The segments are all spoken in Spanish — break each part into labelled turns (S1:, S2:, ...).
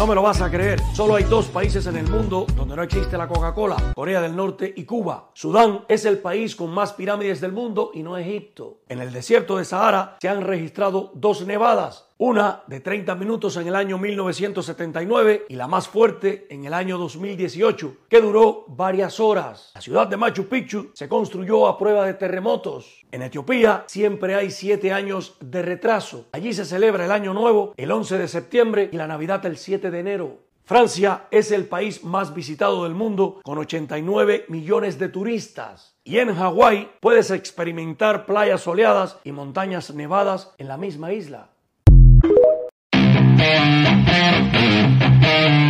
S1: No me lo vas a creer. Solo hay dos países en el mundo donde no existe la Coca-Cola. Corea del Norte y Cuba. Sudán es el país con más pirámides del mundo y no Egipto. En el desierto de Sahara se han registrado dos nevadas. Una de 30 minutos en el año 1979 y la más fuerte en el año 2018, que duró varias horas. La ciudad de Machu Picchu se construyó a prueba de terremotos. En Etiopía siempre hay siete años de retraso. Allí se celebra el Año Nuevo el 11 de septiembre y la Navidad el 7 de enero. Francia es el país más visitado del mundo con 89 millones de turistas. Y en Hawái puedes experimentar playas soleadas y montañas nevadas en la misma isla. Thank you.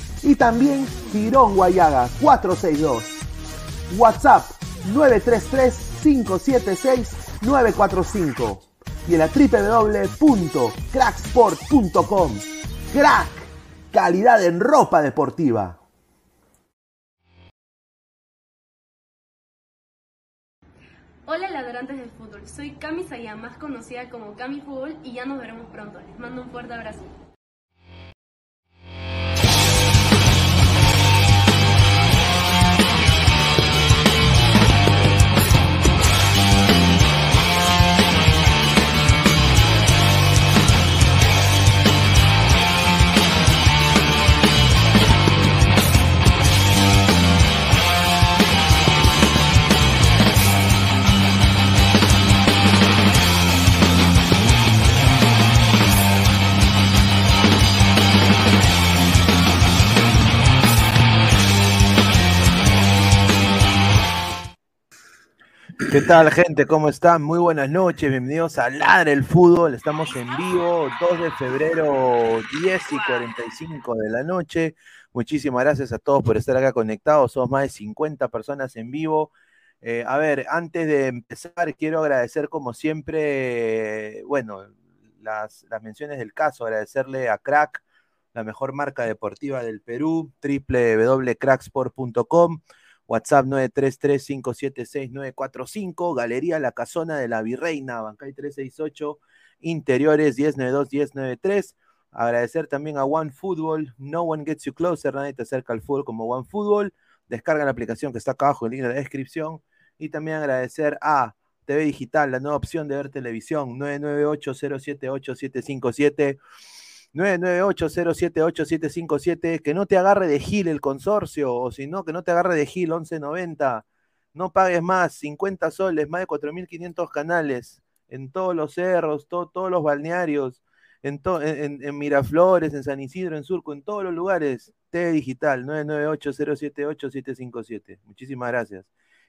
S2: y también Girón Guayaga 462. WhatsApp 933-576-945 y en la www.cracksport.com. Crack, calidad en ropa deportiva.
S3: Hola ladrantes del fútbol, soy Cami Sayá, más conocida como Cami Fútbol y ya nos veremos pronto. Les mando un fuerte abrazo.
S4: ¿Qué tal, gente? ¿Cómo están? Muy buenas noches. Bienvenidos a Ladre el Fútbol. Estamos en vivo, 2 de febrero, 10 y 45 de la noche. Muchísimas gracias a todos por estar acá conectados. Somos más de 50 personas en vivo. Eh, a ver, antes de empezar, quiero agradecer, como siempre, bueno, las, las menciones del caso. Agradecerle a Crack, la mejor marca deportiva del Perú, www.cracksport.com. WhatsApp 933-576-945, Galería La Casona de la Virreina, Bancay 368, Interiores 1092-1093. Agradecer también a One Football, No One Gets You Closer, nadie te acerca al fútbol como One Football. Descarga la aplicación que está acá abajo en link de la descripción. Y también agradecer a TV Digital, la nueva opción de ver televisión, 998-078-757. 998-078-757, que no te agarre de Gil el consorcio, o si no, que no te agarre de Gil 1190, no pagues más, 50 soles, más de 4.500 canales, en todos los cerros, todos los balnearios, en, en, en, Miraflores, en San Isidro, en Surco, en todos los lugares, TV Digital, 998-078-757, muchísimas gracias.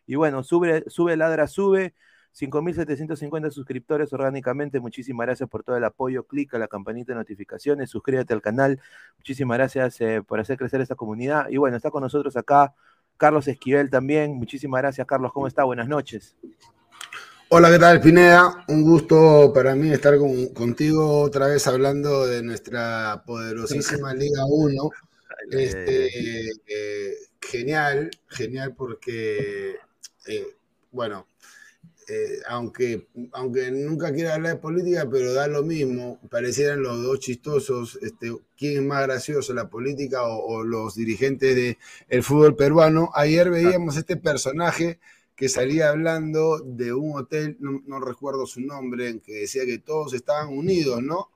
S4: Y bueno, sube, sube, ladra, sube, 5.750 suscriptores orgánicamente. Muchísimas gracias por todo el apoyo. Clica la campanita de notificaciones, suscríbete al canal. Muchísimas gracias eh, por hacer crecer esta comunidad. Y bueno, está con nosotros acá Carlos Esquivel también. Muchísimas gracias, Carlos. ¿Cómo está? Buenas noches.
S5: Hola, ¿qué tal, Pineda? Un gusto para mí estar con, contigo otra vez hablando de nuestra poderosísima Liga 1. Este, eh, genial, genial porque, eh, bueno, eh, aunque, aunque nunca quiera hablar de política, pero da lo mismo, parecieran los dos chistosos, este, quién es más gracioso, la política o, los dirigentes del el fútbol peruano. Ayer veíamos este personaje que salía hablando de un hotel, no, recuerdo su nombre, en que decía que todos estaban unidos, ¿no?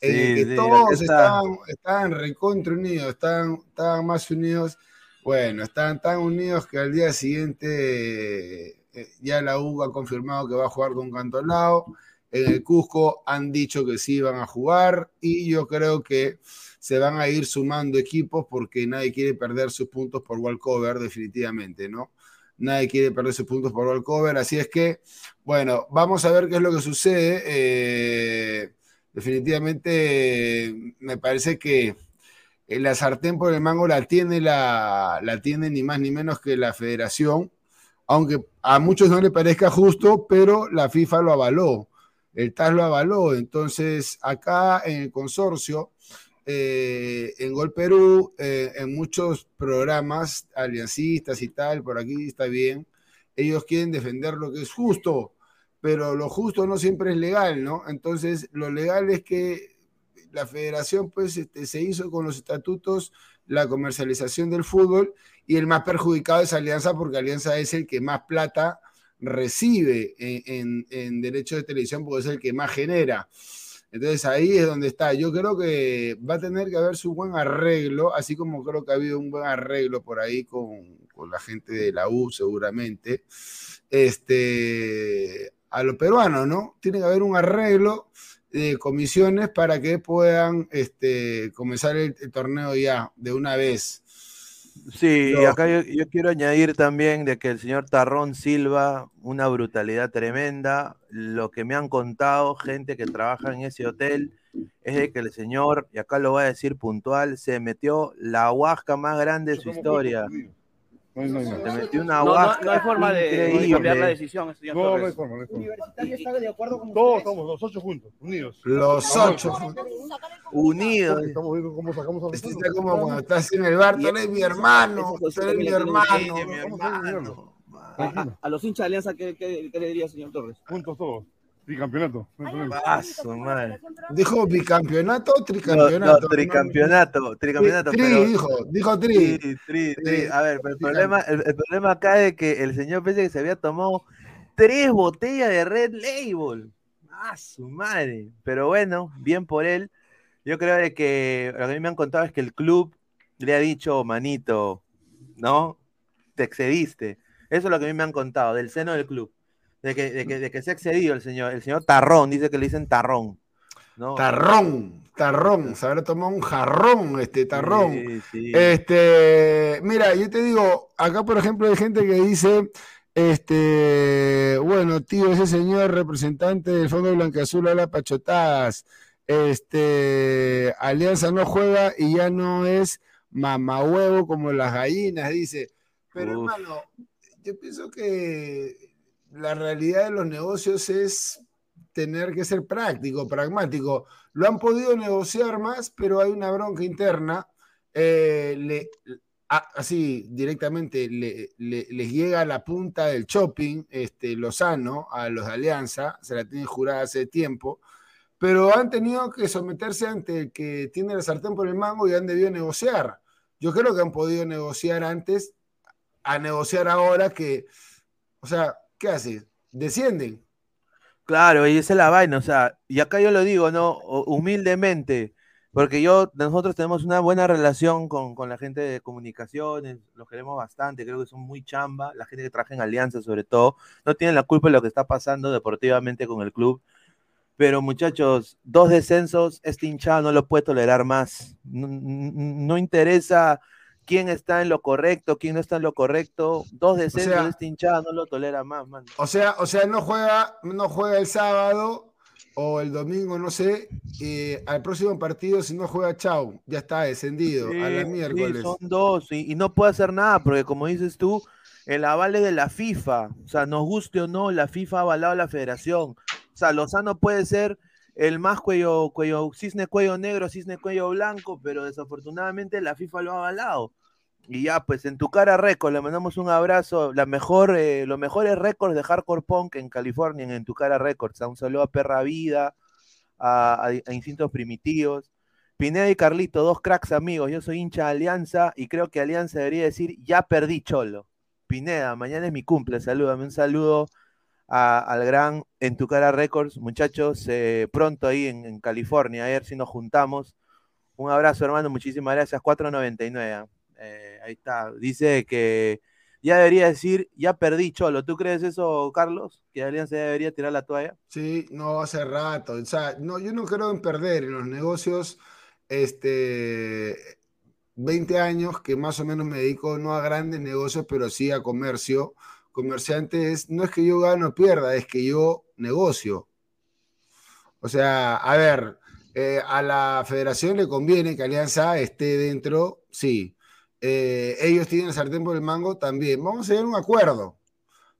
S6: en que todos estaban, estaban recontra unidos, estaban, estaban más unidos. Bueno, estaban tan unidos que al día siguiente ya la U ha confirmado que va a jugar con Cantolao. En el Cusco han dicho que sí van a jugar y yo creo que se van a ir sumando equipos porque nadie quiere perder sus puntos por walkover, definitivamente, ¿no? Nadie quiere perder sus puntos por walkover, así es que, bueno, vamos a ver qué es lo que sucede. Eh, definitivamente me parece que la sartén por el mango la tiene, la, la tiene ni más ni menos que la federación, aunque a muchos no le parezca justo, pero la FIFA lo avaló, el TAS lo avaló, entonces acá en el consorcio, eh, en Gol Perú, eh, en muchos programas aliancistas y tal, por aquí está bien, ellos quieren defender lo que es justo, pero lo justo no siempre es legal, ¿no? Entonces, lo legal es que la federación, pues, este, se hizo con los estatutos la comercialización del fútbol y el más perjudicado es Alianza porque Alianza es el que más plata recibe en, en, derecho de televisión porque es el que más genera. Entonces ahí es donde está. Yo creo que va a tener que haber su buen arreglo, así como creo que ha habido un buen arreglo por ahí con, con la gente de la U seguramente. Este, a los peruanos, ¿no? Tiene que haber un arreglo de comisiones para que puedan este, comenzar el, torneo ya de una vez.
S4: Sí, y acá yo, quiero añadir también de que el señor Tarrón Silva, una brutalidad tremenda. Lo que me han contado gente que trabaja en ese hotel es de que el señor, y acá lo voy a decir puntual, se metió la huasca más grande de su historia. No, no, no. Te metió una
S7: no, no, hay forma de cambiar la decisión, señor No, no hay forma, no hay forma.
S5: Universitario está de acuerdo con
S6: Todos estamos, los ocho juntos, unidos. Los ocho juntos.
S4: Unidos.
S6: Estamos viendo cómo sacamos a Está como cuando estás en el bar, tú eres mi hermano, tú eres mi hermano.
S7: A, los hinchas de Alianza, ¿qué, qué, qué le diría, señor Torres?
S6: Juntos todos. Bicampeonato.
S4: Paso, madre.
S6: ¿Dijo bicampeonato o tricampeonato?
S4: No, tricampeonato, tricampeonato.
S6: Tri, pero... dijo, dijo tri.
S4: Tri, tri, tri. A ver, el problema, el, el, problema acá es que el señor pensé que se había tomado tres botellas de Red Label. Ah, su madre. Pero bueno, bien por él. Yo creo que lo que a mí me han contado es que el club le ha dicho, manito, ¿no? Te excediste. Eso es lo que a mí me han contado, del seno del club de que, de que, de que se ha excedido el señor, el señor Tarrón, dice que le dicen Tarrón. ¿no?
S6: Tarrón, tarrón, se habrá tomado un jarrón este tarrón. Sí, sí. Este, mira, yo te digo, acá por ejemplo hay gente que dice, este, bueno, tío, ese señor representante del Fondo Blanqueazul a las pachotadas, este, Alianza no juega y ya no es mamahuevo como las gallinas, dice. Pero Uf. hermano, yo pienso que la realidad de los negocios es tener que ser práctico, pragmático. Lo han podido negociar más, pero hay una bronca interna. Eh, así directamente le, le, les llega a la punta del shopping este, Lozano a los de Alianza, se la tienen jurada hace tiempo, pero han tenido que someterse ante el que tiene la sartén por el mango y han debido negociar. Yo creo que han podido negociar antes a negociar ahora que, o sea, ¿qué hace? Descienden.
S4: Claro, y esa es la vaina, o sea, y acá yo lo digo, ¿no? Humildemente, porque yo, nosotros tenemos una buena relación con, con, la gente de comunicaciones, los queremos bastante, creo que son muy chamba, la gente que trabaja en Alianza sobre todo, no tienen la culpa de lo que está pasando deportivamente con el club, pero muchachos, dos descensos, este hinchado no lo puede tolerar más, no, no interesa quién está en lo correcto, quién no está en lo correcto. Dos descensos o sea, de este hinchada no lo tolera más, man.
S6: O sea, o sea, no juega, no juega el sábado o el domingo, no sé, eh, al próximo partido, si no juega, chau, ya está descendido, sí, a la miércoles.
S4: Sí, son dos, y, y, no puede hacer nada, porque como dices tú, el aval es de la FIFA, o sea, nos guste o no, la FIFA ha avalado a la federación. O sea, Lozano puede ser el más cuello, cuello, cisne cuello negro, cisne cuello blanco, pero desafortunadamente la FIFA lo ha avalado. Y ya, pues en tu cara récord, le mandamos un abrazo, la mejor, eh, los mejores récords de Hardcore Punk en California, en tu cara Records. Un saludo a Perra Vida, a, a, a, Instintos Primitivos. Pineda y Carlito, dos cracks amigos. Yo soy hincha de Alianza y creo que Alianza debería decir, ya perdí cholo. Pineda, mañana es mi cumple, salúdame, un saludo al gran En Tu Cara Records. Muchachos, eh, pronto ahí en, California, a ver si nos juntamos. Un abrazo, hermano, muchísimas gracias. 499. Eh, ahí está. Dice que ya debería decir, ya perdí Cholo. ¿Tú crees eso, Carlos? ¿Que Alianza ya debería tirar la toalla?
S6: Sí, no, hace rato. O sea, no, yo no creo en perder en los negocios. Este, 20 años que más o menos me dedico no a grandes negocios, pero sí a comercio comerciante es, no es que yo gano o pierda, es que yo negocio. O sea, a ver, eh, a la federación le conviene que Alianza esté dentro, sí. Eh, ellos tienen el sartén por el mango también. Vamos a llegar a un acuerdo.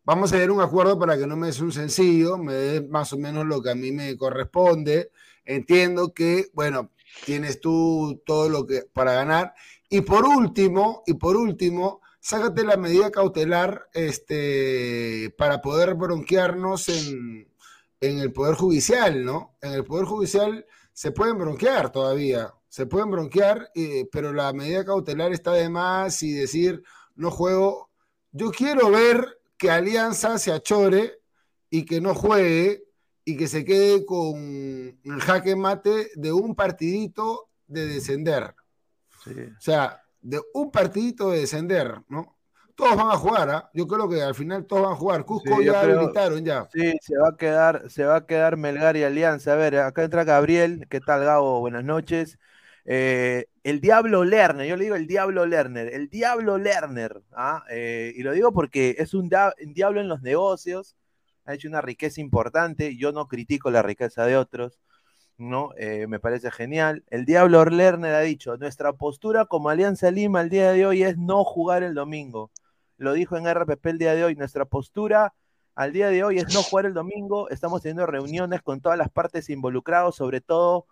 S6: Vamos a llegar a un acuerdo para que no me des un sencillo, me dé más o menos lo que a mí me corresponde. Entiendo que, bueno, tienes tú todo lo que para ganar. Y por último, y por último, sácate la medida cautelar este, para poder bronquearnos en, el Poder Judicial, ¿no? En el Poder Judicial se pueden bronquear todavía, se pueden bronquear, eh, pero la medida cautelar está de más y decir, no juego. Yo quiero ver que Alianza se achore y que no juegue y que se quede con el jaque mate de un partidito de descender. O sea, de un partidito de descender, ¿no? Todos van a jugar, ¿ah? Yo creo que al final todos van a jugar. Cusco ya lo habilitaron ya.
S4: Sí, se va a quedar, se va a quedar Melgar y Alianza. A ver, acá entra Gabriel. ¿Qué tal, Gabo? Buenas noches. Eh, el Diablo Lerner, yo le digo el Diablo Lerner, el Diablo Lerner, ¿ah? Eh, y lo digo porque es un, diablo en los negocios, ha hecho una riqueza importante, yo no critico la riqueza de otros, ¿no? Eh, me parece genial. El Diablo Lerner ha dicho, nuestra postura como Alianza Lima el día de hoy es no jugar el domingo. Lo dijo en RPP el día de hoy, nuestra postura al día de hoy es no jugar el domingo. Estamos teniendo reuniones con todas las partes involucradas, sobre todo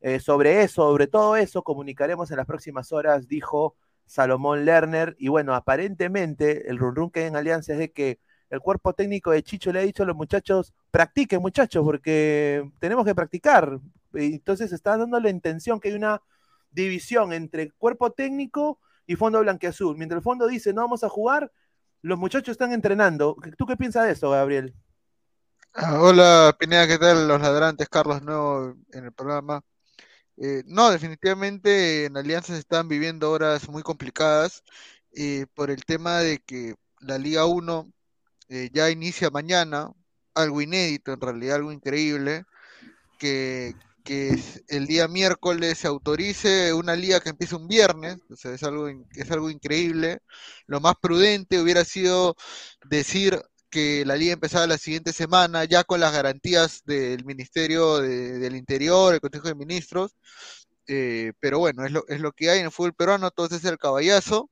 S4: eh, sobre eso, sobre todo eso comunicaremos en las próximas horas, dijo Salomón Lerner. Y bueno, aparentemente el run run que hay en Alianza es de que el cuerpo técnico de Chicho le ha dicho a los muchachos, practiquen muchachos, porque tenemos que practicar. Entonces está dando la intención que hay una división entre cuerpo técnico y fondo blanqueazul. Mientras el fondo dice no vamos a jugar, los muchachos están entrenando. ¿Tú qué piensas de eso, Gabriel?
S8: Ah, hola, Pineda, ¿qué tal? Los ladrantes, Carlos Nuevo en el programa. Eh, no, definitivamente en Alianzas están viviendo horas muy complicadas eh, por el tema de que la Liga 1 eh, ya inicia mañana, algo inédito en realidad, algo increíble, que, que el día miércoles se autorice una liga que empieza un viernes, o sea, es algo, es algo increíble. Lo más prudente hubiera sido decir que la liga empezaba la siguiente semana, ya con las garantías del Ministerio del Interior, el Consejo de Ministros, eh, pero bueno, es lo, es lo que hay en el fútbol peruano, todo es el caballazo.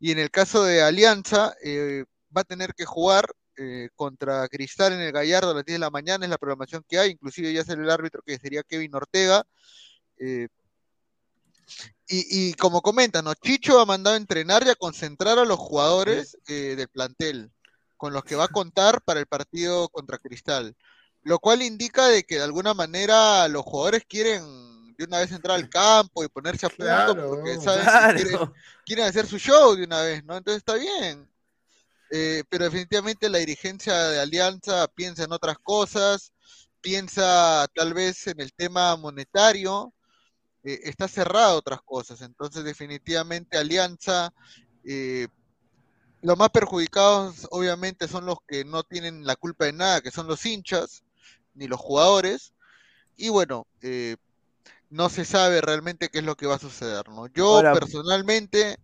S8: Y en el caso de Alianza, eh, va a tener que jugar eh, contra Cristal en el Gallardo a las 10 de la mañana, es la programación que hay, inclusive ya sale el árbitro que sería Kevin Ortega. Eh, y, como comentan, Chicho ha mandado a entrenar y a concentrar a los jugadores eh, del plantel, con los que va a contar para el partido contra Cristal. Lo cual indica de que de alguna manera los jugadores quieren de una vez entrar al campo y ponerse a punto porque saben que quieren, quieren, hacer su show de una vez, ¿no? Entonces está bien. Eh, pero definitivamente la dirigencia de Alianza piensa en otras cosas, piensa tal vez en el tema monetario, eh, está cerrado otras cosas. Entonces, definitivamente Alianza, eh, los más perjudicados obviamente son los que no tienen la culpa de nada, que son los hinchas, ni los jugadores. Y bueno, no se sabe realmente qué es lo que va a suceder, ¿no? Yo personalmente,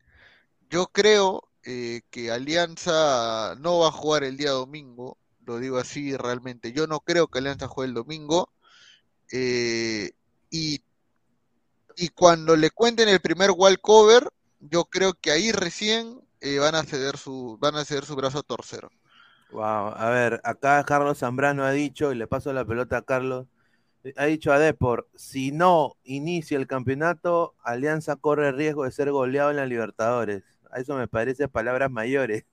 S8: yo creo eh, que Alianza no va a jugar el día domingo, lo digo así realmente. Yo no creo que Alianza juegue el domingo. Eh, y, y cuando le cuenten el primer wall cover, yo creo que ahí recién eh, van a ceder su van a ceder su brazo a torcer.
S4: Wow, a ver, acá Carlos Zambrano ha dicho, y le paso la pelota a Carlos, ha dicho a Depor, si no inicia el campeonato, Alianza corre riesgo de ser goleado en la Libertadores a eso me parece palabras mayores,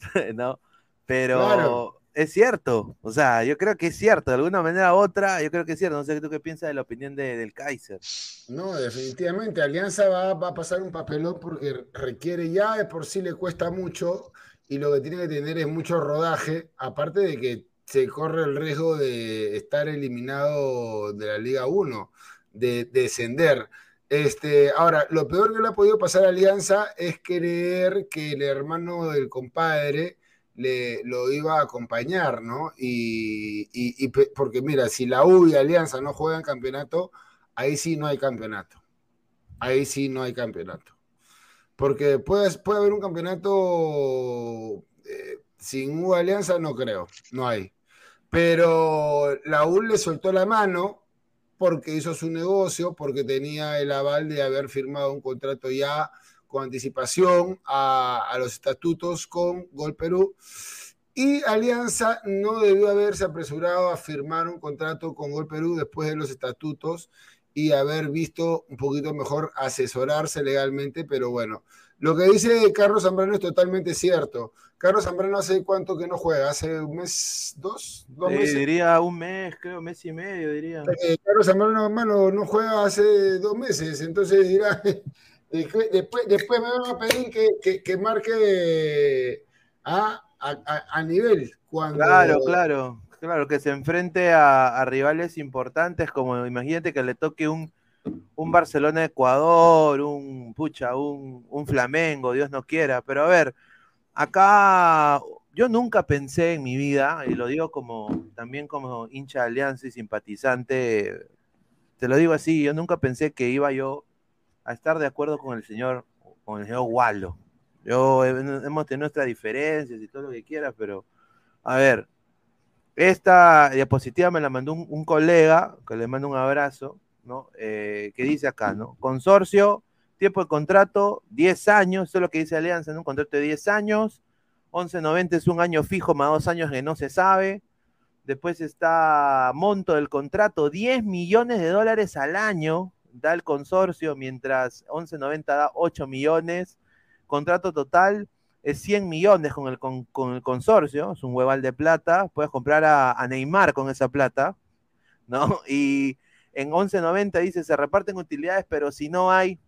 S4: ¿no? Pero es cierto, o sea, yo creo que es cierto, de alguna manera u otra, yo creo que es cierto, no sé tú qué piensas de la opinión del Kaiser.
S6: No, definitivamente, Alianza va, va, a pasar un papelón porque requiere ya de por sí le cuesta mucho y lo que tiene que tener es mucho rodaje, aparte de que se corre el riesgo de estar eliminado de la Liga 1, de, descender. Este, ahora, lo peor que le ha podido pasar a Alianza es creer que el hermano del compadre le, lo iba a acompañar, ¿no? Y, y, porque mira, si la U y Alianza no juegan campeonato, ahí sí no hay campeonato. Ahí sí no hay campeonato. Porque puede, puede haber un campeonato eh, sin U Alianza, no creo, no hay. Pero la U le soltó la mano porque hizo su negocio, porque tenía el aval de haber firmado un contrato ya con anticipación a, los estatutos con Gol Perú. Y Alianza no debió haberse apresurado a firmar un contrato con Gol Perú después de los estatutos y haber visto un poquito mejor asesorarse legalmente, pero bueno, lo que dice Carlos Zambrano es totalmente cierto. Carlos Zambrano hace cuánto que no juega, hace un mes, dos,
S4: dos meses. Diría un mes, creo, mes y medio, diría.
S6: Eh, Carlos Zambrano, hermano, no juega hace dos meses, entonces dirá, después, después, me van a pedir que, que, marque a, a, a, nivel. Cuando...
S4: Claro, claro, claro, que se enfrente a, a rivales importantes, como imagínate que le toque un un Barcelona-Ecuador, un pucha, un, un Flamengo, Dios no quiera. Pero a ver, acá yo nunca pensé en mi vida, y lo digo como también como hincha de Alianza y simpatizante, te lo digo así, yo nunca pensé que iba yo a estar de acuerdo con el señor, con el señor Wallo. Yo hemos tenido nuestras diferencias y todo lo que quieras, pero a ver, esta diapositiva me la mandó un colega, que le mando un abrazo, ¿no? Eh, que dice acá, ¿no? Consorcio, tiempo de contrato, 10 años, eso es lo que dice Alianza, en un contrato de 10 años, 11.90 es un año fijo más dos años que no se sabe. Después está monto del contrato, 10 millones de dólares al año da el consorcio, mientras 11.90 da 8 millones. Contrato total es 100 millones con el, con, el consorcio, es un hueval de plata. Puedes comprar a Neymar con esa plata, ¿no? Y en 11.90 dice, se reparten utilidades, pero si no hay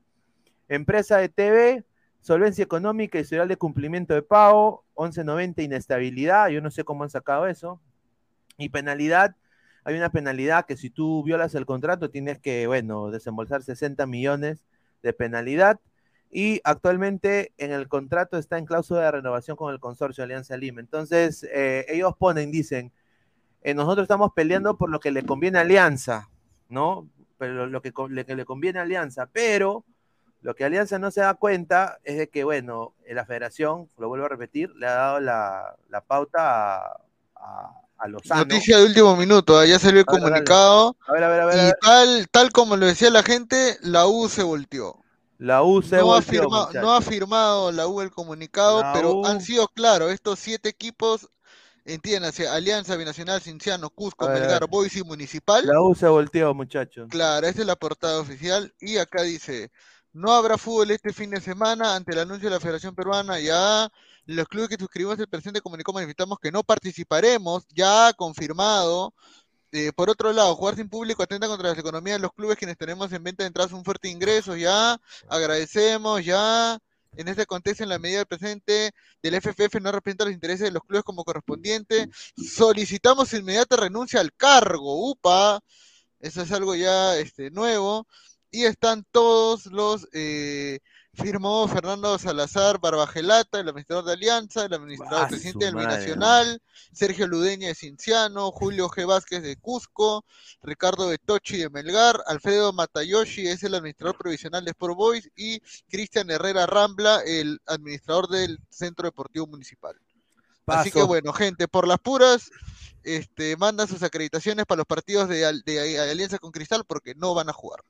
S4: empresa de TV, solvencia económica y serial de cumplimiento de pago, 11.90 inestabilidad, yo no sé cómo han sacado eso. Y penalidad, hay una penalidad que si tú violas el contrato tienes que, bueno, desembolsar 60 millones de penalidad. Y actualmente en el contrato está en cláusula de renovación con el consorcio Alianza Lima. Entonces, eh, ellos ponen, dicen, eh, nosotros estamos peleando por lo que le conviene a Alianza. ¿No? Pero lo que, le conviene a Alianza, pero lo que Alianza no se da cuenta es de que, bueno, la federación, lo vuelvo a repetir, le ha dado la, pauta a, a, los
S8: Noticia de último minuto, ¿eh? ya salió el comunicado. A ver, a ver, a ver. Y tal, tal como lo decía la gente, la U se volteó.
S4: La U se
S8: no
S4: volteó.
S8: Ha no ha firmado la U el comunicado, pero han sido claros, estos siete equipos hacia Alianza Binacional, Cinciano, Cusco, Melgar, Boys y Municipal.
S4: La U se volteó, muchachos.
S8: Claro, esta es la portada oficial. Y acá dice, no habrá fútbol este fin de semana ante el anuncio de la Federación Peruana. Ya los clubes que suscribimos el presente comunicó manifestamos que no participaremos, ya confirmado. Eh, por otro lado, jugar sin público atenta contra las economías de los clubes quienes tenemos en venta de entradas un fuerte ingreso, ya agradecemos, ya en este contexto, en la medida del presente del FFF no representa los intereses de los clubes como correspondiente. Solicitamos inmediata renuncia al cargo. UPA, eso es algo ya este, nuevo. Y están todos los eh, firmó Fernando Salazar Barbagelata, el administrador de Alianza, el administrador presidente del Binacional, Sergio Ludeña de Cinciano, Julio G. Vázquez de Cusco, Ricardo Betochi de Melgar, Alfredo Matayoshi es el administrador provisional de Sport Boys y Cristian Herrera Rambla, el administrador del Centro Deportivo Municipal. Así que bueno, gente, por las puras, este, manda sus acreditaciones para los partidos de Alianza con Cristal porque no van a jugar.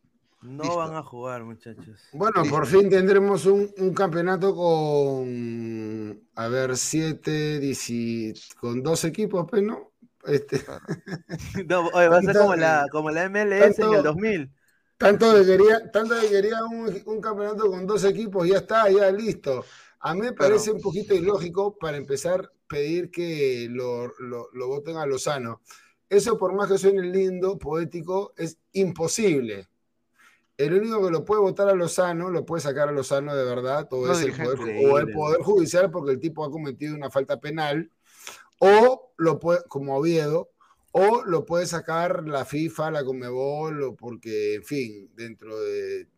S4: No van a jugar, muchachos.
S6: Bueno, por fin tendremos un, campeonato con, a ver, siete, con dos equipos, pues, ¿no? Este...
S4: no va a ser como la, como la MLS en el 2000.
S6: Tanto que quería, tanto que quería un, campeonato con dos equipos, ya está, ya listo. A mí me parece un poquito ilógico para empezar pedir que lo, lo, lo voten a Lozano. Eso, por más que suene lindo, poético, es imposible el único que lo puede votar a Lozano, lo puede sacar a Lozano de verdad, o, es el poder, o el poder Judicial porque el tipo ha cometido una falta penal, o lo puede, como Oviedo, o lo puede sacar la FIFA, la Comebol, o porque, en fin, dentro de,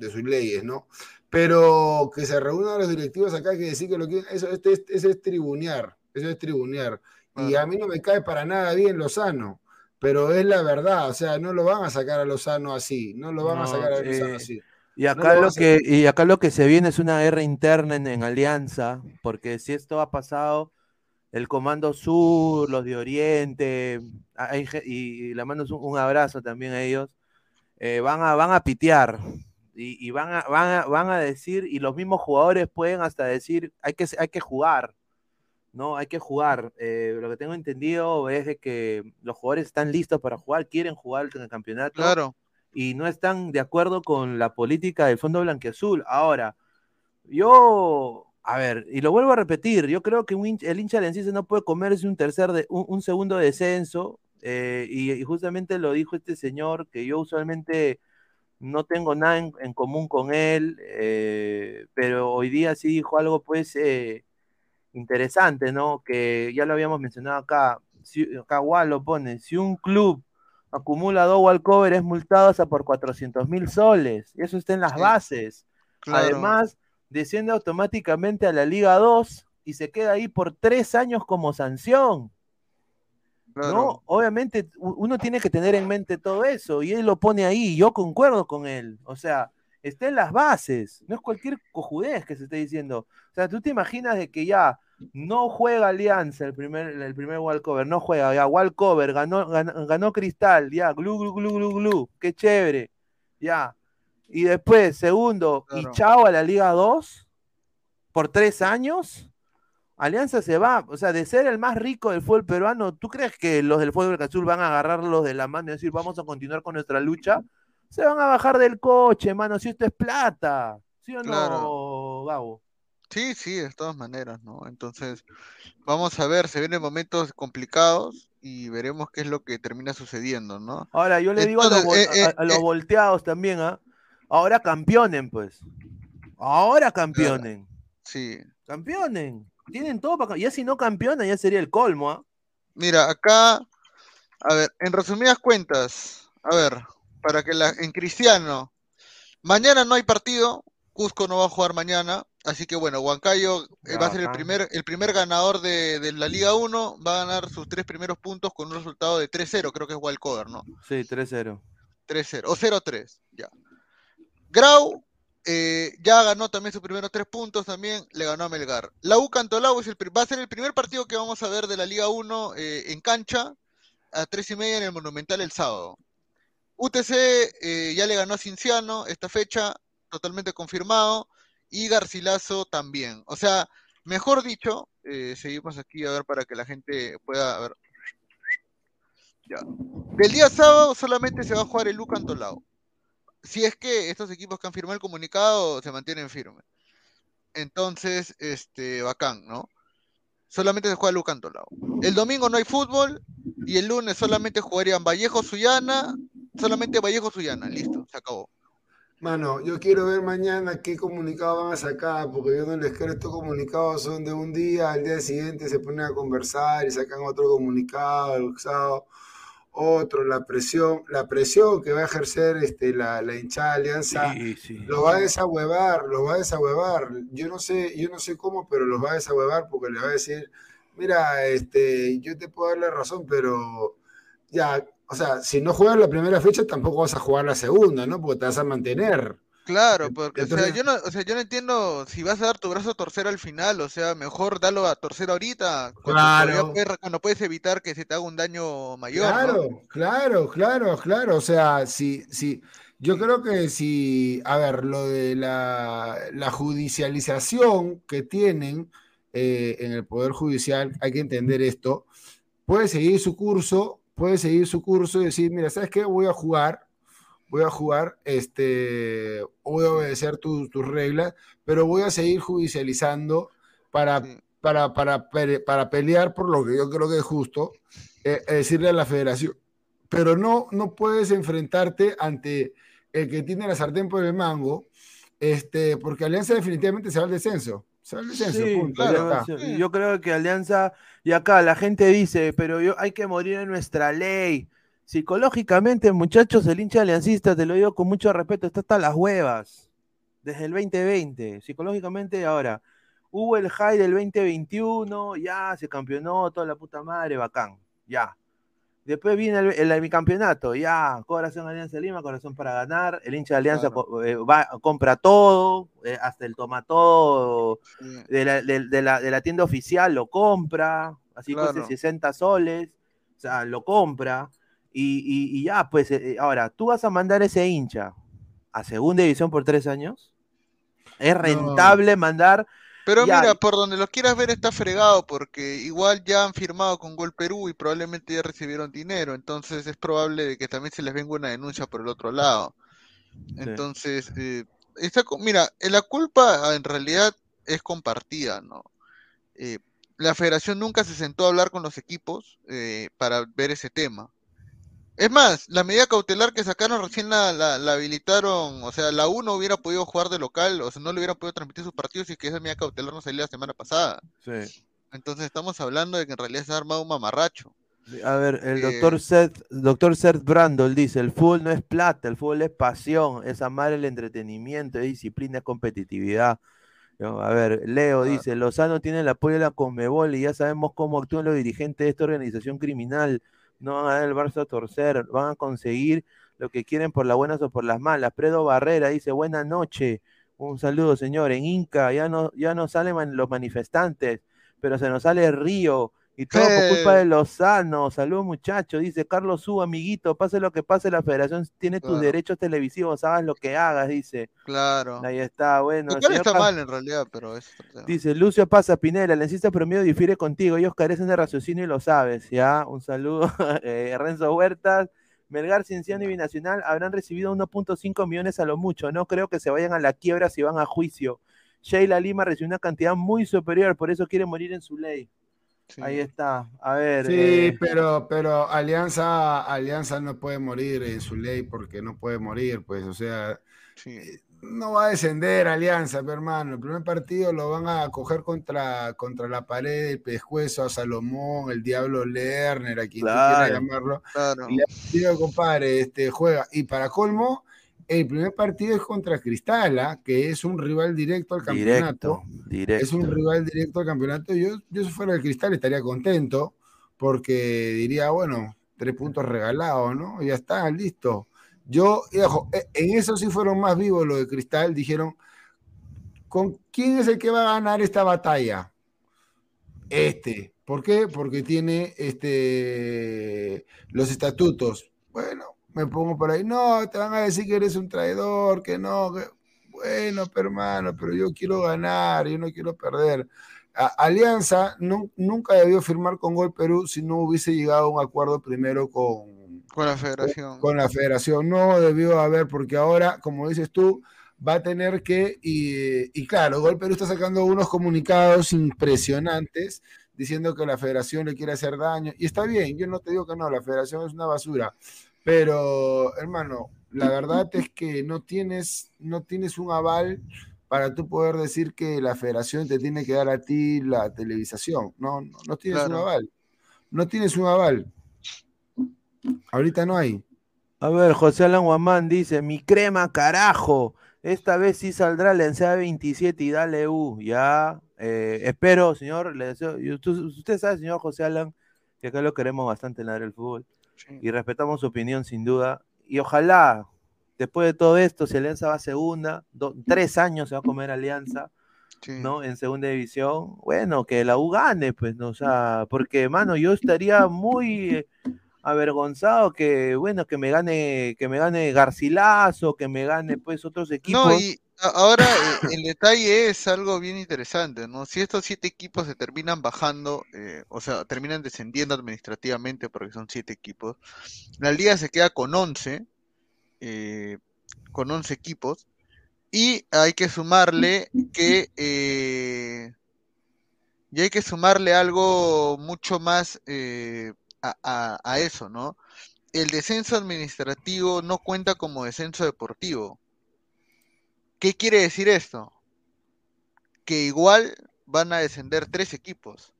S6: sus leyes, ¿no? Pero que se reúnan los directivos acá, que decir que lo que eso, este, eso es tribunear, eso es tribunear. Y a mí no me cae para nada bien Lozano, pero es la verdad, o sea, no lo van a sacar a Lozano así, no lo van a sacar a Lozano así.
S4: Y acá, lo, que, y acá lo que se viene es una guerra interna en, Alianza, porque si esto ha pasado, el Comando Sur, los de Oriente, y, le mando un, abrazo también a ellos, eh, van, a, van a pitear y, van, a, van, a, decir, y los mismos jugadores pueden hasta decir, hay que, hay que jugar, ¿no? Hay que jugar. Eh, lo que tengo entendido es de que los jugadores están listos para jugar, quieren jugar en el campeonato.
S8: Claro
S4: y no están de acuerdo con la política del Fondo Blanqueazul. Ahora, yo, a ver, y lo vuelvo a repetir, yo creo que el hincha Lenciense no puede comerse un tercer, de, un, segundo descenso, eh, y, justamente lo dijo este señor, que yo usualmente no tengo nada en, común con él, eh, pero hoy día sí dijo algo pues eh, interesante, ¿no? Que ya lo habíamos mencionado acá, si, acá lo pone, si un club acumula dos walkover, es multado hasta por 400 mil soles. Eso está en las bases. Además, desciende automáticamente a la Liga 2 y se queda ahí por tres años como sanción. ¿No? Obviamente uno tiene que tener en mente todo eso y él lo pone ahí y yo concuerdo con él. O sea, está en las bases, no es cualquier cojudez que se esté diciendo. O sea, tú te imaginas de que ya no juega Alianza el primer, el primer walkover, no juega, ya walkover, ganó, ganó, Cristal, ya, glu, glu, glu, glu, glu, qué chévere, ya. Y después, segundo, y chao a la Liga 2 por tres años. Alianza se va, o sea, de ser el más rico del fútbol peruano, ¿tú crees que los del fútbol azul van a agarrarlos de la mano y decir, vamos a continuar con nuestra lucha? Se van a bajar del coche, mano, si esto es plata. ¿Sí o no, Gabo?
S8: Sí, sí, de todas maneras, ¿no? Entonces, vamos a ver, se vienen momentos complicados y veremos qué es lo que termina sucediendo, ¿no?
S4: Ahora, yo le digo a los, eh, eh, eh. volteados también, ¿ah? Ahora campeonen, pues. Ahora campeonen.
S8: Sí.
S4: Campeonen. Tienen todo para... Ya si no campeonan, ya sería el colmo, ¿ah?
S8: Mira, acá, a ver, en resumidas cuentas, a ver, para que la, en Cristiano, mañana no hay partido, Cusco no va a jugar mañana, Así que bueno, Huancayo eh, va a ser el primer, el primer ganador de, la Liga 1, va a ganar sus tres primeros puntos con un resultado de 3-0, creo que es Walcover, ¿no?
S4: Sí, 3-0.
S8: 3-0, o 0-3, ya. Grau eh, ya ganó también sus primeros tres puntos, también le ganó a Melgar. La U Cantolao es el, va a ser el primer partido que vamos a ver de la Liga 1 eh, en cancha, a tres y media en el Monumental el sábado. UTC ya le ganó a Cinciano esta fecha, totalmente confirmado y Garcilaso también. O sea, mejor dicho, eh, seguimos aquí a ver para que la gente pueda ver. Ya. Del día sábado solamente se va a jugar el Luca Antolao. Si es que estos equipos que han firmado el comunicado se mantienen firmes. Entonces, este, bacán, ¿no? Solamente se juega Luca Antolao. El domingo no hay fútbol y el lunes solamente jugarían Vallejo Suyana, solamente Vallejo Suyana, listo, se acabó.
S6: Mano, yo quiero ver mañana qué comunicado van a sacar, porque yo no les creo. Estos comunicados son de un día, al día siguiente se ponen a conversar y sacan otro comunicado, el otro, la presión, la presión que va a ejercer este, la, la hinchada alianza, lo va a desahuevar, lo va a desahuevar. Yo no sé, yo no sé cómo, pero los va a desahuevar porque le va a decir, mira, este, yo te puedo dar la razón, pero ya, o sea, si no juegas la primera fecha, tampoco vas a jugar la segunda, ¿no? Porque te vas a mantener.
S8: Claro, porque o sea, yo no, o sea, yo no entiendo si vas a dar tu brazo a torcer al final, o sea, mejor darlo a torcer ahorita,
S6: cuando,
S8: claro. cuando puedes evitar que se te haga un daño mayor.
S6: Claro, claro, claro, claro, o sea, si, si, yo creo que si, a ver, lo de la, la judicialización que tienen eh, en el Poder Judicial, hay que entender esto, puede seguir su curso puede seguir su curso y decir, mira, ¿sabes qué? Voy a jugar, voy a jugar, este, voy a obedecer tus reglas, pero voy a seguir judicializando para, para, para, para, pelear por lo que yo creo que es justo, eh, decirle a la federación. Pero no, no puedes enfrentarte ante el que tiene la sartén por el mango, este, porque Alianza definitivamente se va al descenso
S4: Yo creo que Alianza, y acá la gente dice, pero yo, hay que morir en nuestra ley. Psicológicamente, muchachos, el hincha aliancista, te lo digo con mucho respeto, está hasta las huevas. Desde el 2020. Psicológicamente, ahora. Hubo el high del 2021, ya se campeonó, toda la puta madre, bacán. Ya. Después viene el, bicampeonato, ya, Corazón Alianza Lima, Corazón para ganar, el hincha de Alianza eh, va, compra todo, eh, hasta el tomato de, la, de, la, tienda oficial lo compra, así que 60 soles, o sea, lo compra, y, ya, pues, eh, ahora, ¿tú vas a mandar ese hincha a segunda división por tres años? ¿Es rentable mandar
S8: pero mira, por donde lo quieras ver está fregado porque igual ya han firmado con Gol Perú y probablemente ya recibieron dinero, entonces es probable de que también se les venga una denuncia por el otro lado. Entonces, eh, mira, eh, la culpa en realidad es compartida, ¿no? Eh, la federación nunca se sentó a hablar con los equipos para ver ese tema. Es más, la medida cautelar que sacaron recién la, la, habilitaron, o sea, la 1 hubiera podido jugar de local, o sea, no le hubiera podido transmitir sus partidos y que esa medida cautelar no salió la semana pasada. Sí. Entonces estamos hablando de que en realidad se ha armado un mamarracho.
S4: A ver, el doctor Seth, doctor Seth Brandol dice, el fútbol no es plata, el fútbol es pasión, es amar el entretenimiento, es disciplina, es competitividad. A ver, Leo ah. dice, Lozano tiene el apoyo de la Conmebol y ya sabemos cómo actúan los dirigentes de esta organización criminal no van a dar el Barça a torcer, van a conseguir lo que quieren por las buenas o por las malas. Predo Barrera dice, buena noche, un saludo señor, en Inca ya no, ya no salen los manifestantes, pero se nos sale Río, y todo por culpa de Lozano. Saludos, muchachos. Dice Carlos Su, amiguito. Pase lo que pase, la federación tiene tus derechos televisivos. Hagas lo que hagas, dice.
S8: Claro.
S4: Ahí está, bueno.
S8: Lo está mal en realidad, pero es.
S4: Dice Lucio Pasa Pinela, el encista promedio difiere contigo. Ellos carecen de raciocinio y lo sabes. Ya, un saludo. eh, Renzo Huertas. Melgar, Cienciano y Binacional habrán recibido 1.5 millones a lo mucho. No creo que se vayan a la quiebra si van a juicio. Sheila Lima recibió una cantidad muy superior, por eso quiere morir en su ley. Ahí está. A ver.
S6: Sí, eh, pero, pero Alianza, Alianza no puede morir en su ley porque no puede morir, pues, o sea, eh, no va a descender Alianza, hermano. El primer partido lo van a coger contra, contra la pared, el pescuezo a Salomón, el Diablo Lerner, a quien quiera llamarlo. Y le digo, compadre, este, juega. Y para colmo, el primer partido es contra Cristala, que es un rival directo al campeonato. Directo, Es un rival directo al campeonato. Yo, yo si fuera el Cristal estaría contento porque diría, bueno, tres puntos regalados, ¿no? Ya está, listo. Yo, ojo, e, en eso sí fueron más vivos los de Cristal. Dijeron, ¿con quién es el que va a ganar esta batalla? Este. ¿Por qué? Porque tiene este, los estatutos. Bueno, me pongo por ahí, no, te van a decir que eres un traidor, que no, bueno, pero hermano, pero yo quiero ganar, yo no quiero perder. Alianza nunca debió firmar con Gol Perú si no hubiese llegado a un acuerdo primero con,
S8: con la federación.
S6: Con, la federación, no debió haber, porque ahora, como dices tú, va a tener que, y, y claro, Gol Perú está sacando unos comunicados impresionantes diciendo que la federación le quiere hacer daño, y está bien, yo no te digo que no, la federación es una basura, pero, hermano, la verdad es que no tienes, no tienes un aval para tú poder decir que la federación te tiene que dar a ti la televisación. No, no, tienes un aval. No tienes un aval. Ahorita no hay.
S4: A ver, José Alan Guamán dice, mi crema, carajo. Esta vez sí saldrá la ENSEA 27 y dale U. Ya, eh, espero, señor. Le deseo, usted, sabe, señor José Alan, que acá lo queremos bastante en el fútbol y respetamos su opinión sin duda. Y ojalá, después de todo esto, si Alianza va a segunda, tres años se va a comer Alianza, ¿no? En segunda división, bueno, que la U gane, pues, ¿no? O sea, porque, mano, yo estaría muy avergonzado que, bueno, que me gane, que me gane Garcilaso, que me gane, pues, otros equipos.
S8: Ahora, eh, el detalle es algo bien interesante, ¿no? Si estos siete equipos se terminan bajando, eh, o sea, terminan descendiendo administrativamente porque son siete equipos, la liga se queda con once, eh, con once equipos, y hay que sumarle que, y hay que sumarle algo mucho más a eso, ¿no? El descenso administrativo no cuenta como descenso deportivo. ¿Qué quiere decir esto? que igual van a descender tres equipos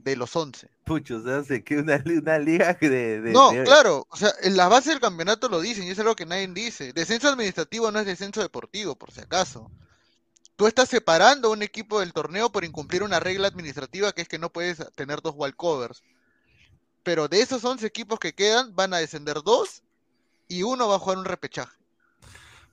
S8: de los 11.
S4: Pucho, o sea, que una, una liga de,
S8: No, claro, o sea, en la base del campeonato lo dicen y es algo que nadie dice. Descenso administrativo no es descenso deportivo, por si acaso. Tú estás separando a un equipo del torneo por incumplir una regla administrativa que es que no puedes tener dos walkovers. Pero de esos 11 equipos que quedan, van a descender dos y uno va a jugar un repechaje.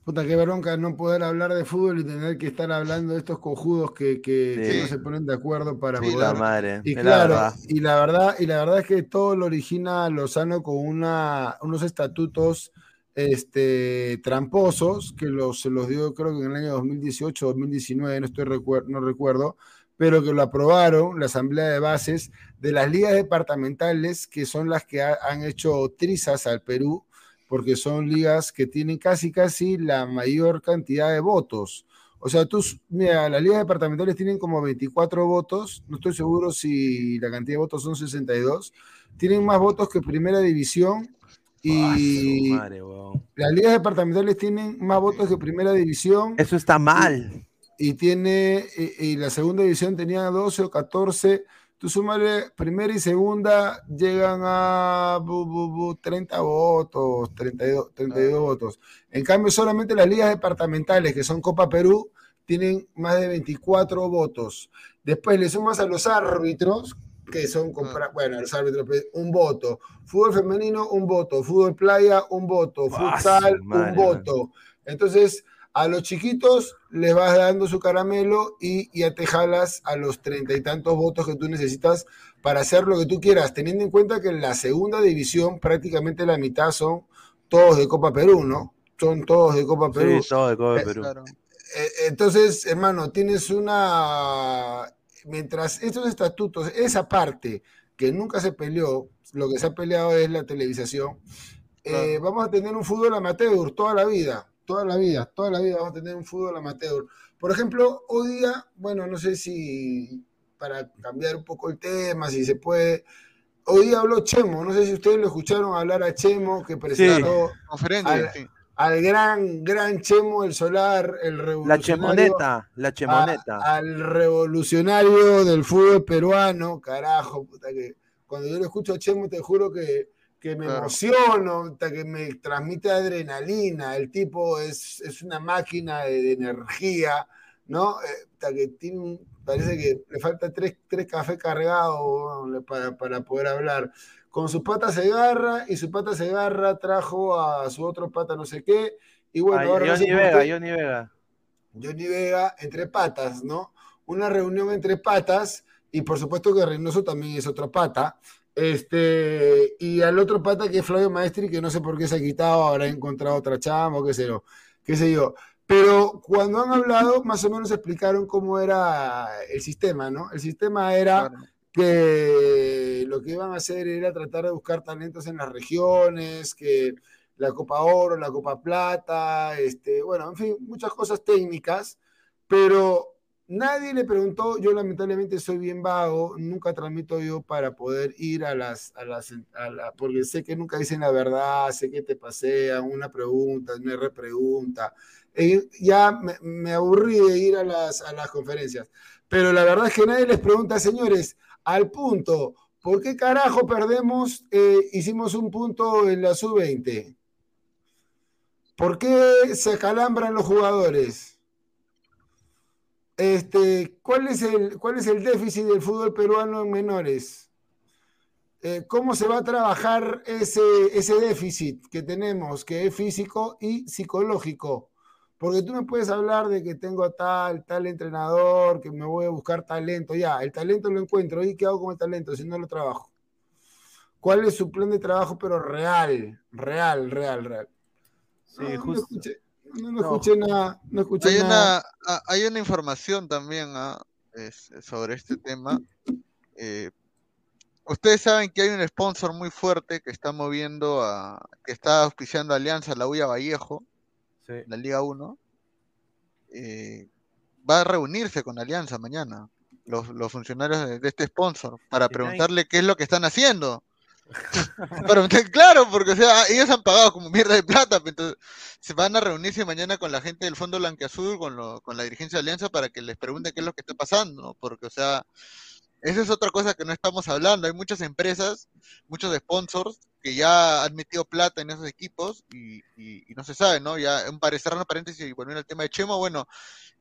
S6: Puta, qué bronca no poder hablar de fútbol y tener que estar hablando de estos cojudos que, que, no se ponen de acuerdo para
S4: sí, La madre,
S6: y claro, y la verdad, y la verdad es que todo lo origina Lozano con una, unos estatutos este, tramposos que los, se los dio creo que en el año 2018 2019, no estoy no recuerdo, pero que lo aprobaron la asamblea de bases de las ligas departamentales que son las que han hecho trizas al Perú porque son ligas que tienen casi, casi la mayor cantidad de votos. O sea, tú, mira, las ligas departamentales tienen como 24 votos, no estoy seguro si la cantidad de votos son 62, tienen más votos que Primera División y las ligas departamentales tienen más votos que Primera División.
S4: Eso está mal.
S6: Y, tiene, y la Segunda División tenía 12 o 14 Tú sumarle primera y segunda, llegan a 30 votos, 32, 32 votos. En cambio, solamente las ligas departamentales, que son Copa Perú, tienen más de 24 votos. Después le sumas a los árbitros, que son, bueno, los árbitros, pues, un voto. Fútbol femenino, un voto. Fútbol playa, un voto. Futsal, un voto. Entonces, a los chiquitos les vas dando su caramelo y ya te jalas a los treinta y tantos votos que tú necesitas para hacer lo que tú quieras, teniendo en cuenta que en la segunda división prácticamente la mitad son todos de Copa Perú, ¿no? Son todos de Copa Perú.
S4: Sí, todos de Copa eh, Perú.
S6: Eh, entonces, hermano, tienes una... Mientras estos estatutos, esa parte que nunca se peleó, lo que se ha peleado es la televisación, eh, vamos a tener un fútbol amateur toda la vida toda la vida, toda la vida vamos a tener un fútbol amateur. Por ejemplo, hoy día, bueno, no sé si para cambiar un poco el tema, si se puede. Hoy día habló Chemo, no sé si ustedes lo escucharon hablar a Chemo, que presentó al, gran, gran Chemo, el solar, el revolucionario.
S4: La chemoneta, la chemoneta.
S6: al revolucionario del fútbol peruano, carajo, puta que cuando yo lo escucho a Chemo, te juro que que me emociono, que me transmite adrenalina, el tipo es, una máquina de, energía, ¿no? Eh, que tiene parece que le falta tres, tres cafés cargados para, poder hablar. Con su pata se agarra y su pata se agarra, trajo a su otro pata no sé qué. Y bueno,
S4: ahora Johnny Vega, Johnny Vega.
S6: Johnny Vega entre patas, ¿no? Una reunión entre patas y por supuesto que Reynoso también es otra pata. Este, y al otro pata que es Flavio Maestri, que no sé por qué se ha quitado, habrá encontrado otra chamba o qué sé yo. Qué sé yo. Pero cuando han hablado, más o menos explicaron cómo era el sistema, ¿no? El sistema era que lo que iban a hacer era tratar de buscar talentos en las regiones, que la Copa Oro, la Copa Plata, este, bueno, en fin, muchas cosas técnicas, pero Nadie le preguntó, yo lamentablemente soy bien vago, nunca transmito yo para poder ir a las, a las, porque sé que nunca dicen la verdad, sé que te pasean una pregunta, una repregunta. Eh, ya me, aburrí de ir a las, a las conferencias. Pero la verdad es que nadie les pregunta, señores, al punto, ¿por qué carajo perdemos, eh, hicimos un punto en la sub-20? ¿Por qué se acalambran los jugadores? Este, ¿cuál, es el, ¿Cuál es el déficit del fútbol peruano en menores? Eh, ¿Cómo se va a trabajar ese, ese déficit que tenemos, que es físico y psicológico? Porque tú me puedes hablar de que tengo tal, tal entrenador, que me voy a buscar talento. Ya, el talento lo encuentro. ¿Y qué hago con el talento si no lo trabajo? ¿Cuál es su plan de trabajo, pero real, real, real, real?
S4: Sí, justo.
S6: No, escuché nada. No escuché
S8: hay,
S6: Una,
S8: hay una información también ah, sobre este tema. Eh, ustedes saben que hay un sponsor muy fuerte que está moviendo a. que está auspiciando Alianza, la Uya Vallejo, la Liga 1. Eh, va a reunirse con Alianza mañana, los, funcionarios de, este sponsor, para preguntarle qué es lo que están haciendo. Pero, claro, porque o sea, ellos han pagado como mierda de plata, pues, entonces se van a reunirse mañana con la gente del Fondo Blanqueazul, con, lo, con la dirigencia de Alianza, para que les pregunten qué es lo que está pasando. Porque, o sea, esa es otra cosa que no estamos hablando. Hay muchas empresas, muchos sponsors que ya han metido plata en esos equipos y, no se sabe, ¿no? Ya, un parecer, una paréntesis y volviendo al tema de Chemo, bueno,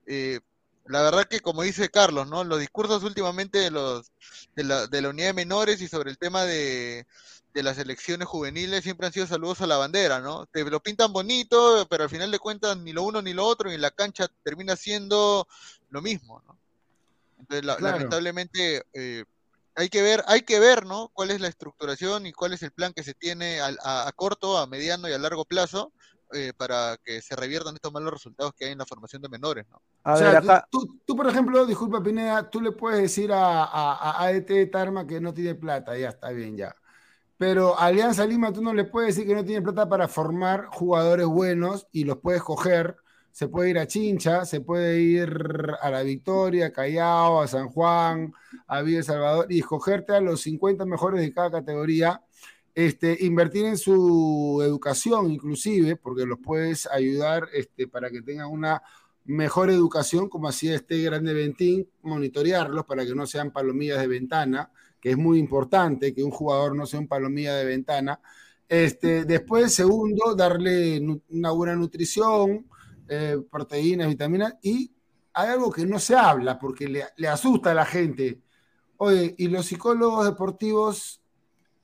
S8: eh, la verdad que como dice Carlos, ¿no? Los discursos últimamente de los de la, de la unidad de menores y sobre el tema de, de las elecciones juveniles siempre han sido saludos a la bandera, ¿no? Te lo pintan bonito, pero al final de cuentas ni lo uno ni lo otro y en la cancha termina siendo lo mismo, ¿no? Entonces, lamentablemente eh, hay que ver, hay que ver, ¿no? Cuál es la estructuración y cuál es el plan que se tiene a, a corto, a mediano y a largo plazo eh, para que se reviertan estos malos resultados que hay en la formación de menores, ¿no?
S6: o sea, tú, por ejemplo, disculpa Pineda, tú le puedes decir a, a, ADT Tarma que no tiene plata, ya está bien, ya. Pero Alianza Lima tú no le puedes decir que no tiene plata para formar jugadores buenos y los puedes coger. Se puede ir a Chincha, se puede ir a La Victoria, a Callao, a San Juan, a Villa Salvador y escogerte a los 50 mejores de cada categoría este, invertir en su educación inclusive, porque los puedes ayudar este, para que tengan una mejor educación, como hacía este grande Ventín, monitorearlos para que no sean palomillas de ventana, que es muy importante que un jugador no sea un palomilla de ventana. Este, después, segundo, darle una buena nutrición, eh, proteínas, vitaminas, y hay algo que no se habla porque le, le asusta a la gente. Oye, y los psicólogos deportivos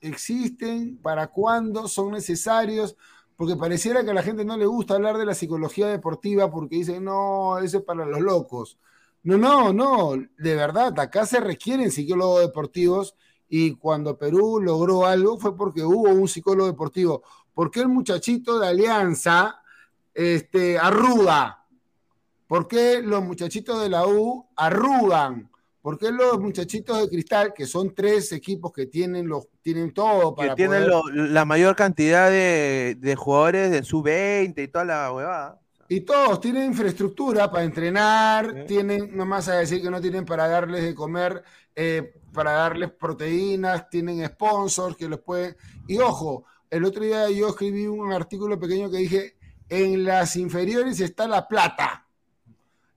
S6: existen, para cuándo son necesarios, porque pareciera que a la gente no le gusta hablar de la psicología deportiva porque dicen, no, eso es para los locos. No, no, no, de verdad, acá se requieren psicólogos deportivos y cuando Perú logró algo fue porque hubo un psicólogo deportivo. ¿Por qué el muchachito de Alianza este, arruga? ¿Por qué los muchachitos de la U arrugan? ¿Por qué los muchachitos de cristal, que son tres equipos que tienen, los, tienen todo
S4: para. Que tienen la mayor cantidad de, jugadores de sub-20 y toda la huevada.
S6: Y todos tienen infraestructura para entrenar, tienen, nomás a decir que no tienen para darles de comer, eh, para darles proteínas, tienen sponsors que los pueden. Y ojo, el otro día yo escribí un artículo pequeño que dije: en las inferiores está la plata.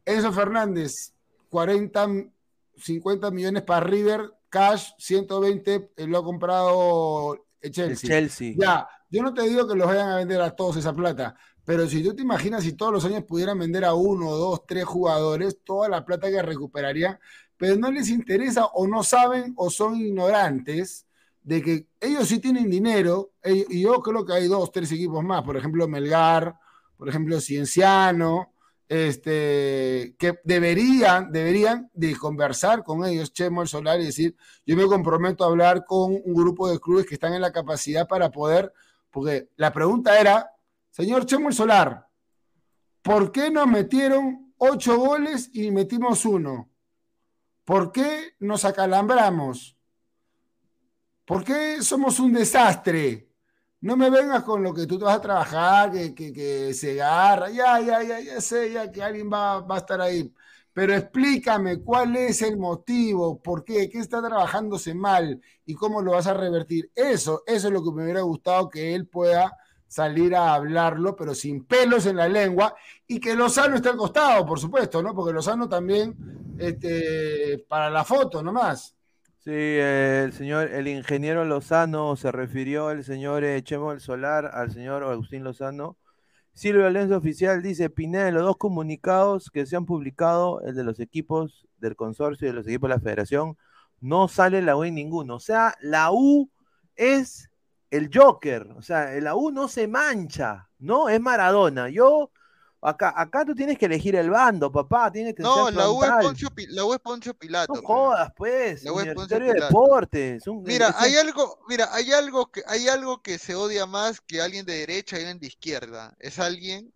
S6: Enzo Fernández, 40 50 millones para River, cash, 120 eh, lo ha comprado Chelsea.
S4: Chelsea.
S6: Ya, yo no te digo que los vayan a vender a todos esa plata, pero si tú te imaginas si todos los años pudieran vender a uno, dos, tres jugadores, toda la plata que recuperarían, pero no les interesa o no saben o son ignorantes de que ellos sí tienen dinero, y yo creo que hay dos, tres equipos más, por ejemplo Melgar, por ejemplo Cienciano, este, que deberían, deberían de conversar con ellos, Chemo el Solar, y decir, yo me comprometo a hablar con un grupo de clubes que están en la capacidad para poder, porque la pregunta era, señor Chemo el Solar, ¿por qué nos metieron ocho goles y metimos uno? ¿Por qué nos acalambramos? ¿Por qué somos un desastre? No me vengas con lo que tú te vas a trabajar, que, que, se agarra, ya, ya, ya, ya sé, ya que alguien va, va a estar ahí. Pero explícame cuál es el motivo, por qué, qué está trabajándose mal y cómo lo vas a revertir. Eso, eso es lo que me hubiera gustado que él pueda salir a hablarlo, pero sin pelos en la lengua, y que Lozano esté al costado, por supuesto, ¿no? Porque Lozano también, este, para la foto nomás.
S4: Sí, el señor, el ingeniero Lozano se refirió al señor eh, Chemo Solar, al señor Agustín Lozano. Silvio Alonso Oficial dice, Pineda, los dos comunicados que se han publicado, el de los equipos del consorcio y de los equipos de la federación, no sale la U en ninguno. O sea, la U es el Joker, o sea, la U no se mancha, ¿no? Es Maradona. Yo Acá, acá tú tienes que elegir el bando, papá. Tienes que
S8: no, la U, es Poncio, la U es Poncio Pilato.
S4: No jodas, pues. La U es Poncio Pilato. Deportes.
S8: mira, hay algo, mira, hay algo que hay algo que se odia más que alguien de derecha y alguien de izquierda. Es alguien,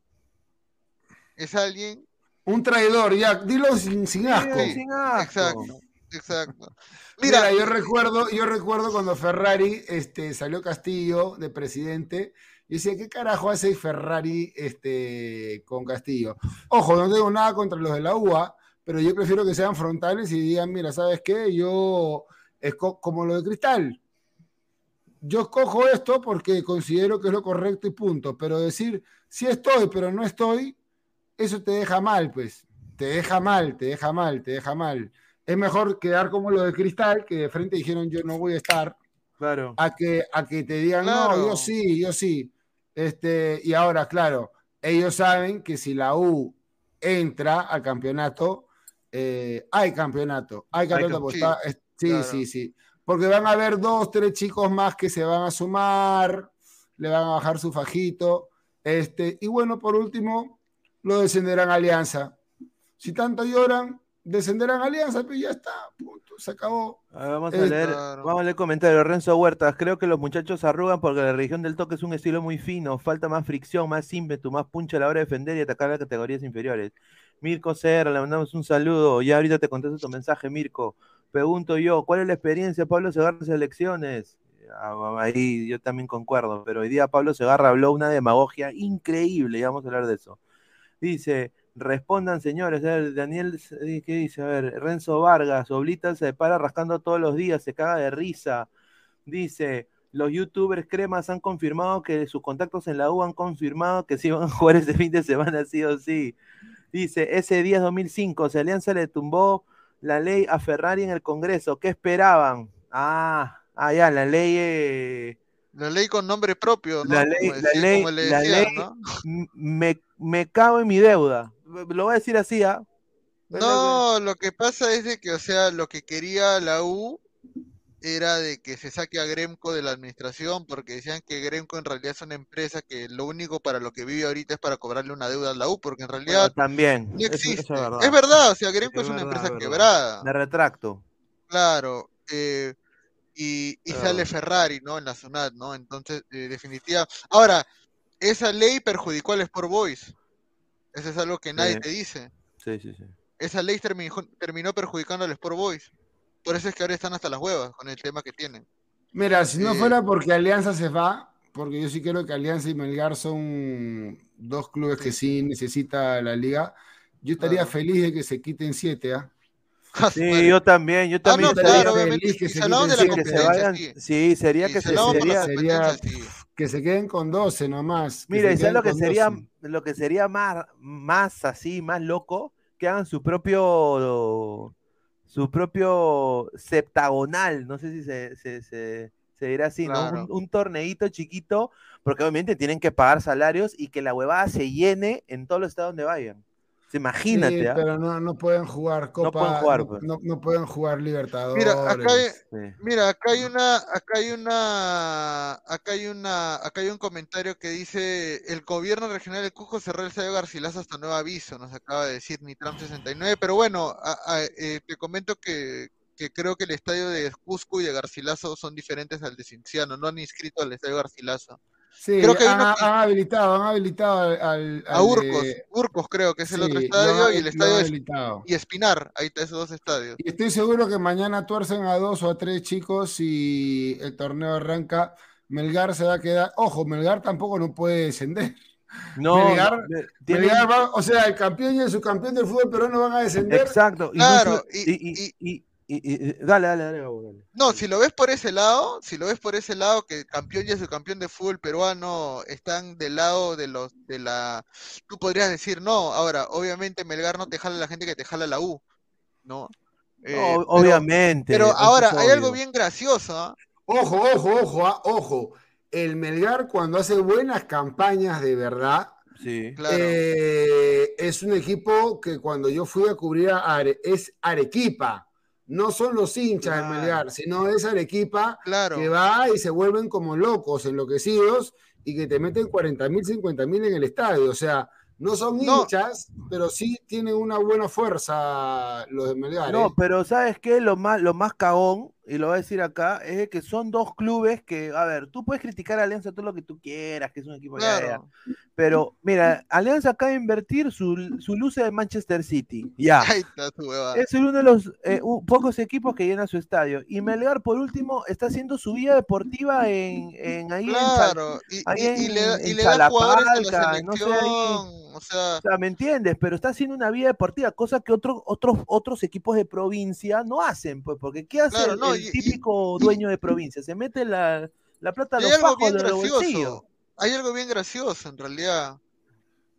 S8: es alguien.
S6: Un traidor, ya, dilo sin, sin asco.
S8: sin asco. Exacto. Exacto.
S6: Mira, yo recuerdo, yo recuerdo cuando Ferrari este, salió Castillo de presidente y decía, ¿qué carajo hace Ferrari este, con Castillo? Ojo, no tengo nada contra los de la UA, pero yo prefiero que sean frontales y digan, mira, ¿sabes qué? Yo es como lo de Cristal. yo cojo esto porque considero que es lo correcto y punto, pero decir, sí estoy, pero no estoy, eso te deja mal, pues, te deja mal, te deja mal, te deja mal. Es mejor quedar como lo de Cristal, que de frente dijeron yo no voy a estar,
S4: claro.
S6: a, que, a que te digan, no, yo sí, yo sí. Este, y ahora, claro, ellos saben que si la U entra al campeonato, eh, hay campeonato, hay campeonato. Pues sí, sí, sí, Porque van a haber dos, tres chicos más que se van a sumar, le van a bajar su fajito. Este, y bueno, por último, lo descenderán Alianza. Si tanto lloran, descenderán Alianza, pero pues ya está, punto, se acabó.
S4: vamos, a leer, vamos a leer comentarios. Renzo Huertas, creo que los muchachos arrugan porque la religión del toque es un estilo muy fino, falta más fricción, más ímpetu, más puncha a la hora de defender y atacar las categorías inferiores. Mirko Serra, le mandamos un saludo. Ya ahorita te contesto tu mensaje, Mirko. Pregunto yo, ¿cuál es la experiencia de Pablo Segarra en las elecciones? Ah, ahí yo también concuerdo, pero hoy día Pablo Segarra habló una demagogia increíble, y vamos a hablar de eso. Dice, respondan señores, Daniel, ¿qué dice? A ver, Renzo Vargas, Oblita se para rascando todos los días, se caga de risa. Dice, los youtubers cremas han confirmado que sus contactos en la U han confirmado que si van a jugar ese fin de semana sí o sí. Dice, ese día 2005, se Alianza le tumbó la ley a Ferrari en el Congreso. ¿Qué esperaban? Ah, ah ya, la ley... Eh,
S8: la ley con nombre propio,
S4: ¿no? La ley, la ley, la ley me, me cago en mi deuda. Lo voy a decir así, ¿ah?
S8: No, lo que pasa es de que, o sea, lo que quería la U era de que se saque a Gremco de la administración, porque decían que Gremco en realidad es una empresa que lo único para lo que vive ahorita es para cobrarle una deuda a la U, porque en realidad
S4: también
S8: no existe. es, verdad. o sea, Gremco es, una empresa quebrada.
S4: Me retracto.
S8: Claro, eh, y, sale Ferrari, ¿no? En la zona, ¿no? Entonces, eh, definitiva. Ahora, esa ley perjudicó al Sport Boys. Eso es algo que nadie te dice.
S4: Sí, sí, sí.
S8: Esa ley terminó, terminó perjudicando al Sport Boys. Por eso es que ahora están hasta las huevas con el tema que tienen.
S6: Mira, si no eh, fuera porque Alianza se va, porque yo sí creo que Alianza y Melgar son dos clubes que sí necesita la liga, yo estaría feliz de que se quiten siete, ¿ah?
S4: Sí, yo también, yo también.
S8: claro, feliz que se, de la
S4: vayan, sí. sería que se,
S6: sería, que se queden con 12 nomás.
S4: Mira, y lo que sería lo que sería más, más así, más loco, que hagan su propio su propio septagonal, no sé si se, se, se, dirá así, ¿no? Un, torneito chiquito, porque obviamente tienen que pagar salarios y que la huevada se llene en todos los estados donde vayan. Imagínate. Sí,
S6: ¿ah? Pero no, no, pueden jugar Copa. No pueden jugar, pues. no, pueden jugar Libertadores.
S8: Mira, acá hay, mira, acá hay una, acá hay una, acá hay una, acá hay un comentario que dice el gobierno regional de Cusco cerró el estadio Garcilaso hasta nuevo aviso, nos acaba de decir Nitram 69, pero bueno, eh, te comento que, que creo que el estadio de Cusco y de Garcilaso son diferentes al de Cinciano, no han inscrito al estadio Garcilaso.
S6: Sí, creo que han, habilitado, han habilitado al,
S8: a Urcos, Urcos creo que es el otro estadio y el estadio y Espinar, ahí está esos dos estadios.
S6: Y estoy seguro que mañana tuercen a dos o a tres chicos y el torneo arranca. Melgar se va a quedar, ojo, Melgar tampoco no puede descender.
S4: No,
S6: Melgar, o sea, el campeón y el subcampeón del fútbol peruano van a descender.
S4: Exacto.
S8: Claro, y,
S4: y, dale, dale, dale,
S8: No, si lo ves por ese lado, si lo ves por ese lado, que campeón y el campeón de fútbol peruano están del lado de los de la. Tú podrías decir no. Ahora, obviamente Melgar no te jala la gente que te jala la U, ¿no?
S4: Eh, obviamente.
S8: Pero, ahora, hay algo bien gracioso. ¿ah?
S6: Ojo, ojo, ojo, ¿ah? ojo. El Melgar, cuando hace buenas campañas de verdad,
S4: Sí.
S6: Eh, es un equipo que cuando yo fui a cubrir a es Arequipa no son los hinchas del Melgar, sino esa Arequipa que va y se vuelven como locos, enloquecidos y que te meten 40 mil, 50 mil en el estadio. O sea, no son hinchas, pero sí tienen una buena fuerza los de Melgar.
S4: No, ¿eh? pero ¿sabes qué? Lo más, lo más cagón, y lo voy a decir acá, es que son dos clubes que, a ver, tú puedes criticar a Alianza todo lo que tú quieras, que es un equipo claro. pero mira, Alianza acaba de invertir su, su luce de Manchester City. Ya. es uno de los eh, pocos equipos que llena su estadio. Y Melgar, por último, está haciendo su vida deportiva en, en ahí
S8: claro.
S4: en,
S8: y, le, y le da jugadores a la
S4: no sé, o sea, ¿me entiendes? Pero está haciendo una vida deportiva, cosa que otros otros, otros equipos de provincia no hacen, pues, porque ¿qué hace el, típico dueño de provincia? Se mete la, La plata
S8: hay algo bien gracioso. Hay algo bien gracioso, en realidad.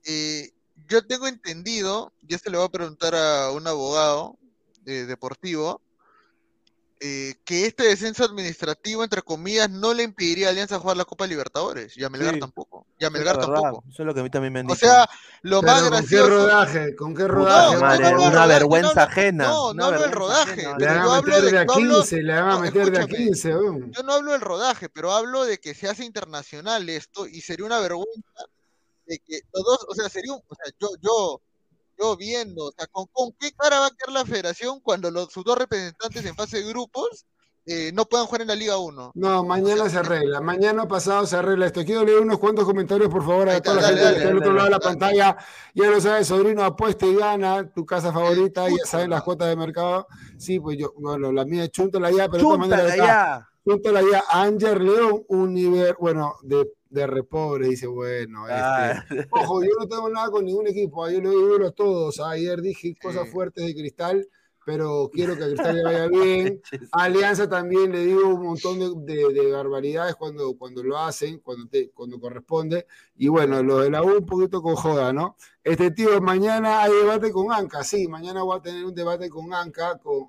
S8: Eh, yo tengo entendido, y esto le voy a preguntar a un abogado eh, deportivo, eh, que este descenso administrativo, entre comillas, no le impediría a Alianza jugar la Copa Libertadores. Y a Melgar tampoco. Y a Melgar tampoco.
S4: Eso es lo que a mí también me han
S8: dicho. O sea, lo más gracioso.
S6: ¿Con qué rodaje? ¿Con qué rodaje?
S4: una vergüenza ajena.
S8: No, no hablo del rodaje.
S6: Le van a meter de a 15, le van a meter de a 15.
S8: Yo no hablo del rodaje, pero hablo de que se hace internacional esto y sería una vergüenza de que todos, o sea, sería un, o sea, yo, yo, yo viendo, o sea, ¿con, qué cara va a quedar la federación cuando los, sus dos representantes en fase de grupos eh, no puedan jugar en la Liga 1?
S6: No, mañana se arregla, mañana pasado se arregla esto. Quiero leer unos cuantos comentarios, por favor, a toda la gente que está al otro lado de la pantalla. Ya lo sabes, sobrino, apuesta y gana, tu casa favorita, ya sabes las cuotas de mercado. Sí, pues yo, bueno, la mía es chúntala ya, pero de todas maneras. Ya. Chúntala ya, Ángel León, Univer, bueno, de de repobre, dice, bueno, ah. este, ojo, yo no tengo nada con ningún equipo, yo le digo a todos, ayer dije cosas fuertes de Cristal, pero quiero que a Cristal le vaya bien. A Alianza también le digo un montón de, barbaridades cuando, cuando lo hacen, cuando, te, cuando corresponde. Y bueno, lo de la U un poquito con joda, ¿no? Este tío, mañana hay debate con Anca, sí, mañana voy a tener un debate con Anca, con,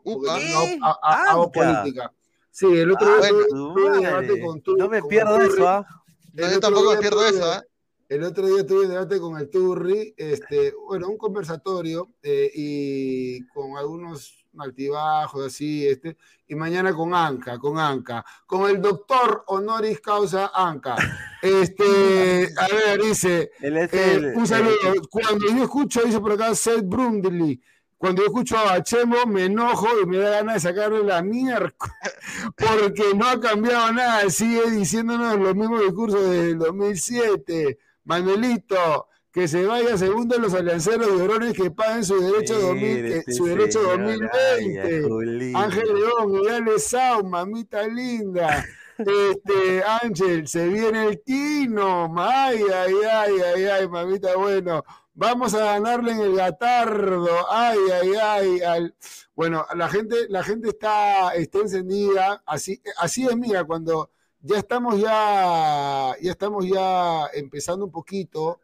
S6: hago política. Sí, el otro
S4: ah, día tuve, debate con. No me pierdo eso, ¿ah?
S8: Yo tampoco eso, ¿eh?
S6: El otro día tuve debate con el Turri, este, bueno, un conversatorio eh, y con algunos altibajos así, este, y mañana con Anca, con Anca, con el doctor honoris causa Anca. Este, a ver, dice, eh, un saludo. Cuando yo escucho, dice por acá Seth Brundley, cuando yo escucho a Chemo me enojo y me da ganas de sacarle la mierda porque no ha cambiado nada, sigue diciéndonos los mismos discursos del 2007. Manuelito, que se vaya segundo los alianceros de Orones que paguen su derecho, este su derecho 2020. Ángel León, dale Sao, mamita linda. Este, Ángel, se viene el Tino. Ay, ay, ay, ay, ay, mamita, bueno. Vamos a ganarle en el Gatardo. Ay, ay, ay. Al... Bueno, la gente, la gente está, está encendida. Así, así es, mira, cuando ya estamos ya, ya estamos ya empezando un poquito,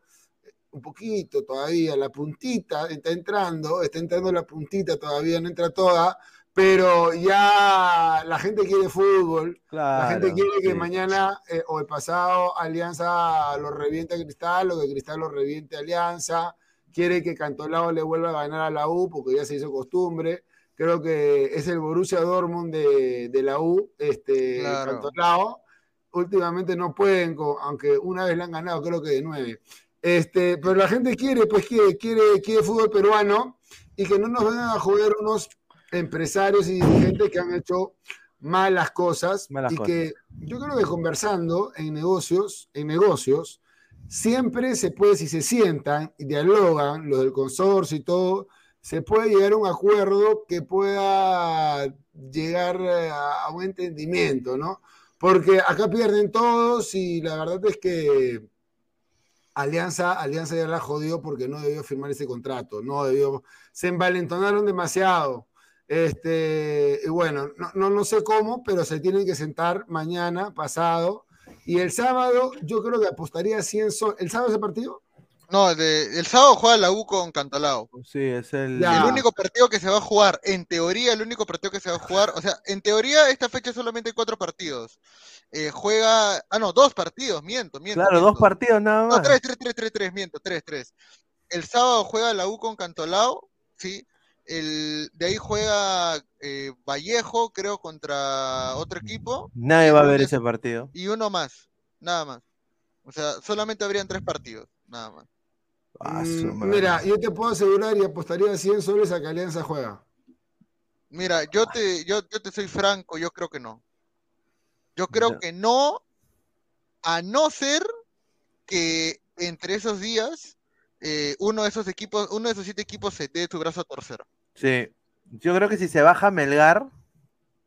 S6: un poquito todavía, la puntita está entrando, está entrando la puntita, todavía no entra toda, pero ya la gente quiere fútbol, la gente quiere que mañana eh, o el pasado Alianza lo reviente a Cristal o que Cristal lo reviente a Alianza, quiere que Cantolao le vuelva a ganar a la U porque ya se hizo costumbre, creo que es el Borussia Dortmund de, la U, este Cantolao, últimamente no pueden, aunque una vez le han ganado creo que de nueve, este, pero la gente quiere, pues quiere, quiere, quiere fútbol peruano y que no nos vengan a joder unos empresarios y dirigentes que han hecho malas cosas y que yo creo que conversando en negocios, en negocios, siempre se puede, si se sientan y dialogan, los del consorcio y todo, se puede llegar a un acuerdo que pueda llegar a, un entendimiento, ¿no? Porque acá pierden todos y la verdad es que Alianza, Alianza ya la jodió porque no debió firmar ese contrato, no debió, se envalentonaron demasiado. Este, y bueno, no, no, sé cómo, pero se tienen que sentar mañana, pasado. Y el sábado, yo creo que apostaría 100 soles. ¿El sábado ese partido?
S8: No, el sábado juega la U con Cantalao.
S4: Sí, es el...
S8: el único partido que se va a jugar. En teoría, el único partido que se va a jugar. O sea, en teoría, esta fecha solamente hay cuatro partidos. Eh, juega. Ah, no, dos partidos, miento, miento.
S4: Claro, dos partidos nada más.
S8: No, tres, tres, tres, tres, tres, miento, tres, tres. El sábado juega la U con Cantolao, ¿sí? El, de ahí juega eh, Vallejo, creo, contra otro equipo.
S4: Nadie va a ver ese partido.
S8: Y uno más, nada más. O sea, solamente habrían tres partidos, nada más.
S6: Ah, mm, mira, yo te puedo asegurar y apostaría 100 soles a que Alianza juega.
S8: Mira, yo te, yo, yo te soy franco, yo creo que no. Yo creo que no, a no ser que entre esos días eh, uno de esos equipos, uno de esos siete equipos se dé su brazo a torcer.
S4: Sí, yo creo que si se baja Melgar.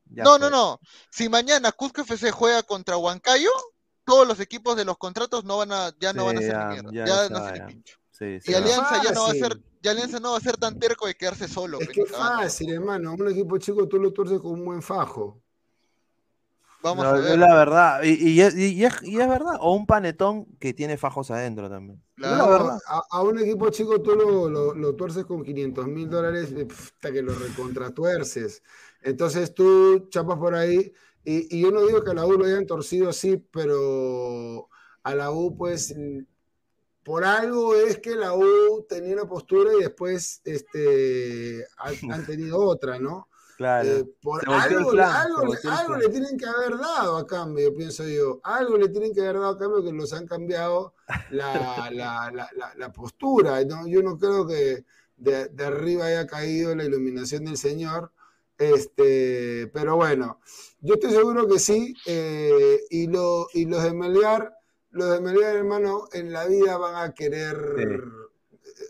S8: no, no, no. Si mañana Cusco FC juega contra Huancayo, todos los equipos de los contratos no van a, ya no van a ser ya, mierda. Ya, no se pincho. y Alianza ya no va a ser, ya Alianza no va a ser tan terco de quedarse solo.
S6: Es que es fácil, hermano. Un equipo chico tú lo tuerces con un buen fajo.
S8: Vamos a ver.
S4: Es la verdad. Y, es, verdad. O un panetón que tiene fajos adentro también.
S6: A, un equipo chico tú lo, lo, tuerces con 500 mil dólares hasta que lo recontratuerces. Entonces tú chapas por ahí. Y, yo no digo que a la U lo hayan torcido así, pero a la U, pues, por algo es que la U tenía una postura y después este, han tenido otra, ¿no?
S4: Claro. Eh,
S6: por algo, algo, le tienen que haber dado a cambio, pienso yo. Algo le tienen que haber dado a cambio que los han cambiado la, la, la, la postura. ¿no? Yo no creo que de, de, arriba haya caído la iluminación del Señor. Este, pero bueno, yo estoy seguro que sí. Eh, y, lo, y los de Melgar, los de Melgar, hermano, en la vida van a querer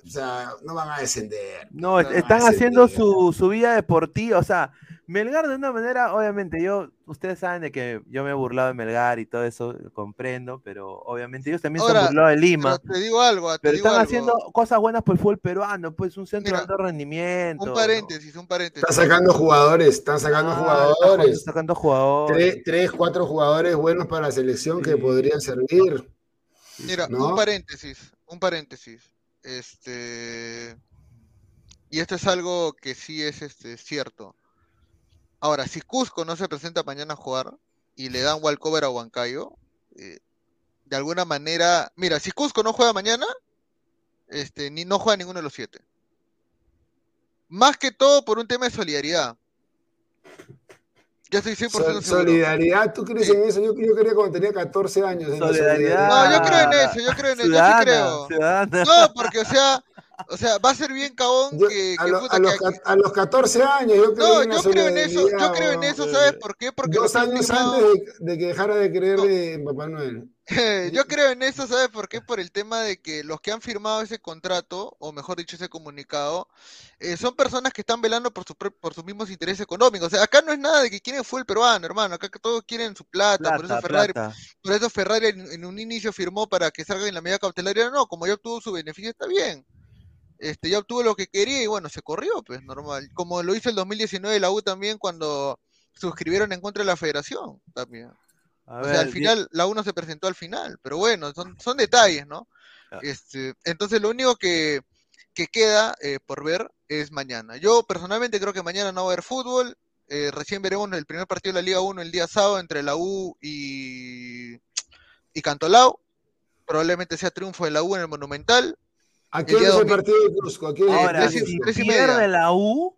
S6: o sea, no van a descender.
S4: No, están haciendo su, su, vida deportiva, o sea, Melgar de una manera, obviamente, yo, ustedes saben de que yo me he burlado de Melgar y todo eso, comprendo, pero obviamente ellos también se han burlado de Lima.
S8: Pero te digo algo,
S4: pero están haciendo cosas buenas por el fútbol peruano, pues un centro de alto rendimiento.
S8: Un paréntesis, un paréntesis.
S6: Están sacando jugadores, están sacando ah, jugadores.
S4: Están sacando jugadores.
S6: Tres, cuatro jugadores buenos para la selección que podrían servir.
S8: Mira, un paréntesis, un paréntesis. Este. Y esto es algo que sí es este, cierto. Ahora, si Cusco no se presenta mañana a jugar y le dan walcover a Huancayo, eh, de alguna manera. Mira, si Cusco no juega mañana, este, ni no juega ninguno de los siete. Más que todo por un tema de solidaridad. Ya estoy 100% seguro.
S6: Solidaridad, ¿tú crees en eso? Yo, yo quería cuando tenía 14 años.
S8: En solidaridad. No, yo creo en eso, yo creo en eso, yo sí creo. No, porque, o sea, o sea, va a ser bien cabón que,
S6: a, a, los, 14 años, yo
S8: creo, no, yo creo en eso, yo creo en eso, ¿sabes por qué? Porque
S6: dos años antes de, que dejara de creer en Papá Noel.
S8: yo creo en eso, ¿sabes por qué? Por el tema de que los que han firmado ese contrato, o mejor dicho, ese comunicado, eh, son personas que están velando por, su, por sus mismos intereses económicos. O sea, acá no es nada de que quieren fue el peruano, hermano. Acá todos quieren su plata. por eso Ferrari, Por eso Ferrari en, un inicio firmó para que salga en la medida cautelar. No, como ya obtuvo su beneficio, está bien. Este, ya obtuvo lo que quería y bueno, se corrió, pues normal. Como lo hizo el 2019 la U también cuando suscribieron en contra de la federación también o sea, al final, la uno se presentó al final, pero bueno, son, son detalles, ¿no? Este, entonces, lo único que, queda eh, por ver es mañana. Yo personalmente creo que mañana no va a haber fútbol. Eh, recién veremos el primer partido de la Liga 1 el día sábado entre la U y, y Cantolao. Probablemente sea triunfo de la U en el Monumental.
S6: ¿A qué hora es el partido de Cusco?
S4: Ahora, si pierde la U,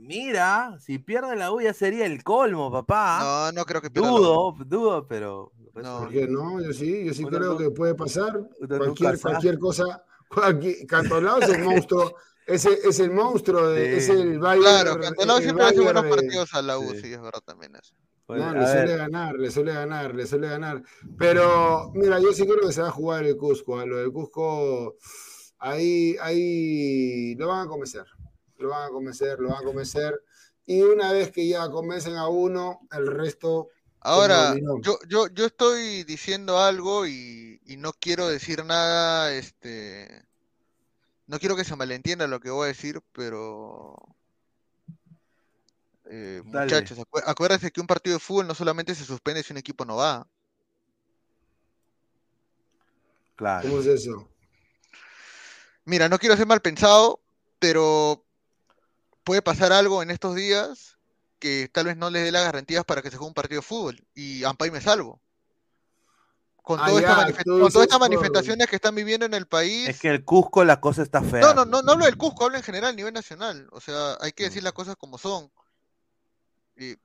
S4: Mira, si pierde la U ya sería el colmo, papá.
S8: No, no creo que pierda.
S4: Dudo, dudo, pero.
S6: No. ¿Por qué no? Yo sí, yo sí creo que puede pasar. Cualquier, cualquier cosa. Cualquier, Cantolao es el monstruo. Ese es el monstruo, de, es el
S8: Bayern. Claro, Cantolao siempre hace buenos partidos a la U, sí. es verdad también eso.
S6: no, le suele ganar, le suele ganar, le suele ganar. Pero, mira, yo sí creo que se va a jugar el Cusco. A lo del Cusco, ahí, ahí lo van a convencer lo van a convencer, lo van a convencer. Y una vez que ya convencen a uno, el resto...
S8: Ahora, yo, yo, yo estoy diciendo algo y, no quiero decir nada, este... No quiero que se malentienda lo que voy a decir, pero... Eh, muchachos, acuérdense que un partido de fútbol no solamente se suspende si un equipo no va.
S6: Claro. ¿Cómo es eso?
S8: Mira, no quiero ser mal pensado, pero puede pasar algo en estos días que tal vez no les dé las garantías para que se juegue un partido de fútbol y Ampay me salvo. Con, ah, todas estas manifestaciones que están viviendo en el país.
S4: Es que el Cusco la cosa está fea.
S8: No, no, no, no hablo del Cusco, hablo en general, a nivel nacional. O sea, hay que decir mm. las cosas como son. Y,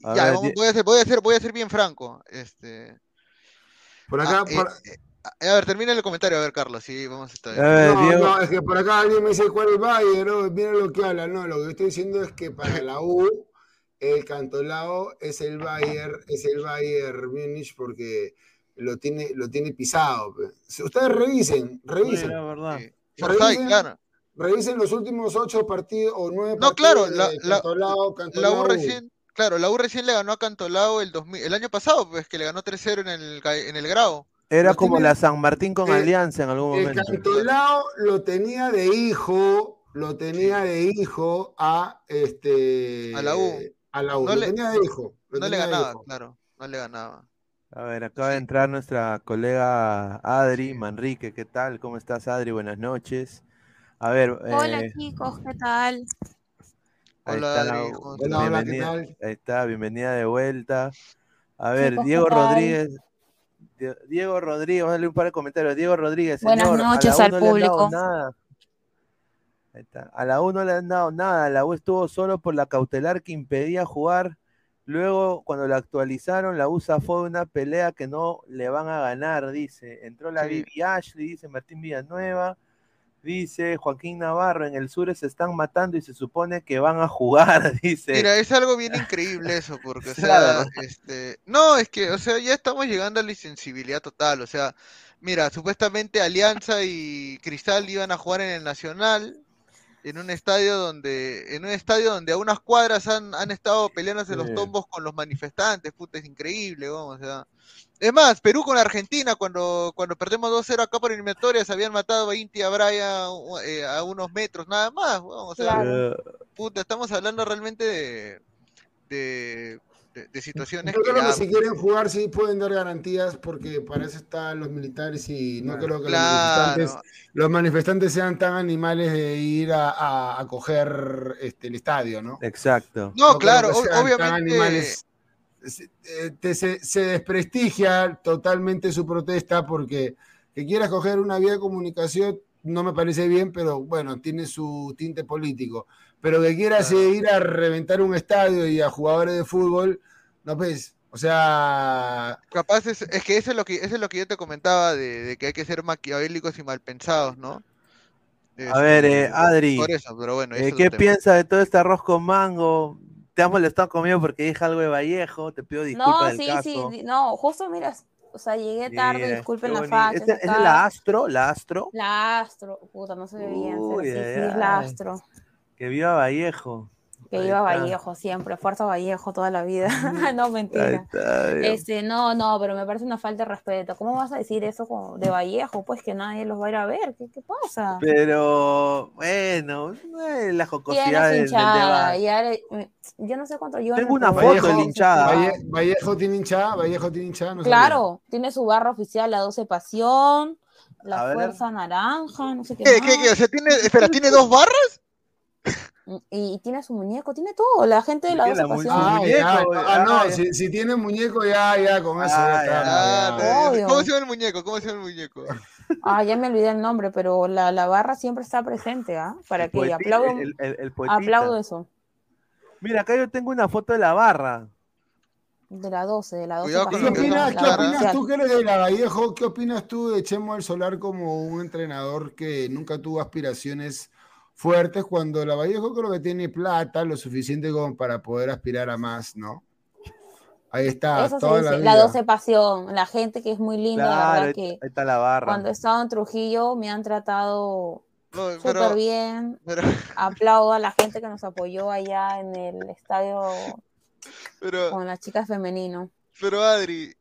S8: ya, voy, a ser, voy, a ser, voy a ser bien franco. Este,
S6: por acá, ah,
S8: eh, eh, a ver, termina el comentario, a ver, Carlos, sí, vamos a estar.
S6: no, no, es que por acá alguien me dice cuál es el Bayern, ¿no? Mira lo que habla, no, lo que estoy diciendo es que para la U, el Cantolao es el Bayern, es el Bayern Munich porque lo tiene, lo tiene pisado. Ustedes revisen, revisen. Sí,
S8: verdad. Revisen, claro.
S6: revisen, los últimos ocho partidos o nueve
S8: no, claro, la, Cantolao, Cantolao, la U recién, claro, la U recién le ganó a Cantolao el, 2000, el año pasado, pues que le ganó 3-0 en el, en el grado.
S4: Era como la San Martín con Alianza en algún momento.
S6: El Cantolao lo tenía de hijo, lo tenía de hijo a este
S8: a la U.
S6: A la U. No
S8: le,
S6: tenía hijo.
S8: no le ganaba, claro. No le ganaba.
S4: A ver, acaba de entrar nuestra colega Adri Manrique. ¿Qué tal? ¿Cómo estás, Adri? Buenas noches. A ver.
S9: Hola, eh, chicos, ¿qué tal?
S8: Hola, Adri.
S6: Hola, ¿qué tal?
S4: Ahí está, bienvenida de vuelta. A ver, Diego Rodríguez. Diego Rodríguez, vamos a darle un par de comentarios. Diego Rodríguez,
S9: Buenas noches al público.
S4: A la U no le han dado nada. La U estuvo solo por la cautelar que impedía jugar. Luego, cuando la actualizaron, la USA fue una pelea que no le van a ganar, dice. Entró la Vivi Ashley, dice Martín Villanueva. Dice Joaquín Navarro, en el sur se están matando y se supone que van a jugar, dice.
S8: Mira, es algo bien increíble eso, porque, o sea, este, no, es que, o sea, ya estamos llegando a la insensibilidad total, o sea, mira, supuestamente Alianza y Cristal iban a jugar en el Nacional, en un estadio donde, en un estadio donde a unas cuadras han, han estado peleándose los tombos con los manifestantes, puta, es increíble, vamos, o sea. Es más, Perú con Argentina, cuando, cuando perdemos 2-0 acá por eliminatorias, habían matado a Inti y a Brian eh, a unos metros, nada más, vamos, o sea, puta, estamos hablando realmente de, de de, situaciones.
S6: Yo creo que, si quieren jugar sí pueden dar garantías porque para eso están los militares y no creo que los, manifestantes, sean tan animales de ir a, a, coger este, el estadio, ¿no?
S4: Exacto.
S8: No, claro, obviamente.
S6: Eh, se, se, desprestigia totalmente su protesta porque que quieras coger una vía de comunicación no me parece bien, pero bueno, tiene su tinte político pero que quieras ir a reventar un estadio y a jugadores de fútbol, no ves. O sea.
S8: Capaz es, que eso es lo que eso es lo que yo te comentaba de, que hay que ser maquiavélicos y mal pensados, ¿no?
S4: a ver, eh, Adri. Por eso, pero bueno, eh, ¿Qué piensas de todo este arroz con mango? ¿Te has molestado conmigo porque dije algo de Vallejo? Te pido disculpas.
S9: No, sí, sí, no, justo mira, o sea, llegué tarde, disculpen la facha.
S4: ¿Es, ¿Es, la Astro? ¿La Astro?
S9: La Astro, puta, no se ve bien. sí, sí, es la Astro.
S4: Que viva Vallejo.
S9: Que viva Vallejo siempre, fuerza Vallejo toda la vida. no, mentira. este, no, no, pero me parece una falta de respeto. ¿Cómo vas a decir eso de Vallejo? Pues que nadie los va a ir a ver. ¿Qué, qué pasa?
S4: Pero, bueno, la jocosidad del,
S9: del yo no sé cuánto yo
S4: Tengo una foto de hinchada.
S6: Vallejo, tiene hinchada, Vallejo tiene hinchada.
S9: claro, tiene su barra oficial, la 12 Pasión, la Fuerza Naranja, no sé qué.
S8: ¿Qué, qué, qué? O sea, tiene, espera, ¿tiene dos barras?
S9: Y, tiene su muñeco, tiene todo. La gente de la
S6: ocupación. Ah, ah, no, si, si, tiene muñeco, ya, ya, con eso
S8: ah, ¿Cómo se llama el muñeco? ¿Cómo se llama el muñeco?
S9: Ah, ya me olvidé el nombre, pero la, la barra siempre está presente, ¿ah? Para que aplaudo, aplaudo eso.
S4: Mira, acá yo tengo una foto de la barra.
S9: De la 12, de la 12.
S6: ¿Qué opinas, ¿qué opinas tú que eres de la Vallejo? ¿Qué opinas tú de Chemo el Solar como un entrenador que nunca tuvo aspiraciones fuertes cuando la Vallejo creo que tiene plata lo suficiente como para poder aspirar a más, ¿no? Ahí está.
S9: toda la, la 12 Pasión, la gente que es muy linda, la verdad que
S4: ahí está la barra.
S9: cuando he estado en Trujillo me han tratado súper bien. Aplaudo a la gente que nos apoyó allá en el estadio con las chicas femenino.
S8: Pero Adri,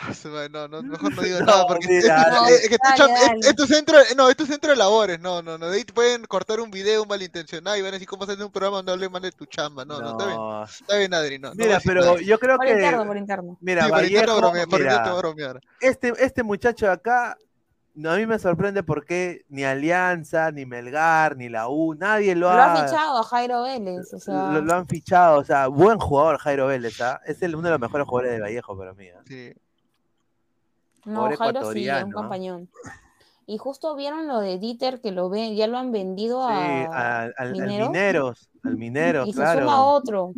S8: no, no, mejor no digo nada porque esto, es centro, no, esto es centro de labores, no, no, no, de ahí pueden cortar un video un malintencionado y van a decir cómo hacer un programa donde hable mal de tu chamba, no, no, está bien, está bien Adri, no.
S4: Mira, pero yo creo
S9: por
S4: que
S9: interno, por interno.
S4: Mira,
S8: sí, por interno bromear, por interno bromear.
S4: Este, este muchacho de acá no, a mí me sorprende porque ni Alianza, ni Melgar, ni la U, nadie lo,
S9: ha...
S4: Lo
S9: ha fichado a Jairo Vélez, o sea...
S4: Lo, han fichado, o sea, buen jugador Jairo Vélez, ¿ah? Es el, uno de los mejores jugadores de Vallejo para mí. ¿ah? Sí.
S9: No, Jairo sí, un compañón. Y justo vieron lo de Dieter que lo ven, ya lo han vendido a,
S4: al, mineros. Al minero,
S9: y
S4: claro.
S9: se suma otro.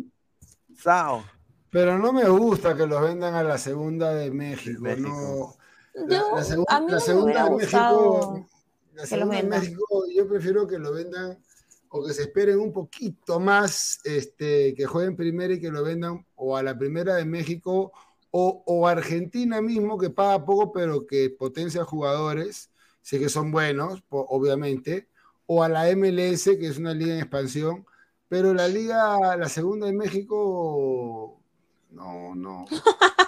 S4: Sao.
S6: Pero no me gusta que los vendan a la segunda de México. No, la, segunda, de México. La segunda de México, yo prefiero que lo vendan o que se esperen un poquito más, este, que jueguen primero y que lo vendan o a la primera de México o, Argentina mismo que paga poco pero que potencia jugadores, sé que son buenos, obviamente, o a la MLS que es una liga en expansión, pero la liga, la segunda de México, no, no.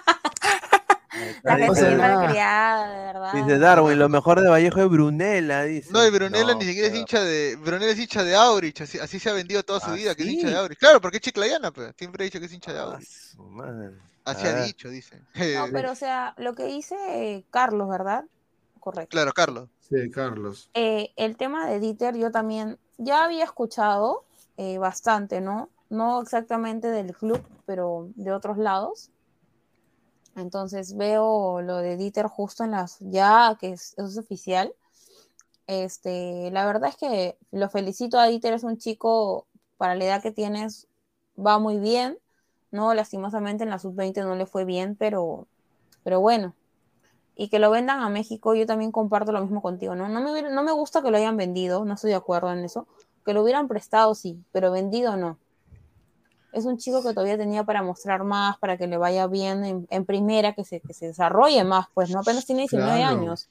S9: La gente bien criada, de verdad.
S4: Dice Darwin, lo mejor de Vallejo es Brunella, dice.
S8: No, y Brunella ni siquiera es hincha de. Brunella es hincha de Aurich, así, así se ha vendido toda su vida, que es hincha de Aurich. Claro, porque es chiclayana, pues. Siempre he dicho que es hincha de ah, Así ha dicho, dice.
S9: No, pero o sea, lo que dice Carlos, ¿verdad? Correcto.
S8: Claro, Carlos.
S6: Sí, Carlos.
S9: Eh, el tema de Dieter, yo también ya había escuchado eh, bastante, ¿no? No exactamente del club, pero de otros lados. Entonces veo lo de Dieter justo en las, ya que es, es oficial. Este, la verdad es que lo felicito a Dieter, es un chico para la edad que tienes, va muy bien, ¿no? Lastimosamente en la sub-20 no le fue bien, pero, pero bueno. Y que lo vendan a México, yo también comparto lo mismo contigo, ¿no? No me, no me gusta que lo hayan vendido, no estoy de acuerdo en eso. Que lo hubieran prestado, sí, pero vendido no es un chico que todavía tenía para mostrar más, para que le vaya bien en, primera, que se, que se desarrolle más, pues no apenas tiene 19 años.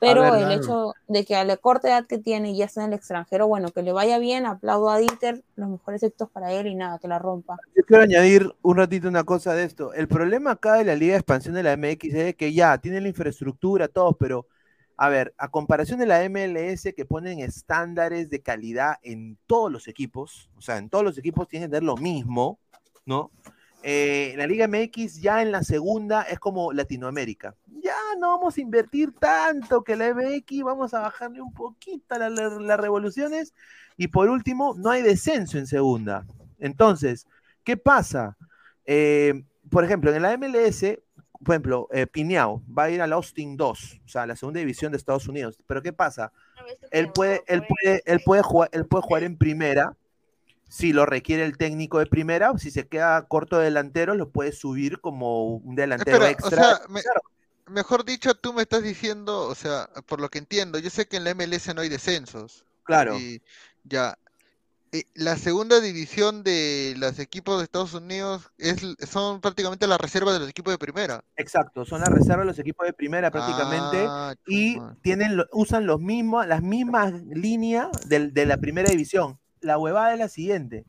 S9: Pero el hecho de que a la corta edad que tiene y ya está en el extranjero, bueno, que le vaya bien, aplaudo a Dieter, los mejores éxitos para él y nada, que la rompa.
S4: Yo quiero añadir un ratito una cosa de esto. El problema acá de la Liga de Expansión de la MX es que ya tiene la infraestructura, todo, pero a ver, a comparación de la MLS que ponen estándares de calidad en todos los equipos, o sea, en todos los equipos tienen que tener lo mismo, ¿no? Eh, la Liga MX ya en la segunda es como Latinoamérica. Ya no vamos a invertir tanto que la MX, vamos a bajarle un poquito las revoluciones. Y por último, no hay descenso en segunda. Entonces, ¿qué pasa? Eh, por ejemplo, en la MLS por ejemplo, eh, Piñao va a ir al Austin 2, o sea, la segunda división de Estados Unidos. Pero ¿qué pasa? Él puede, él puede, él puede jugar, él puede jugar en primera, si lo requiere el técnico de primera, si se queda corto delantero, lo puede subir como un delantero extra.
S8: mejor dicho, tú me estás diciendo, o sea, por lo que entiendo, yo sé que en la MLS no hay descensos.
S4: Claro.
S8: Y ya, la segunda división de los equipos de Estados Unidos es, son prácticamente las reservas de los equipos de primera.
S4: Exacto, son las reservas de los equipos de primera prácticamente ah, y tienen usan los mismos, las mismas líneas de, la primera división. La huevada es la siguiente,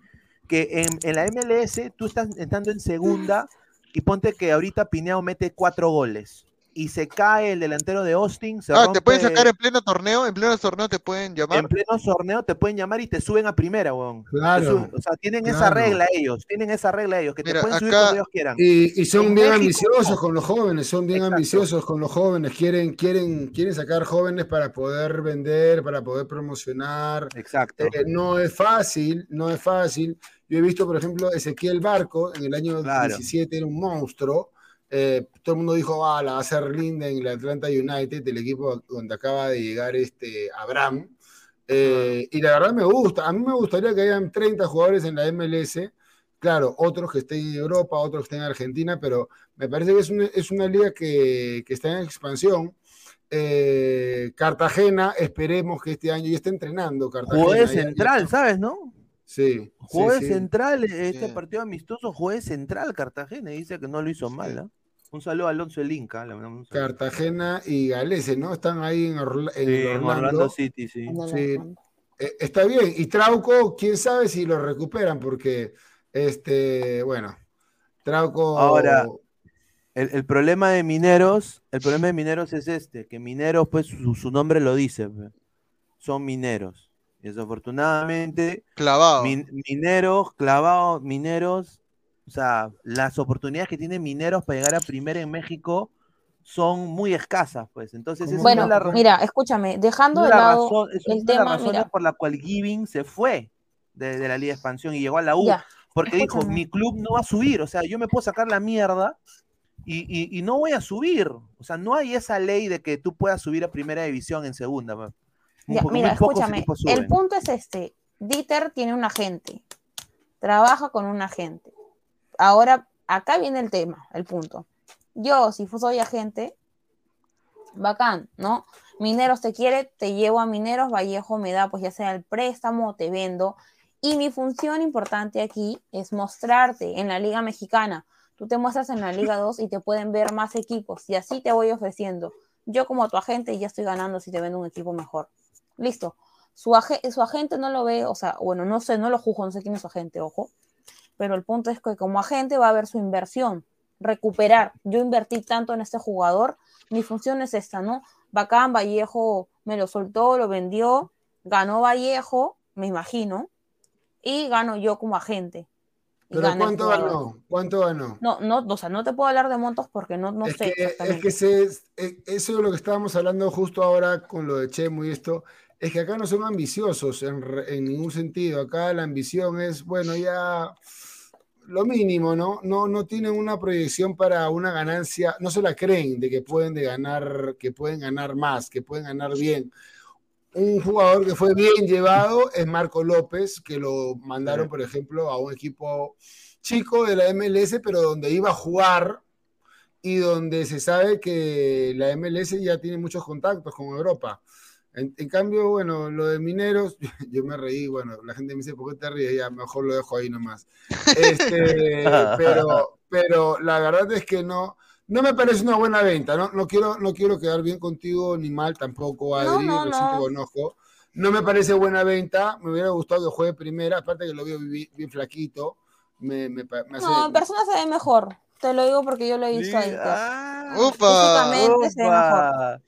S4: que en, la MLS tú estás entrando en segunda y ponte que ahorita Pineo mete cuatro goles y se cae el delantero de Austin. Se
S8: ah, te pueden sacar en pleno torneo, en pleno torneo te pueden llamar.
S4: En pleno torneo te pueden llamar y te suben a primera, weón. Claro. o sea, tienen esa regla ellos, tienen esa regla ellos, que te pueden subir cuando ellos quieran.
S6: Y, son bien ambiciosos con los jóvenes, son bien ambiciosos con los jóvenes, quieren, quieren, quieren sacar jóvenes para poder vender, para poder promocionar.
S4: Exacto.
S6: Eh, no es fácil, no es fácil. Yo he visto, por ejemplo, Ezequiel Barco en el año 17 era un monstruo eh, todo el mundo dijo, ah, la va a ser linda en el Atlanta United, el equipo donde acaba de llegar este Abraham. Eh, y la verdad me gusta. A mí me gustaría que hayan 30 jugadores en la MLS. Claro, otros que estén en Europa, otros que estén en Argentina, pero me parece que es una, es una liga que, que, está en expansión. Eh, Cartagena, esperemos que este año ya esté entrenando. Cartagena,
S4: Juez central, ¿sabes, no?
S6: Sí.
S4: Juez central, este partido amistoso, juez central Cartagena, dice que no lo hizo mal, ¿ah? Un saludo a Alonso el Inca.
S6: Cartagena y Galese, ¿no? Están ahí en, Orlando.
S4: City, sí.
S6: Eh, está bien. Y Trauco, quién sabe si lo recuperan, porque, este, bueno, Trauco.
S4: Ahora, el, problema de Mineros, el problema de Mineros es este, que Mineros, pues su, nombre lo dice, son mineros. Desafortunadamente,
S8: clavado.
S4: mineros, clavados, mineros, o sea, las oportunidades que tienen mineros para llegar a primera en México son muy escasas, pues. Entonces,
S9: es bueno, mira, escúchame, dejando de lado el tema,
S4: la por la cual Giving se fue de, la Liga de Expansión y llegó a la U, porque dijo, mi club no va a subir, o sea, yo me puedo sacar la mierda y, y, no voy a subir, o sea, no hay esa ley de que tú puedas subir a primera división en segunda.
S9: mira, escúchame, el punto es este, Dieter tiene un agente, trabaja con un agente ahora, acá viene el tema, el punto. Yo, si soy agente, bacán, ¿no? Mineros te quiere, te llevo a Mineros, Vallejo me da, pues ya sea el préstamo, te vendo. Y mi función importante aquí es mostrarte en la Liga Mexicana. Tú te muestras en la Liga 2 y te pueden ver más equipos y así te voy ofreciendo. Yo como tu agente ya estoy ganando si te vendo un equipo mejor. Listo. Su, su agente no lo ve, o sea, bueno, no sé, no lo juzgo, no sé quién es su agente, ojo pero el punto es que como agente va a ver su inversión, recuperar. Yo invertí tanto en este jugador, mi función es esta, ¿no? Bacán, Vallejo me lo soltó, lo vendió, ganó Vallejo, me imagino, y gano yo como agente.
S6: ¿Pero cuánto ganó? ¿Cuánto ganó?
S9: No, no, o sea, no te puedo hablar de montos porque no, no sé.
S6: es que se, eh, eso es lo que estábamos hablando justo ahora con lo de Chemo y esto. Es que acá no son ambiciosos en, en ningún sentido. Acá la ambición es, bueno, ya lo mínimo, ¿no? No, no tienen una proyección para una ganancia, no se la creen de que pueden de ganar, que pueden ganar más, que pueden ganar bien. Un jugador que fue bien llevado es Marco López, que lo mandaron, por ejemplo, a un equipo chico de la MLS, pero donde iba a jugar y donde se sabe que la MLS ya tiene muchos contactos con Europa. En, cambio, bueno, lo de mineros, yo me reí, bueno, la gente me dice, ¿por qué te ríes? Ya, mejor lo dejo ahí nomás. Este, pero, pero la verdad es que no, no me parece una buena venta, no, no, quiero, no quiero quedar bien contigo ni mal tampoco, Adri, no, no, no. conozco. No me parece buena venta, me hubiera gustado que juegue primera, aparte que lo veo bien, flaquito. Me, me,
S9: no, en persona se ve mejor, te lo digo porque yo lo he visto ahí.
S8: Ah, Físicamente
S9: se ve mejor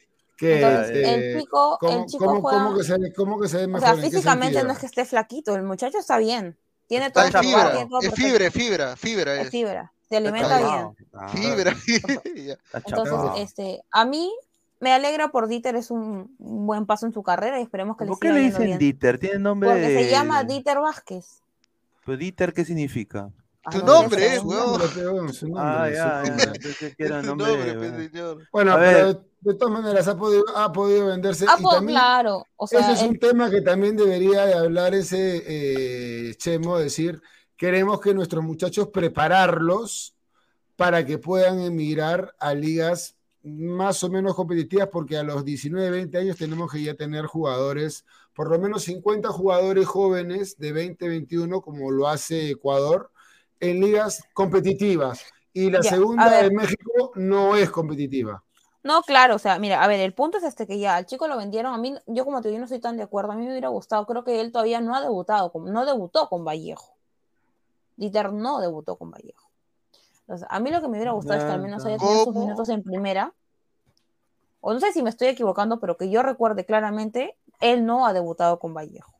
S9: el chico,
S6: ¿cómo,
S9: el chico
S6: ¿cómo, que se, ¿Cómo que se ve mejor?
S9: O sea, físicamente no es que esté flaquito, el muchacho está bien. Tiene
S8: todo, es fibra, es fibra, fibra, fibra
S9: es. fibra, se alimenta bien.
S8: Fibra.
S9: Entonces, este, a mí me alegra por Dieter, es un buen paso en su carrera y esperemos que le
S4: siga ¿Por qué le dicen Dieter? Tiene nombre
S9: Porque se llama Dieter Vázquez.
S4: ¿Pero Dieter qué significa?
S8: Tu nombre, weón.
S4: Ah, ya, ya.
S6: nombre. Bueno, pero de todas maneras ha podido, ha podido venderse.
S9: Ah, y claro. O sea,
S6: ese es un tema que también debería de hablar ese eh, Chemo, decir, queremos que nuestros muchachos prepararlos para que puedan emigrar a ligas más o menos competitivas, porque a los 19, 20 años tenemos que ya tener jugadores, por lo menos 50 jugadores jóvenes de 20, 21, como lo hace Ecuador, en ligas competitivas. Y la segunda de México no es competitiva.
S9: No, claro, o sea, mira, a ver, el punto es este que ya al chico lo vendieron, a mí, yo como te digo, no estoy tan de acuerdo, a mí me hubiera gustado, creo que él todavía no ha debutado, no debutó con Vallejo. Dieter no debutó con Vallejo. a mí lo que me hubiera gustado es que al menos haya tenido sus minutos en primera, o no sé si me estoy equivocando, pero que yo recuerde claramente, él no ha debutado con Vallejo.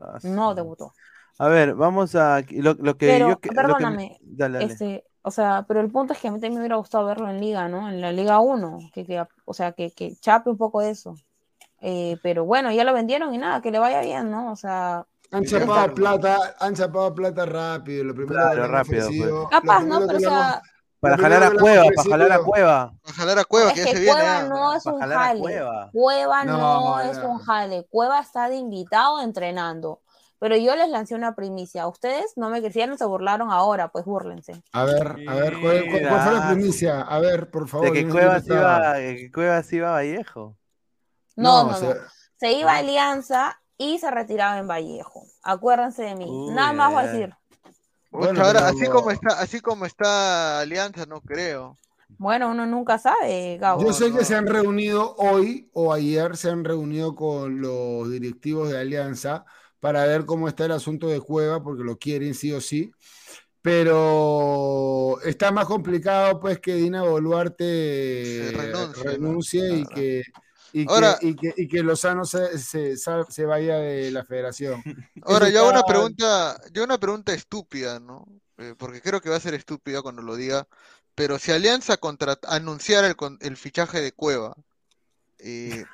S9: Ah, no debutó.
S4: A ver, vamos a lo, que yo
S9: perdóname, Este, o sea, pero el punto es que a mí también me hubiera gustado verlo en Liga, ¿no? En la Liga 1, que, o sea, que, que, chape un poco eso. Eh, pero bueno, ya lo vendieron y nada, que le vaya bien, ¿no? O sea.
S6: Han chapado plata, han chapado plata rápido, lo primero
S4: claro, rápido. Pues.
S9: Capaz, ¿no? Pero o sea.
S4: Para jalar a Cueva, para jalar a Cueva.
S8: Para jalar a Cueva, que, ya se viene.
S9: Cueva no es un jale. Cueva, no, es un jale. Cueva está de invitado entrenando. Pero yo les lancé una primicia. Ustedes no me quisieron, se burlaron ahora, pues búrlense.
S6: A ver, a ver, ¿cuál, fue la primicia? A ver, por favor.
S4: De que Cuevas iba, que Cuevas iba a Vallejo.
S9: No, no, no. Se... iba a Alianza y se retiraba en Vallejo. Acuérdense de mí. Nada más voy a decir.
S8: Bueno, ahora, así como está, así como está Alianza, no creo.
S9: Bueno, uno nunca sabe, Gabo.
S6: Yo sé que se han reunido hoy o ayer, se han reunido con los directivos de Alianza para ver cómo está el asunto de Cueva, porque lo quieren sí o sí. Pero está más complicado pues que Dina Boluarte renuncie y que, y, que, y, que, Lozano se, se, vaya de la federación.
S8: Ahora, yo hago una pregunta, yo una pregunta estúpida, ¿no? Eh, porque creo que va a ser estúpida cuando lo diga. Pero si Alianza contra, anunciara el, el fichaje de Cueva, eh,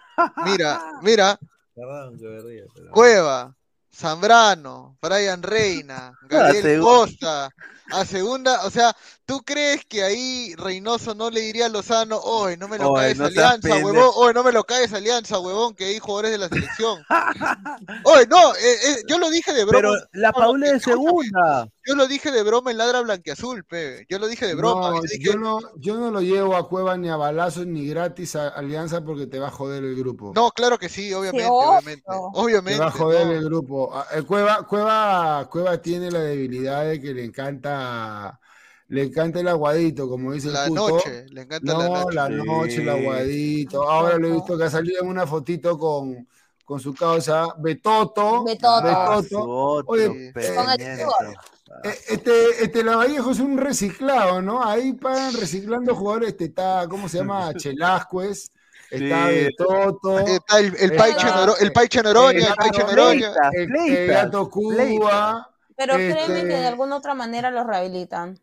S8: mira, mira, Cueva, Zambrano, Brian Reina, Gabriel Costa, a segunda, o sea, ¿tú crees que ahí Reynoso no le diría a Lozano, hoy no me lo caes alianza, huevón, hoy no me lo caes alianza, huevón, que hay jugadores de la selección? Oye, no, eh, eh, yo lo dije de broma. Pero
S4: la Paula de segunda.
S8: Yo lo dije de broma en Ladra Blanqueazul, pe. Yo lo dije de broma.
S6: yo, no, yo no lo llevo a Cueva ni a balazos ni gratis a Alianza porque te va a joder el grupo.
S8: No, claro que sí, obviamente, obviamente. Obviamente. Te
S6: va a joder el grupo. Ah, el Cueva, Cueva, Cueva tiene la debilidad de que le encanta le encanta el aguadito, como dice
S8: la
S6: el
S8: puto. noche, le encanta
S6: no,
S8: la noche.
S6: la noche, el aguadito. Ahora lo he visto que ha salido en una fotito con, con su causa Betoto.
S9: Betoto.
S6: Oye, eh, este, este Lavallejo es un reciclado, ¿no? Ahí pagan reciclando jugadores. Este está, ¿cómo se llama? Chelascuez. Está Betoto.
S8: Está el, el Paiche el Paiche Noroña, el Paiche Noroña.
S6: El Gato Cuba.
S9: Pero créeme que de este alguna otra manera los rehabilitan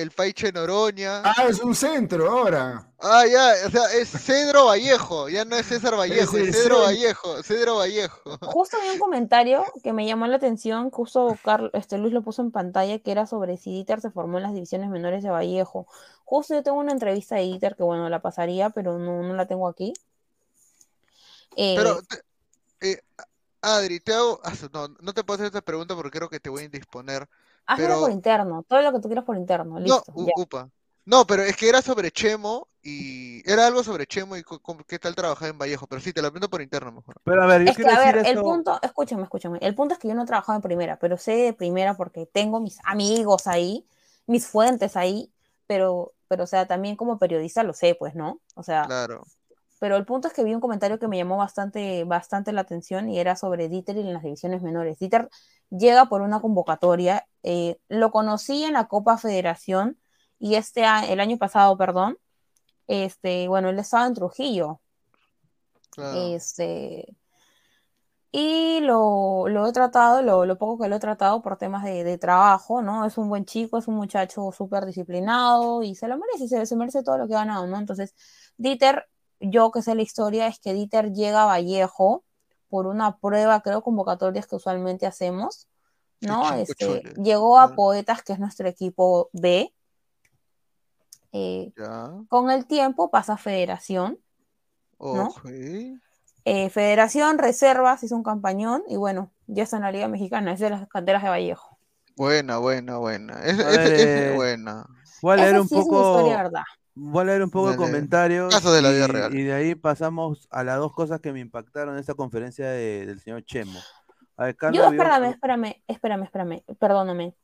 S8: el Paiche Noroña.
S6: Ah, es un centro ahora.
S8: Ah, ya, o sea, es Cedro Vallejo, ya no es César Vallejo, es, Cedro Vallejo, Cedro Vallejo.
S9: Justo vi un comentario que me llamó la atención, justo Carlos, este Luis lo puso en pantalla, que era sobre si Dieter se formó en las divisiones menores de Vallejo. Justo yo tengo una entrevista de Dieter que, bueno, la pasaría, pero no, no la tengo aquí.
S8: Eh, pero, eh, Adri, te hago, ah, no, no te puedo hacer esta pregunta porque creo que te voy a indisponer.
S9: Hazlo por interno, todo lo que tú quieras por interno, listo.
S8: No, No, pero es que era sobre Chemo y era algo sobre Chemo y qué tal trabajar en Vallejo, pero sí, te lo aprendo por interno mejor.
S9: Pero a ver, yo es que, a ver, el punto, escúchame, escúchame, el punto es que yo no he trabajado en primera, pero sé de primera porque tengo mis amigos ahí, mis fuentes ahí, pero, pero o sea, también como periodista lo sé, pues, ¿no? O sea,
S8: claro.
S9: Pero el punto es que vi un comentario que me llamó bastante, bastante la atención y era sobre Dieter y en las divisiones menores. Dieter llega por una convocatoria, eh, lo conocí en la Copa Federación y este el año pasado, perdón, este, bueno, él estaba en Trujillo. Este, y lo, lo he tratado, lo, lo, poco que lo he tratado por temas de, de, trabajo, ¿no? Es un buen chico, es un muchacho súper disciplinado y se lo merece, se, se merece todo lo que ha ganado, ¿no? Entonces, Dieter, yo que sé la historia, es que Dieter llega a Vallejo por una prueba, creo, convocatorias que usualmente hacemos, ¿no? Este, llegó a Poetas, que es nuestro equipo B. Eh, con el tiempo pasa a Federación, ¿no? Eh, Federación, Reservas, hizo un campañón y bueno, ya está en la Liga Mexicana, es de las canteras de Vallejo.
S8: Buena, buena, buena. Es, es, buena.
S4: Voy a leer un poco. Voy a leer un poco de comentarios.
S8: de la vida y, real.
S4: Y de ahí pasamos a las dos cosas que me impactaron en esta conferencia del señor Chemo.
S9: Yo, espérame, espérame, espérame, espérame, perdóname.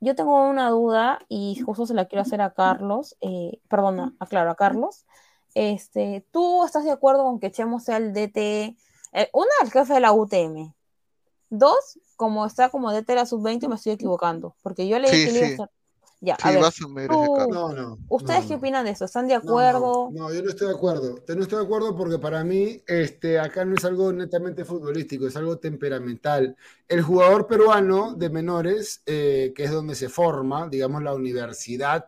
S9: Yo tengo una duda y justo se la quiero hacer a Carlos, eh, perdona, aclaro, a Carlos. Este, ¿Tú estás de acuerdo con que Chemo sea el DT, eh, una, el jefe de la UTM? Dos, como está como DT de la sub-20, me estoy equivocando, porque yo le dije que iba a ya, a ver,
S6: no, no,
S9: ¿Ustedes qué opinan de eso? ¿Están de acuerdo?
S6: No, yo no estoy de acuerdo. No estoy de acuerdo porque para mí este, acá no es algo netamente futbolístico, es algo temperamental. El jugador peruano de menores, eh, que es donde se forma, digamos, la universidad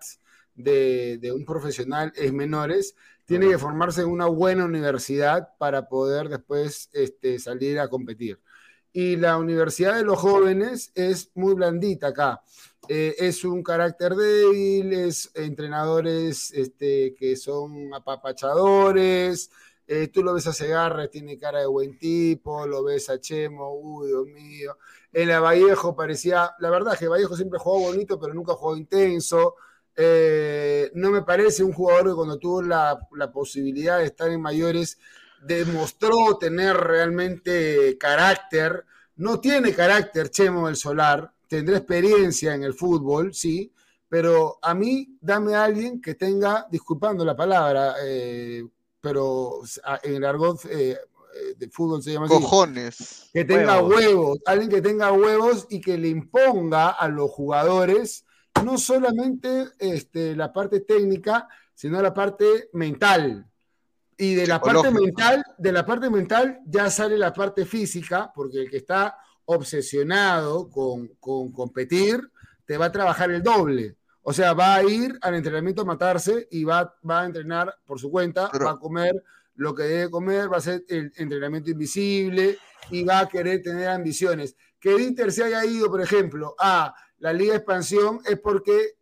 S6: de, de un profesional es menores, tiene que formarse en una buena universidad para poder después este, salir a competir. Y la universidad de los jóvenes es muy blandita acá. Eh, es un carácter débil, es entrenadores este, que son apapachadores, eh, tú lo ves a Segarra, tiene cara de buen tipo, lo ves a Chemo, uy, Dios mío. En la Vallejo parecía, la verdad es que Vallejo siempre jugó bonito, pero nunca jugó intenso. Eh, no me parece un jugador que cuando tuvo la, la posibilidad de estar en mayores demostró tener realmente carácter. No tiene carácter Chemo del Solar, tendré experiencia en el fútbol, sí, pero a mí dame a alguien que tenga, disculpando la palabra, eh, pero en el argot eh, eh, de fútbol se llama
S8: así. Cojones.
S6: Que tenga huevos. alguien que tenga huevos y que le imponga a los jugadores no solamente este, la parte técnica, sino la parte mental. Y de la parte mental, de la parte mental ya sale la parte física, porque el que está obsesionado con, competir, te va a trabajar el doble. O sea, va a ir al entrenamiento a matarse y va, va a entrenar por su cuenta, va a comer lo que debe comer, va a ser el entrenamiento invisible y va a querer tener ambiciones. Que Inter se haya ido, por ejemplo, a la Liga de Expansión es porque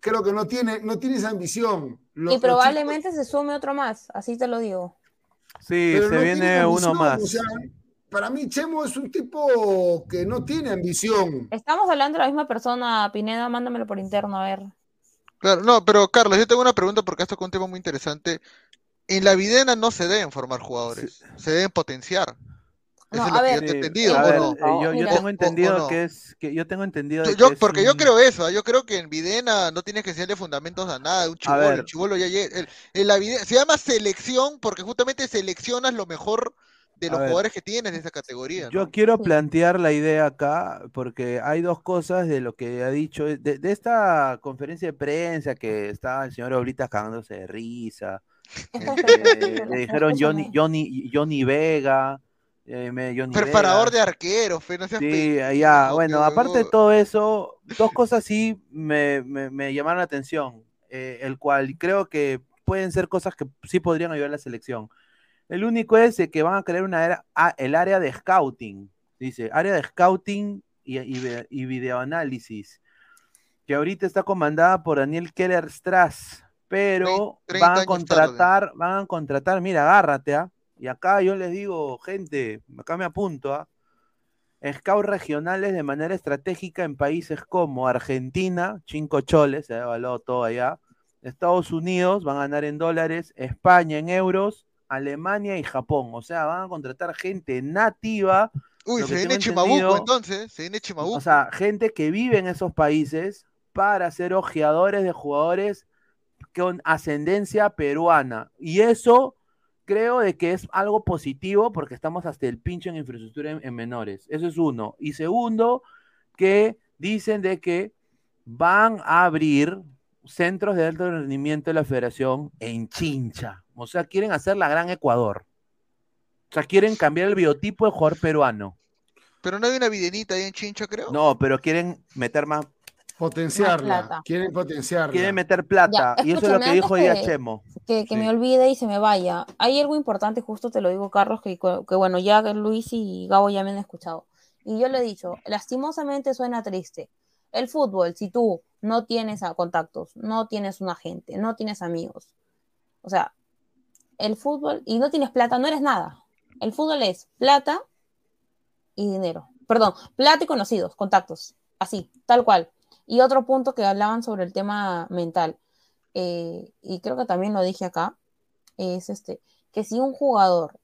S6: creo que no tiene, no tiene esa ambición.
S9: y probablemente se sume otro más, así te lo digo.
S4: Sí, se viene uno más
S6: para mí Chemo es un tipo que no tiene ambición.
S9: Estamos hablando de la misma persona, Pineda, mándamelo por interno, a ver.
S8: Claro, no, pero Carlos, yo tengo una pregunta porque esto es un tema muy interesante. En la videna no se deben formar jugadores, se deben potenciar.
S9: No, a ver,
S4: yo, entendido, yo, tengo entendido que es que yo tengo entendido
S8: yo, porque yo creo eso, ¿ah? yo creo que en Videna no tienes que enseñarle fundamentos a nada, un chivolo, el chivolo ya llega, en la videna, se llama selección porque justamente seleccionas lo mejor de los jugadores que tienes de esa categoría.
S4: Yo quiero plantear la idea acá, porque hay dos cosas de lo que ha dicho, de, esta conferencia de prensa que estaba el señor Oblitas cagándose de risa. Este, le dijeron Johnny, Johnny, Johnny Vega.
S8: Eh, Preparador de arqueros,
S4: no Sí, ya, bueno, aparte de todo eso, dos cosas sí me, llamaron la atención, eh, el cual creo que pueden ser cosas que sí podrían ayudar a la selección. El único es que van a crear una el área de scouting, dice, área de scouting y, y, videoanálisis, que ahorita está comandada por Daniel Keller Strass, pero van a contratar, van a contratar, mira, agárrate, ¿ah? Y acá yo les digo, gente, acá me apunto, ¿ah? Scouts regionales de manera estratégica en países como Argentina, cinco choles, se ha evaluado todo allá, Estados Unidos van a ganar en dólares, España en euros, Alemania y Japón. O sea, van a contratar gente nativa.
S8: Uy, se viene Chimabuco entonces, se viene Chimabuco.
S4: O sea, gente que vive en esos países para ser ojeadores de jugadores con ascendencia peruana. Y eso creo de que es algo positivo porque estamos hasta el pincho en infraestructura en, menores. Eso es uno. Y segundo, que dicen de que van a abrir centros de alto rendimiento de la federación en Chincha. O sea, quieren hacer la gran Ecuador. O sea, quieren cambiar el biotipo de jugador peruano.
S8: Pero no hay una videnita ahí en Chincha, creo.
S4: No, pero quieren meter más.
S6: Potenciarla. Quieren potenciarla.
S4: Quieren meter plata. y eso es lo que dijo que, Chemo.
S9: Que, me olvide y se me vaya. Hay algo importante, justo te lo digo, Carlos, que, que bueno, ya Luis y Gabo ya me han escuchado. Y yo le he dicho, lastimosamente suena triste. El fútbol, si tú no tienes contactos, no tienes un agente, no tienes amigos, o sea, el fútbol y no tienes plata, no eres nada. El fútbol es plata y dinero. Perdón, plata y conocidos, contactos. Así, tal cual. Y otro punto que hablaban sobre el tema mental, eh, y creo que también lo dije acá, es este, que si un jugador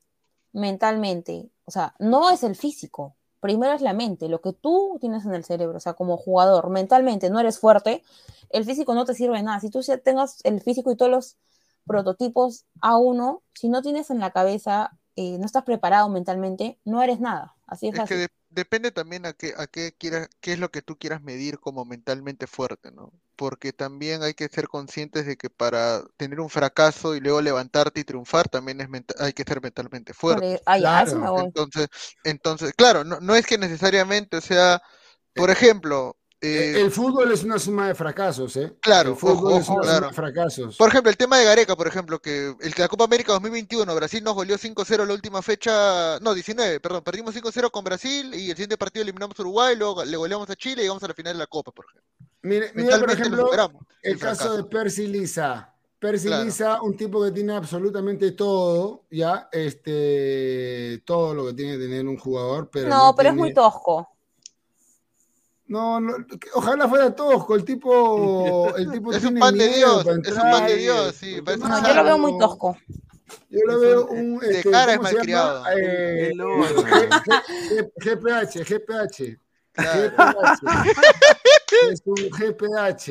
S9: mentalmente, o sea, no es el físico, primero es la mente, lo que tú tienes en el cerebro, o sea, como jugador, mentalmente no eres fuerte, el físico no te sirve de nada. Si tú tengas el físico y todos los prototipos A1, si no tienes en la cabeza, eh, no estás preparado mentalmente, no eres nada. Así es,
S8: que depende también a qué, a qué quieras, qué es lo que tú quieras medir como mentalmente fuerte, ¿no? Porque también hay que ser conscientes de que para tener un fracaso y luego levantarte y triunfar, también es hay que ser mentalmente fuerte. Entonces, entonces, claro, no, no es que necesariamente, o sea, por ejemplo,
S6: eh, el fútbol es una suma de fracasos, ¿eh?
S8: Claro,
S6: el fútbol es una suma de fracasos.
S8: Por ejemplo, el tema de Gareca, por ejemplo, que el la Copa América 2021, Brasil nos goleó 5-0 la última fecha, no, 19, perdón, perdimos 5-0 con Brasil y el siguiente partido eliminamos a Uruguay, luego le goleamos a Chile y llegamos a la final de la Copa, por ejemplo.
S6: Mire, mira, por ejemplo, el caso de Percy Lisa. Percy Lisa, un tipo que tiene absolutamente todo, ya, este, todo lo que tiene que tener un jugador, pero.
S9: No, pero es muy tosco.
S6: No, no, ojalá fuera tosco, el tipo, el tipo
S8: es un pan de Dios, es un pan de Dios, sí.
S9: No, yo lo veo muy tosco.
S6: Yo lo veo un.
S8: De este, cara es malcriado.
S6: Eh, GPH, GPH. es un GPH.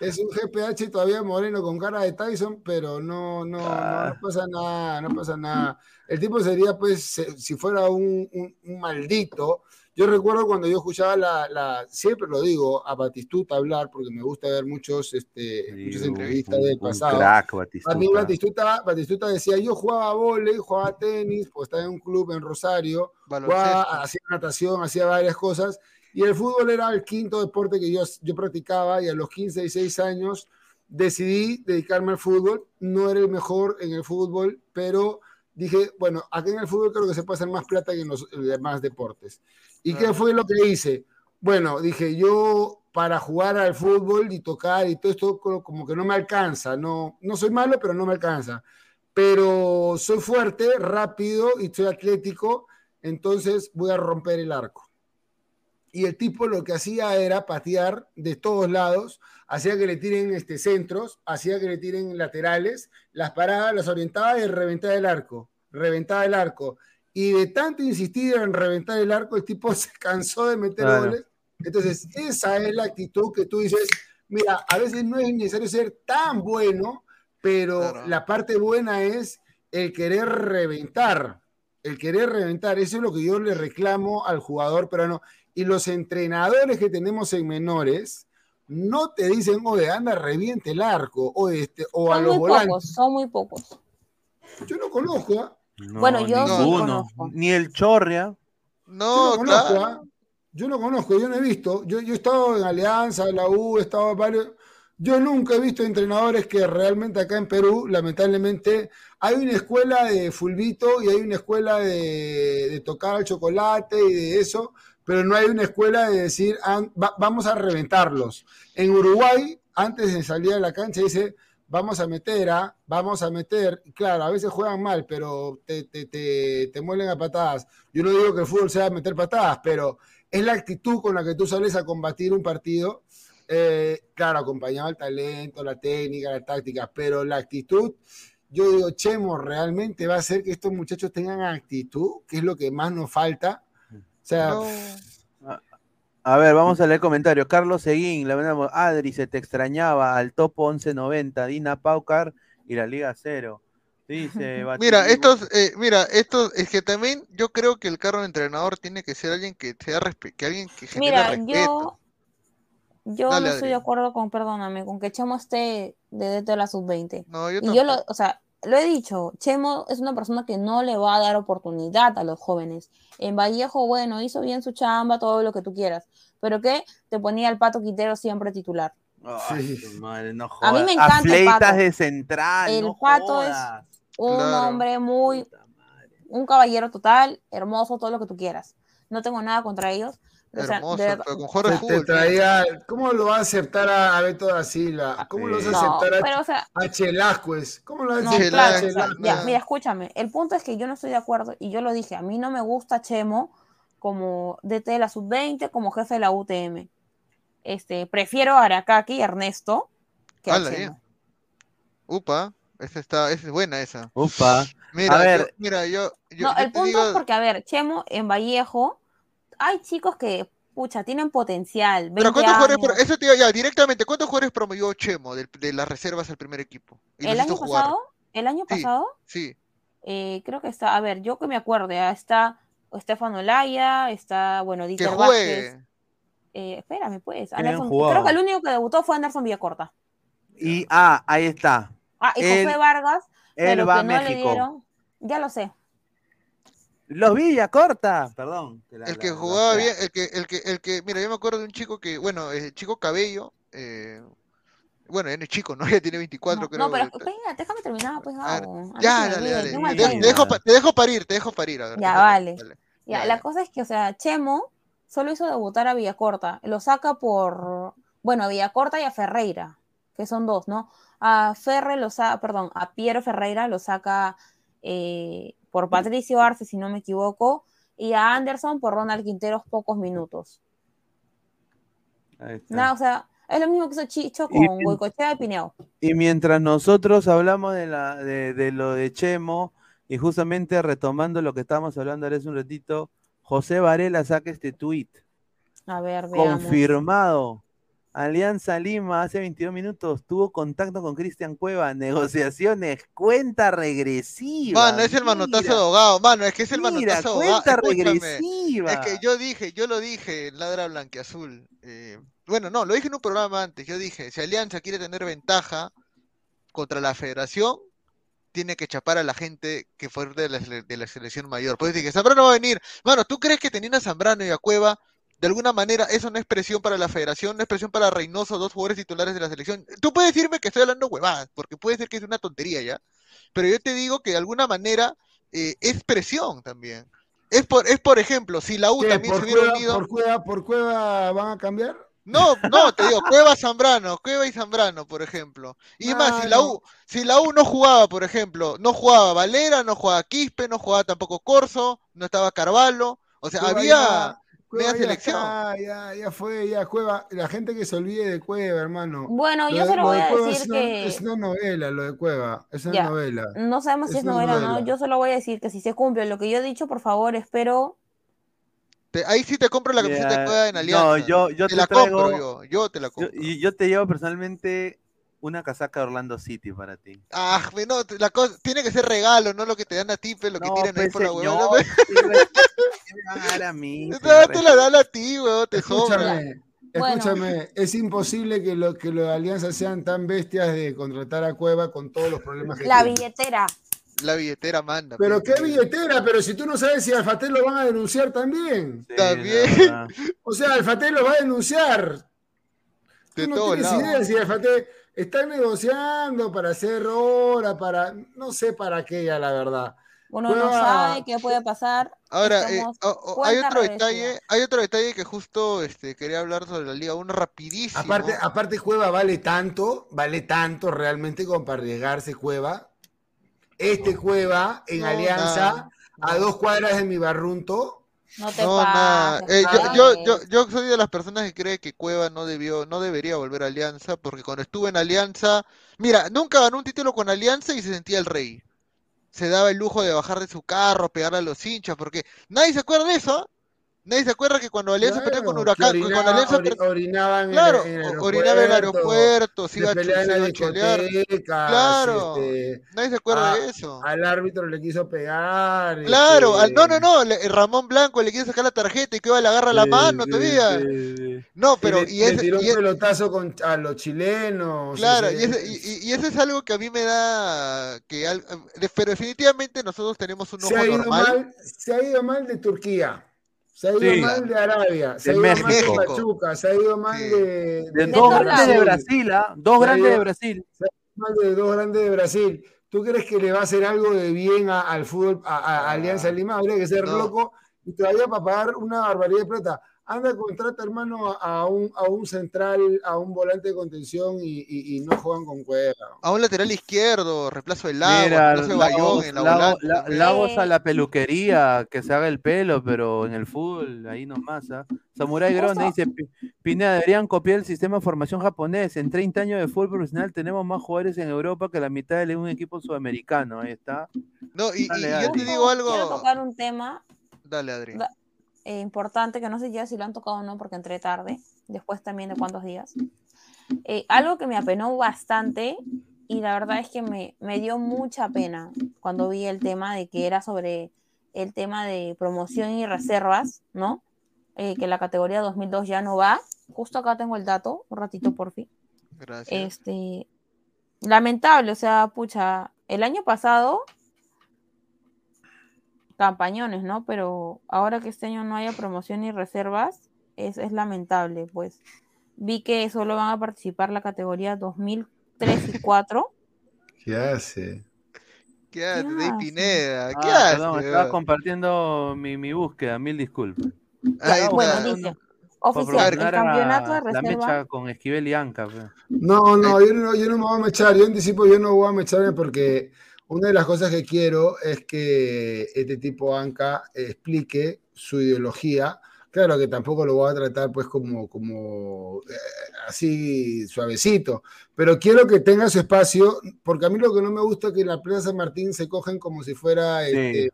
S6: Es un GPH todavía moreno con cara de Tyson, pero no, no, no, ah. pasa nada, no pasa nada. El tipo sería, pues, si fuera un, un maldito, yo recuerdo cuando yo escuchaba la, siempre lo digo, a Batistuta hablar, porque me gusta ver muchos, este, muchas entrevistas del pasado. Crack, Batistuta. A mí Batistuta, Batistuta decía, yo jugaba volei, jugaba tenis, pues estaba en un club en Rosario, jugaba, hacía natación, hacía varias cosas, y el fútbol era el quinto deporte que yo, yo practicaba, y a los 15, 16 años decidí dedicarme al fútbol. No era el mejor en el fútbol, pero dije, bueno, aquí en el fútbol creo que se puede hacer más plata que en los demás deportes. ¿Y qué fue lo que hice? Bueno, dije, yo para jugar al fútbol y tocar y todo esto como que no me alcanza, no, no soy malo, pero no me alcanza. Pero soy fuerte, rápido y soy atlético, entonces voy a romper el arco. Y el tipo lo que hacía era patear de todos lados, hacía que le tiren este, centros, hacía que le tiren laterales, las paradas, las orientaba y reventaba el arco, reventaba el arco y de tanto insistir en reventar el arco, el tipo se cansó de meter goles. Entonces, esa es la actitud que tú dices, mira, a veces no es necesario ser tan bueno, pero la parte buena es el querer reventar. el querer reventar, eso es lo que yo le reclamo al jugador peruano. Y los entrenadores que tenemos en menores no te dicen, oye, anda, reviente el arco, o, este, o a los muy Pocos,
S9: son muy pocos.
S6: Yo no conozco. ¿ah?
S9: bueno, yo
S4: ninguno. Ni el Chorria.
S8: No, yo no conozco. ¿ah?
S6: Yo no conozco, yo no he visto. Yo, yo he estado en Alianza, en la U, he estado en varios. Yo nunca he visto entrenadores que realmente acá en Perú, lamentablemente, hay una escuela de fulbito y hay una escuela de, tocar al chocolate y de eso, pero no hay una escuela de decir, ah, vamos a reventarlos. En Uruguay, antes de salir a la cancha, dice, vamos a meter, ¿ah? vamos a meter. Claro, a veces juegan mal, pero te, te, te, te muelen a patadas. Yo no digo que el fútbol sea meter patadas, pero es la actitud con la que tú sales a combatir un partido eh, claro, acompañado el talento, la técnica, la táctica, pero la actitud, yo digo, Chemo, realmente va a hacer que estos muchachos tengan actitud, que es lo que más nos falta.
S4: A ver, vamos a leer comentarios. Carlos Seguín, la verdad, Adri, se te extrañaba al top 1190, Dina Paucar y la Liga Cero. Dice,
S8: mira, estos, eh, mira, esto es que también yo creo que el carro de entrenador tiene que ser alguien que sea que alguien que genere mira, respeto.
S9: Yo no estoy de acuerdo con, perdóname, con que Chemo esté de DT la sub-20. No, yo y yo lo, o sea, lo he dicho, Chemo es una persona que no le va a dar oportunidad a los jóvenes. En Vallejo, bueno, hizo bien su chamba, todo lo que tú quieras, pero que te ponía el pato Quitero siempre titular.
S4: madre, no a mí me encanta el pato. de central.
S9: El pato es un hombre muy, un caballero total, hermoso, todo lo que tú quieras. No tengo nada contra ellos,
S6: Hermoso, con Jorge traía, ¿Cómo lo va a aceptar a, Beto da Silva? ¿Cómo lo vas a aceptar a, Chelasquez? ¿Cómo lo vas a aceptar
S9: mira, escúchame, el punto es que yo no estoy de acuerdo, y yo lo dije, a mí no me gusta Chemo como DT de la sub-20, como jefe de la UTM. Este, prefiero a Aracaki y Ernesto que a Chemo.
S8: Upa, esa está, esa es buena esa.
S4: Upa.
S8: Mira, a ver. mira, yo,
S9: no, el punto es porque, a ver, Chemo en Vallejo hay chicos que, pucha, tienen potencial. Pero ¿cuántos jugadores,
S8: eso te ya, directamente, ¿cuántos jugadores promovió Chemo de, las reservas al primer equipo?
S9: ¿El año pasado? ¿El año pasado?
S8: Sí.
S9: Eh, creo que está, a ver, yo que me acuerde, está Estefano Laya, está, bueno,
S8: Dieter Vázquez.
S9: Eh, espérame, pues. creo que el único que debutó fue Anderson Villacorta.
S4: Y, ah, ahí está.
S9: Ah, y José Vargas, pero que no le dieron. Ya lo sé.
S4: Los Villa corta, perdón.
S8: el que jugaba bien, el que, el que, el que, mira, yo me acuerdo de un chico que, bueno, el chico Cabello, eh, bueno, él es chico, ¿no? Ya tiene 24, creo.
S9: No, pero espera, déjame terminar, pues,
S8: Ya, dale, dale. Te, dejo, te dejo parir, te dejo parir. A ver,
S9: ya, vale. Ya, la cosa es que, o sea, Chemo solo hizo debutar a Villacorta. Lo saca por, bueno, a Villacorta y a Ferreira, que son dos, ¿no? A Ferre lo saca, perdón, a Piero Ferreira lo saca eh, por Patricio Arce, si no me equivoco, y a Anderson por Ronald Quinteros pocos minutos. Nada, o sea, es lo mismo que hizo Chicho con Huecochea y Pineo.
S4: Y mientras nosotros hablamos de, la, de, lo de Chemo, y justamente retomando lo que estábamos hablando hace un ratito, José Varela saca este tweet.
S9: A ver, veamos.
S4: Confirmado Alianza Lima hace 22 minutos tuvo contacto con Cristian Cueva, negociaciones, cuenta regresiva.
S8: Mano, es el manotazo de ahogado, mano, es que es el manotazo
S4: ahogado. Cuenta regresiva.
S8: Es que yo dije, yo lo dije, ladra blanqueazul. Eh, bueno, no, lo dije en un programa antes, yo dije, si Alianza quiere tener ventaja contra la federación, tiene que chapar a la gente que fue de la, de la selección mayor. Pues dije, Zambrano va a venir. Mano, ¿tú crees que teniendo a Zambrano y a Cueva de alguna manera eso no es presión para la federación, no es presión para Reynoso, dos jugadores titulares de la selección. Tú puedes decirme que estoy hablando huevadas, porque puede ser que es una tontería ya, pero yo te digo que de alguna manera eh, es presión también. Es por, es por ejemplo, si la U también se hubiera unido.
S6: Por cueva, ¿Por Cueva van a cambiar?
S8: No, no, te digo, Cueva Zambrano, Cueva y Zambrano, por ejemplo. Y más, si la U, si la U no jugaba, por ejemplo, no jugaba Valera, no jugaba Quispe, no jugaba tampoco Corso, no estaba Carvalho, o sea, había Cueva selección.
S6: ya, ya fue, ya Cueva. La gente que se olvide de Cueva, hermano.
S9: Bueno, yo solo voy a decir que.
S6: Es una novela lo de Cueva. Es una novela.
S9: No sabemos si es, novela o no. Yo solo voy a decir que si se cumple lo que yo he dicho, por favor, espero.
S8: ahí sí te compro la camiseta de Cueva en Alianza.
S4: No, yo, yo
S8: te, la compro yo. Yo te la compro.
S4: y yo te llevo personalmente una casaca de Orlando City para ti.
S8: Ah, no, la cosa, tiene que ser regalo, no lo que te dan a ti, pero lo que tiran ahí pues, por la huevada. a mí. No, te la dan a ti, weón, te
S6: Escúchame, escúchame, es imposible que lo que los alianzas sean tan bestias de contratar a Cueva con todos los problemas que
S9: La billetera.
S8: La billetera manda.
S6: Pero qué billetera, pero si tú no sabes si Alfatel lo van a denunciar también.
S8: también.
S6: O sea, Alfatel lo va a denunciar. De tú no tienes idea si Alfatel está negociando para hacer hora, para no sé para qué ya la verdad.
S9: Uno no sabe qué puede pasar.
S8: Ahora, eh, hay otro detalle, hay otro detalle que justo este, quería hablar sobre la Liga 1 rapidísimo.
S6: Aparte, aparte Cueva vale tanto, vale tanto realmente como para arriesgarse Cueva este Cueva en Alianza a dos cuadras de mi barrunto.
S9: No te no,
S8: eh, yo, yo, yo, soy de las personas que cree que Cueva no debió, no debería volver a Alianza, porque cuando estuve en Alianza, mira, nunca ganó un título con Alianza y se sentía el rey. Se daba el lujo de bajar de su carro, pegarle a los hinchas, porque nadie se acuerda de eso. Nadie se acuerda que cuando Alianza claro, con Huracán,
S6: orinaba,
S8: cuando Alianza
S6: ori, orinaba en
S8: claro,
S6: el, en el
S8: orinaba en el aeropuerto, se iba,
S6: a.
S8: Claro, este, nadie se acuerda
S6: a,
S8: de eso.
S6: Al árbitro le quiso pegar.
S8: Claro,
S6: este,
S8: al, no, no, no, Ramón Blanco le quiso sacar la tarjeta y que iba le agarra la mano
S6: sí,
S8: todavía.
S6: sí.
S8: No, pero y ese,
S6: le tiró
S8: y
S6: un pelotazo con, a los chilenos.
S8: Claro, y, ese, y, y, eso es algo que a mí me da que pero definitivamente nosotros tenemos un ojo
S6: se ha ido
S8: normal.
S6: Mal, se ha ido mal de Turquía. Se ha ido
S4: Sí.
S6: mal de Arabia, se ha ido
S4: México.
S6: mal de Pachuca, se ha ido mal de,
S4: De dos grandes de. Brasil, ¿ah? Dos
S6: Se ha
S4: grandes de
S6: ido-
S4: Brasil.
S6: mal de dos grandes de Brasil. ¿Tú crees que le va a hacer algo de bien a- al fútbol, a, a- a Alianza Lima? Habría que ser
S8: No.
S6: loco y todavía para pagar una barbaridad de plata. Anda, contrata, hermano, a un, a un central, a un volante de contención y, y- y no juegan con cuerda.
S8: A un lateral izquierdo, reemplazo de Lago,
S4: Mira,
S8: reemplazo de Bayón en la
S4: Lago-
S8: volante
S4: La-. Lagos a la peluquería, que se haga el pelo, pero en el fútbol, ahí nomás. ¿ah? Samurai Grone dice, "Pi- Pineda, deberían copiar el sistema de formación japonés. En 30 años de fútbol profesional tenemos más jugadores en Europa que la mitad de un equipo sudamericano. Ahí está.
S8: No, y, y-
S4: Dale,
S8: y yo te digo
S9: Quiero
S8: algo.
S9: tocar un tema
S8: Dale, Adri.
S9: Da- eh, importante que no sé ya si lo han tocado o no porque entré tarde, después también de cuántos días. Eh, algo que me apenó bastante y la verdad es que me, me dio mucha pena cuando vi el tema de que era sobre el tema de promoción y reservas, ¿no? Eh, que la categoría 2002 ya no va. Justo acá tengo el dato, un ratito por fin.
S8: Gracias.
S9: Este, lamentable, o sea, pucha, el año pasado campañones, ¿no? Pero ahora que este año no haya promoción ni reservas, es, es lamentable, pues. Vi que solo van a participar la categoría 2003 y 4.
S6: ¿Qué hace?
S8: ¿Qué haces,
S9: ¿Qué
S8: Dey?
S4: Ah,
S8: ¿Qué haces?
S4: perdón, estaba compartiendo mi, mi búsqueda, mil disculpas.
S8: Ahí
S9: bueno,
S8: está.
S9: dice,
S4: Para
S9: oficial, el campeonato de
S4: a la
S9: reserva.
S4: mecha con Esquivel y Anca. pues.
S6: No, no, yo no, yo no me voy a mechar. Yo anticipo, yo no voy a mecharme porque una de las cosas que quiero es que este tipo Anca explique su ideología. Claro que tampoco lo voy a tratar pues como, como eh, así suavecito, pero quiero que tenga su espacio, porque a mí lo que no me gusta es que en la Plaza San Martín se cogen como si fuera este,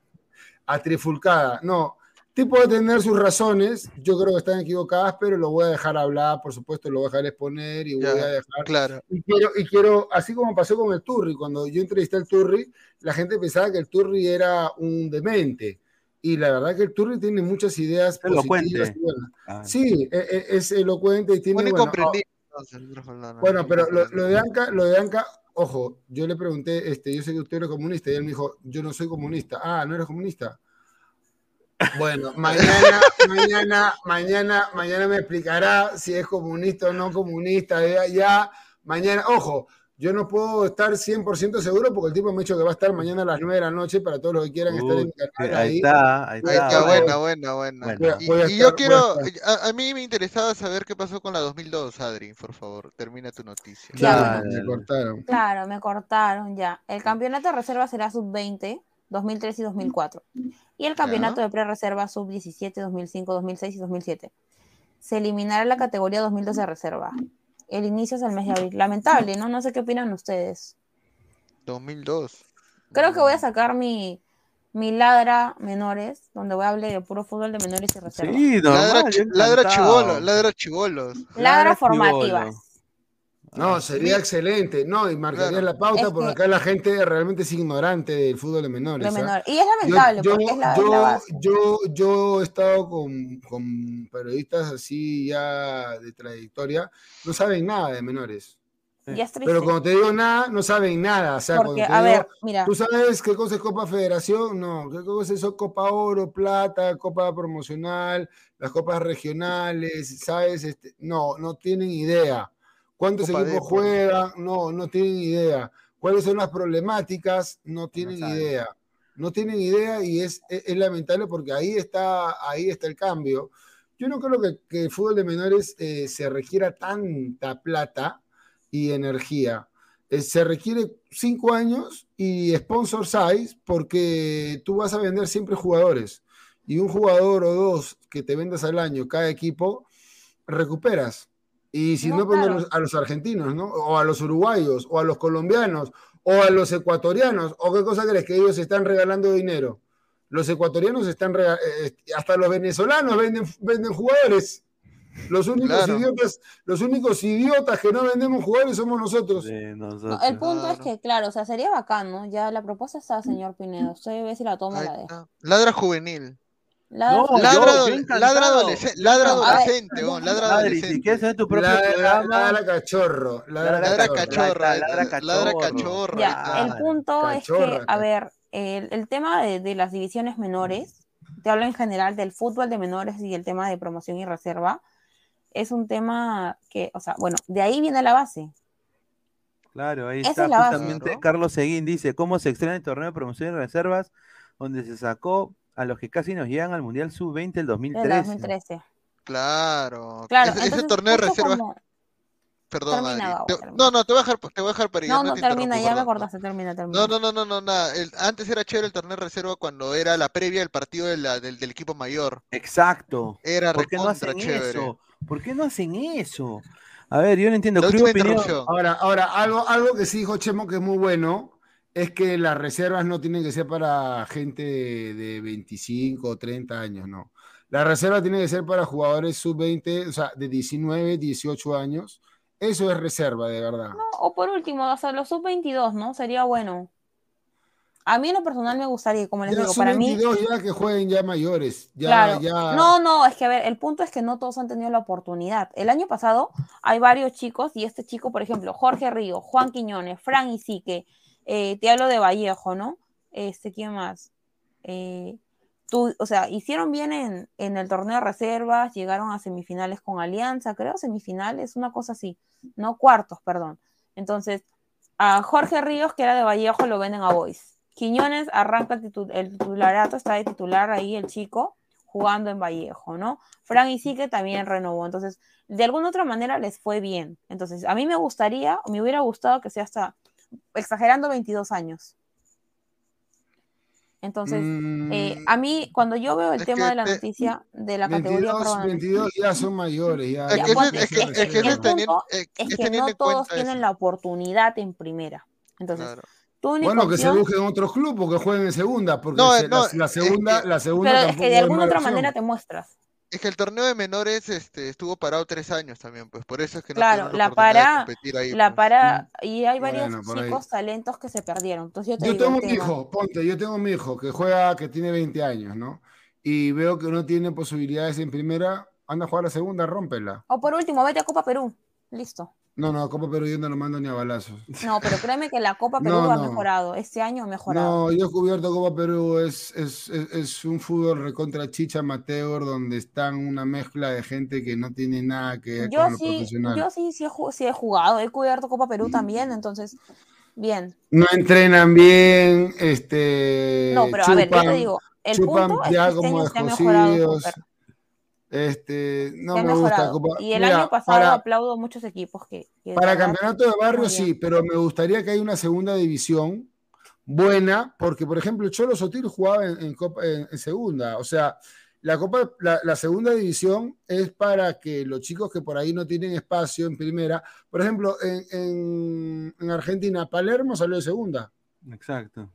S6: a trifulcada. No, tipo de tener sus razones, yo creo que están equivocadas, pero lo voy a dejar hablar, por supuesto, lo voy a dejar exponer y
S8: Ya,
S6: voy a dejar
S8: Claro.
S6: y quiero, y quiero, así como pasó con el Turri, cuando yo entrevisté al Turri, la gente pensaba que el Turri era un demente. Y la verdad que el Turri tiene muchas ideas
S4: Elocuente.
S6: positivas. y buenas.
S4: Ah,
S6: Sí, e- e- es, elocuente y tiene. Bueno, ah, bueno, pero lo, lo de Anca, lo de Anca, ojo, yo le pregunté, este, yo sé que usted es comunista, y él me dijo, yo no soy comunista. Ah, ¿no eres comunista? Bueno, mañana, mañana, mañana, mañana me explicará si es comunista o no comunista. Ya, ya, mañana, ojo, yo no puedo estar 100% seguro porque el tipo me ha dicho que va a estar mañana a las 9 de la noche para todos los que quieran estar en mi canal
S4: ahí
S6: ahí.
S4: está, ahí
S8: Ahí
S4: está.
S8: está,
S6: bueno.
S4: Bueno.
S6: A-
S8: Y, yo quiero,
S6: estar.
S8: a, a mí me interesaba saber qué pasó con la 2002, Adri, por favor, termina tu noticia.
S9: Ya,
S6: Me cortaron.
S9: Claro, me cortaron ya. El campeonato de reserva será sub-20, 2003 y 2004. Y el campeonato de pre-reserva sub-17, 2005, 2006 y 2007. Se eliminará la categoría 2012 de reserva. El inicio es el mes de abril. Lamentable, ¿no? No sé qué opinan ustedes.
S8: 2002.
S9: Creo que voy a sacar mi, mi ladra menores, donde voy a hablar de puro fútbol de menores y reserva.
S4: Sí, normal,
S8: ladra ladra chibolos.
S9: Ladra
S4: Ladra
S9: formativas.
S6: No, sería excelente. No, y marcaría la pauta porque acá la gente realmente es ignorante del fútbol de menores.
S9: ¿ah? Y es lamentable
S6: yo,
S9: porque es la,
S6: yo, yo, yo, he estado con, con, periodistas así ya de trayectoria, no saben nada de menores. Pero cuando te digo nada, no saben nada. O sea, porque, a ver, mira. ¿Tú sabes qué cosa es Copa Federación? No, ¿qué cosa es Copa Oro, Plata, Copa Promocional, las copas regionales? ¿Sabes? Este, no, no tienen idea. ¿Cuántos equipos juegan? No, no tienen idea. ¿Cuáles son las problemáticas? No tienen idea. No tienen idea y es, es, lamentable porque ahí está, ahí está el cambio. Yo no creo que, que el fútbol de menores eh, se requiera tanta plata y energía. Eh, se requiere cinco años y sponsor size porque tú vas a vender siempre jugadores y un jugador o dos que te vendas al año cada equipo, recuperas. Y si no, pues a los argentinos, ¿no? O a los uruguayos, o a los colombianos, o a los ecuatorianos, o qué cosa crees que ellos están regalando dinero. Los ecuatorianos están eh, eh, hasta los venezolanos venden, venden jugadores. Los únicos idiotas, los únicos idiotas que no vendemos jugadores somos nosotros.
S9: el punto es que, claro, o sea, sería bacán, ¿no? Ya la propuesta está, señor Pinedo. Usted ve si la toma la de.
S8: Ladra juvenil. Ladra, no, ladra, ladra, adolescente, ladra adolescente, ladra adolescente. Si
S6: quieres hacer tu propio ladra, programa, ladra cachorro,
S8: ladra, ladra cachorro, ladra cachorro.
S9: Ya, el punto es que, a ver, el, el tema de, de, las divisiones menores, te hablo en general del fútbol de menores y el tema de promoción y reserva, es un tema que, o sea, bueno, de ahí viene la base.
S4: Claro, ahí está justamente Carlos Seguín dice, ¿cómo se extraña el torneo de promoción y reservas donde se sacó a los que casi nos llegan al Mundial Sub-20 del 2013? El 2013.
S8: Claro. claro ese torneo de reservas... Perdón, no, no, te voy a dejar, te voy a dejar para
S9: No, no, termina, ya me acordaste, termina, termina.
S8: No, no, no, no, no, nada. antes era chévere el torneo de reserva cuando era la previa del partido del, del, equipo mayor.
S4: Exacto.
S8: Era recontra chévere.
S4: Eso? ¿Por qué no hacen eso? A ver, yo no entiendo.
S6: Ahora, ahora algo, algo que sí dijo Chemo que es muy bueno es que las reservas no tienen que ser para gente de 25 o 30 años, no. La reserva tiene que ser para jugadores sub-20, o sea, de 19, 18 años. Eso es reserva, de verdad.
S9: No, o por último, o sea, los sub-22, ¿no? Sería bueno. A mí en lo personal me gustaría, como les digo, para mí.
S6: ya que jueguen ya mayores. Ya,
S9: No, no, es que a ver, el punto es que no todos han tenido la oportunidad. El año pasado hay varios chicos, y este chico, por ejemplo, Jorge Río, Juan Quiñones, Fran Isique, eh, te hablo de Vallejo, ¿no? Este, ¿quién más? Eh, tú, o sea, hicieron bien en, en el torneo de reservas, llegaron a semifinales con Alianza, creo, semifinales, una cosa así, no cuartos, perdón. Entonces, a Jorge Ríos, que era de Vallejo, lo venden a Boys Quiñones arranca el, titularato, está de titular ahí el chico jugando en Vallejo, ¿no? Fran y Sique también renovó, entonces de alguna otra manera les fue bien. Entonces, a mí me gustaría, me hubiera gustado que sea hasta, exagerando, 22 años. Entonces, eh, a mí, cuando yo veo el tema de la noticia de la categoría...
S6: 22 ya son mayores. Ya,
S9: es, que, no todos tienen la oportunidad en primera. Entonces,
S6: bueno, que se busquen otros clubes que jueguen en segunda, porque la, segunda, la segunda
S9: pero es que de alguna otra manera te muestras.
S8: Es que el torneo de menores este, estuvo parado tres años también, pues por eso es que no
S9: claro, la para, la pues. para y hay varios chicos talentos que se perdieron. Entonces yo,
S6: tengo mi hijo, ponte, yo tengo mi hijo que juega, que tiene 20 años, ¿no? Y veo que no tiene posibilidades en primera, anda a jugar a la segunda, rómpela.
S9: O por último, vete a Copa Perú, listo.
S6: No, no, Copa Perú yo no lo mando ni a balazos.
S9: No, pero créeme que la Copa Perú ha mejorado. Este año ha mejorado.
S6: No, yo he cubierto Copa Perú. Es, es, es, un fútbol recontra chicha amateur donde están una mezcla de gente que no tiene nada que ver con lo profesional.
S9: Yo sí, sí he, sí he jugado. He cubierto Copa Perú también, entonces, bien.
S6: No entrenan bien, este...
S9: No, pero a ver, yo te digo, el punto es que este año se ha mejorado
S6: este, no me gusta.
S9: Y el año pasado aplaudo a muchos equipos que.
S6: para campeonato de barrio sí, pero me gustaría que haya una segunda división buena, porque por ejemplo Cholo Sotil jugaba en, en, segunda, o sea, la Copa, la, segunda división es para que los chicos que por ahí no tienen espacio en primera, por ejemplo, en, en Argentina, Palermo salió de segunda.
S4: Exacto.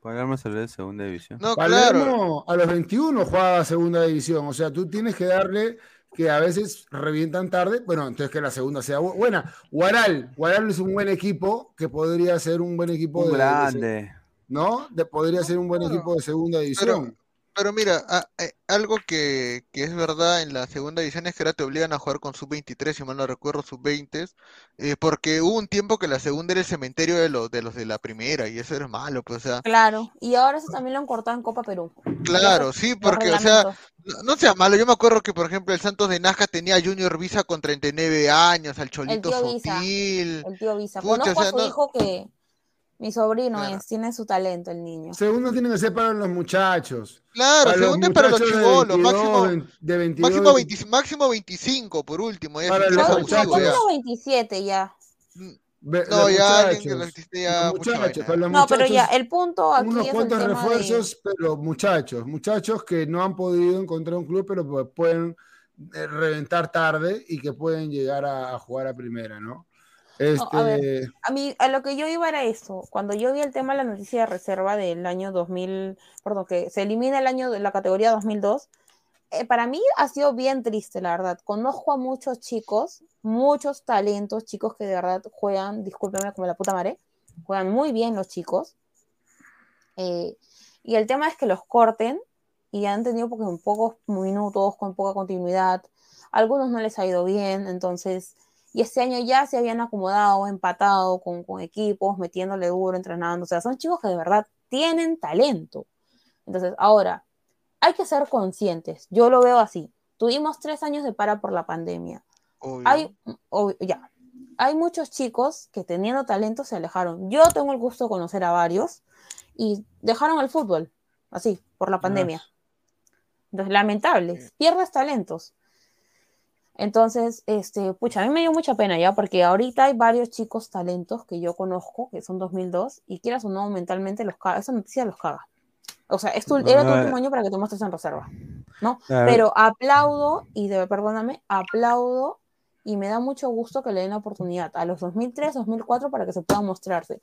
S4: Palermo salió de segunda división.
S6: No, Palermo a los 21 jugaba segunda división. O sea, tú tienes que darle que a veces revientan tarde, bueno, entonces que la segunda sea buena. Guaral, Guaral es un buen equipo que podría ser un buen equipo
S4: de, grande.
S6: ¿no? De, podría ser un buen equipo de segunda división.
S8: Pero mira, eh, algo que, es verdad en la segunda edición es que ahora te obligan a jugar con sub-23, si mal no recuerdo, sub-20, eh, porque hubo un tiempo que la segunda era el cementerio de los, de los de la primera, y eso era malo, pues, o sea.
S9: Claro, y ahora eso también lo han cortado en Copa Perú.
S8: Claro, sí, porque, o sea, no, sea malo, yo me acuerdo que, por ejemplo, el Santos de Nazca tenía a Junior Visa con 39 años, al Cholito
S9: el El tío Visa. Conozco a su hijo que mi sobrino es, tiene su talento el niño.
S6: Segundo tiene que ser para los muchachos.
S8: Claro, segundo es para los chivolos, máximo, de 22, máximo, 20, máximo 25 por último. Ya
S9: para los muchachos. Ya. 27 ya.
S8: No, ya, ya
S6: muchachos,
S9: No, pero ya, el punto aquí
S6: unos cuantos refuerzos, pero muchachos, muchachos que no han podido encontrar un club, pero pues pueden eh, reventar tarde y que pueden llegar a jugar a primera, ¿no?
S9: Este... a, mí, a lo que yo iba era eso. Cuando yo vi el tema de la noticia de reserva del año 2000, perdón, que se elimina el año de la categoría 2002, eh, para mí ha sido bien triste, la verdad. Conozco a muchos chicos, muchos talentos, chicos que de verdad juegan, discúlpeme como la puta madre, juegan muy bien los chicos. Eh, y el tema es que los corten y han tenido porque en pocos minutos, con poca continuidad. algunos no les ha ido bien, entonces y este año ya se habían acomodado, empatado con, equipos, metiéndole duro, entrenando. O sea, son chicos que de verdad tienen talento. Entonces, ahora, hay que ser conscientes. Yo lo veo así. Tuvimos tres años de para por la pandemia. Hay, ya, hay muchos chicos que teniendo talento se alejaron. Yo tengo el gusto de conocer a varios y dejaron el fútbol, así, por la pandemia. Entonces, lamentable, pierdes talentos. Entonces, este, pucha, a mí me dio mucha pena ya, porque ahorita hay varios chicos talentos que yo conozco, que son 2002, y quieras o no, mentalmente los caga, esa noticia los caga. O sea, es era tu último año para que te muestres en reserva, ¿no? Pero aplaudo, y de, perdóname, aplaudo, y me da mucho gusto que le den la oportunidad a los 2003, 2004 para que se puedan mostrarse.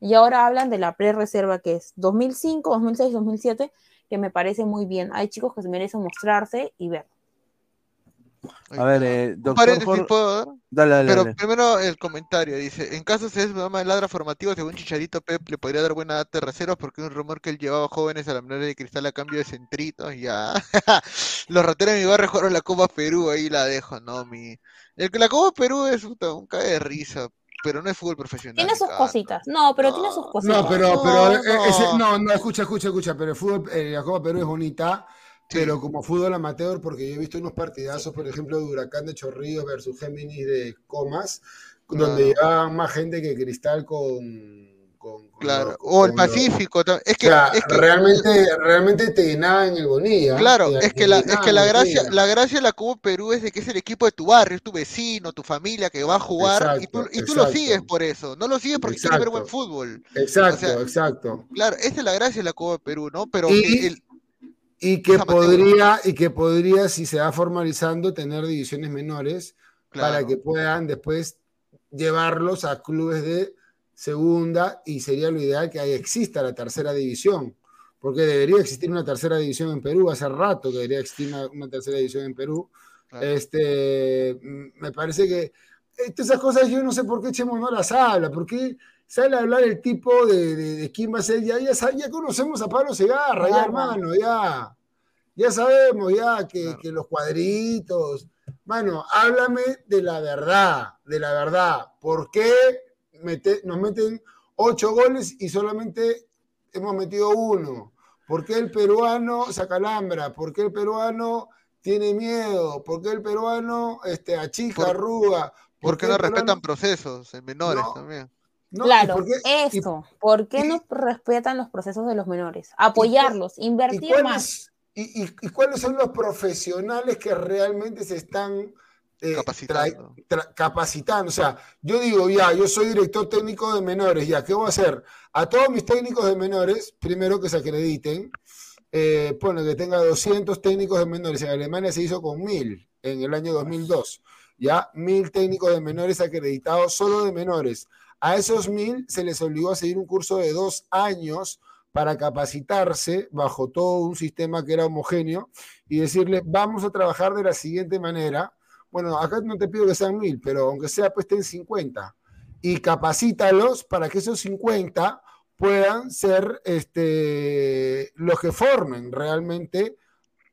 S9: Y ahora hablan de la pre-reserva que es 2005, 2006, 2007, que me parece muy bien. Hay chicos que se merecen mostrarse y ver.
S4: A ver, eh, doctor.
S8: ¿puedo Dale, dale, Pero primero el comentario dice: En caso se es programa de ladra formativo, según Chicharito Pep le podría dar buena data de reservas porque un rumor que él llevaba jóvenes a la menor de cristal a cambio de centritos. Ya. Los rateros de mi barrio jugaron la Copa Perú, ahí la dejo, ¿no? Mi... El que la Copa Perú es un cae de risa pero no es fútbol profesional.
S9: Tiene sus cositas. No, pero tiene sus cositas.
S6: No, pero, pero eh, no, no, no, escucha, escucha, escucha, pero el fútbol, eh, la Copa Perú es bonita pero como fútbol amateur, porque yo he visto unos partidazos, por ejemplo, de Huracán de Chorrillos versus Géminis de Comas, donde llevaban más gente que Cristal con...
S8: claro, o el Pacífico. es, que,
S6: realmente, realmente te llenaban el Bonilla.
S8: Claro, es que, la, es que la gracia, la gracia de la Copa Perú es de que es el equipo de tu barrio, es tu vecino, tu familia que va a jugar y tú, y tú lo sigues por eso, no lo sigues porque quieres ver buen fútbol.
S6: Exacto, exacto.
S8: Claro, esa es la gracia de la Copa Perú, ¿no? Pero el,
S6: y que podría, y que podría, si se va formalizando, tener divisiones menores para que puedan después llevarlos a clubes de segunda y sería lo ideal que ahí exista la tercera división, porque debería existir una tercera división en Perú, hace rato que debería existir una, tercera división en Perú. Este, me parece que esas cosas yo no sé por qué Chemo no las habla, porque sale a hablar el tipo de, de, quién va a ser, ya, ya, ya, conocemos a Pablo Segarra, ya hermano, ya, ya sabemos ya que, que los cuadritos, bueno, háblame de la verdad, de la verdad, ¿por qué nos meten ocho goles y solamente hemos metido uno? ¿Por qué el peruano se acalambra? ¿Por qué el peruano tiene miedo? ¿Por qué el peruano este, achica, arruga?
S8: ¿Por, qué no respetan procesos en menores también?
S9: Claro, por eso. ¿Por qué no respetan los procesos de los menores? Apoyarlos, invertir más.
S6: Y, cuáles son los profesionales que realmente se están
S8: eh, capacitando.
S6: capacitando? O sea, yo digo, ya, yo soy director técnico de menores, ya, ¿qué voy a hacer? A todos mis técnicos de menores, primero que se acrediten, eh, pone que tenga 200 técnicos de menores. En Alemania se hizo con 1000 en el año 2002. Ya, 1000 técnicos de menores acreditados solo de menores. A esos mil se les obligó a seguir un curso de dos años para capacitarse bajo todo un sistema que era homogéneo y decirle, vamos a trabajar de la siguiente manera. Bueno, acá no te pido que sean mil, pero aunque sea, pues estén 50. Y capacítalos para que esos 50 puedan ser este, los que formen realmente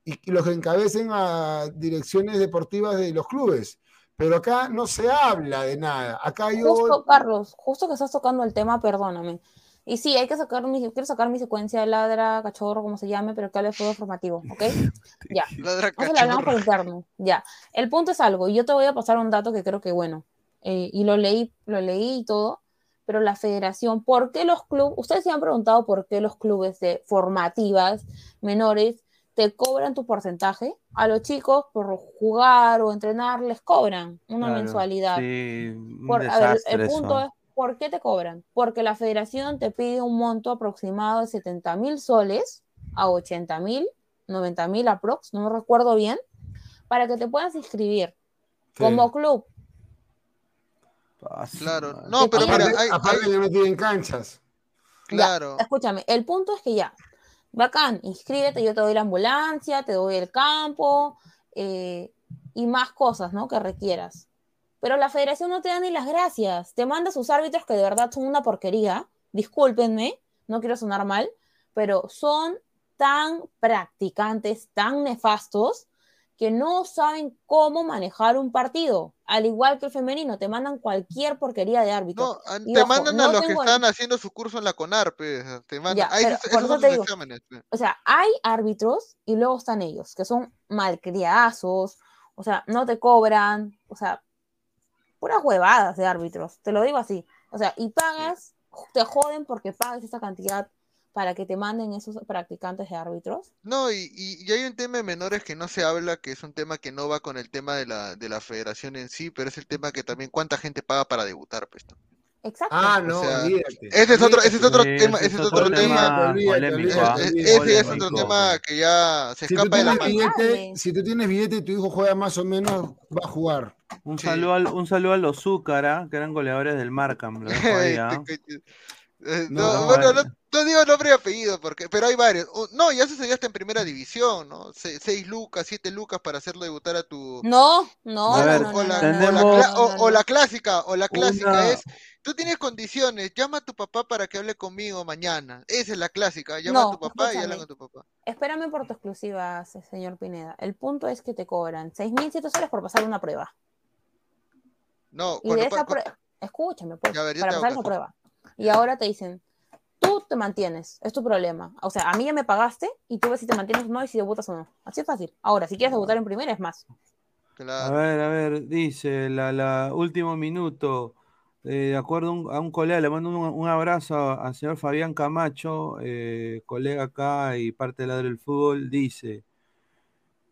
S6: y los que encabecen a direcciones deportivas de los clubes. Pero acá no se habla de nada. Acá yo...
S9: Justo, Carlos, justo que estás tocando el tema, perdóname. Y sí, hay que sacar mi, quiero sacar mi secuencia de ladra, cachorro, como se llame, pero que hable de formativo, ¿ok? Ya. ladra cachorro. por interno. Ya. El punto es algo, y yo te voy a pasar un dato que creo que, bueno, eh, y lo leí, lo leí y todo, pero la federación, ¿por qué los clubes, ustedes se han preguntado por qué los clubes de formativas menores te cobran tu porcentaje? A los chicos por jugar o entrenar les cobran una mensualidad. Sí, a ver, el punto es, ¿por qué te cobran? Porque la federación te pide un monto aproximado de 70 mil soles a 80 mil, 90 mil aprox, no me recuerdo bien, para que te puedas inscribir como club
S8: Claro, no, pero mira,
S6: hay, aparte hay... tienen canchas.
S9: Claro. escúchame, el punto es que ya, bacán, inscríbete, yo te doy la ambulancia, te doy el campo eh, y más cosas, ¿no? Que requieras. Pero la federación no te da ni las gracias, te manda sus árbitros que de verdad son una porquería, discúlpenme, no quiero sonar mal, pero son tan practicantes, tan nefastos, que no saben cómo manejar un partido. Al igual que el femenino, te mandan cualquier porquería de árbitro.
S8: No, te mandan a los que están haciendo su curso en la CONAR, Te mandan.
S9: O sea, hay árbitros y luego están ellos, que son malcriadazos, o sea, no te cobran, o sea, puras huevadas de árbitros, te lo digo así. O sea, y pagas, te joden porque pagas esa cantidad para que te manden esos practicantes de árbitros.
S8: No, y, y, hay un tema de menores que no se habla, que es un tema que no va con el tema de la, de la federación en sí, pero es el tema que también cuánta gente paga para debutar, pues.
S9: Exacto.
S6: Ah, no,
S8: ese es otro, ese es otro tema, ese es otro tema, ese es otro tema que ya se escapa de la
S6: billete, Si tú tienes billete y tu hijo juega más o menos, va a jugar.
S4: Un saludo al, un saludo a los Zúcara, que eran goleadores del Markham.
S8: Eh, no, bueno, no, digo nombre y apellido, porque, pero hay varios. No, ya se hasta en primera división, ¿no? seis lucas, siete lucas para hacerlo debutar a tu.
S9: No, no, o, la,
S8: o, la, clásica, o la clásica es. Tú tienes condiciones, llama a tu papá para que hable conmigo mañana. Esa es la clásica, llama a tu papá y habla con tu papá.
S9: Espérame por tu exclusiva, señor Pineda. El punto es que te cobran 6.100 soles por pasar una prueba.
S8: No,
S9: y de esa prueba, escúchame, pues, para pasar esa prueba y ahora te dicen, tú te mantienes, es tu problema. O sea, a mí ya me pagaste y tú ves si te mantienes o no y si debutas o no. Así es fácil. Ahora, si quieres debutar en primera, es más.
S4: A ver, a ver, dice, la, la último minuto, eh, de acuerdo a un colega, le mando un, abrazo al señor Fabián Camacho, eh, colega acá y parte de la del fútbol, dice,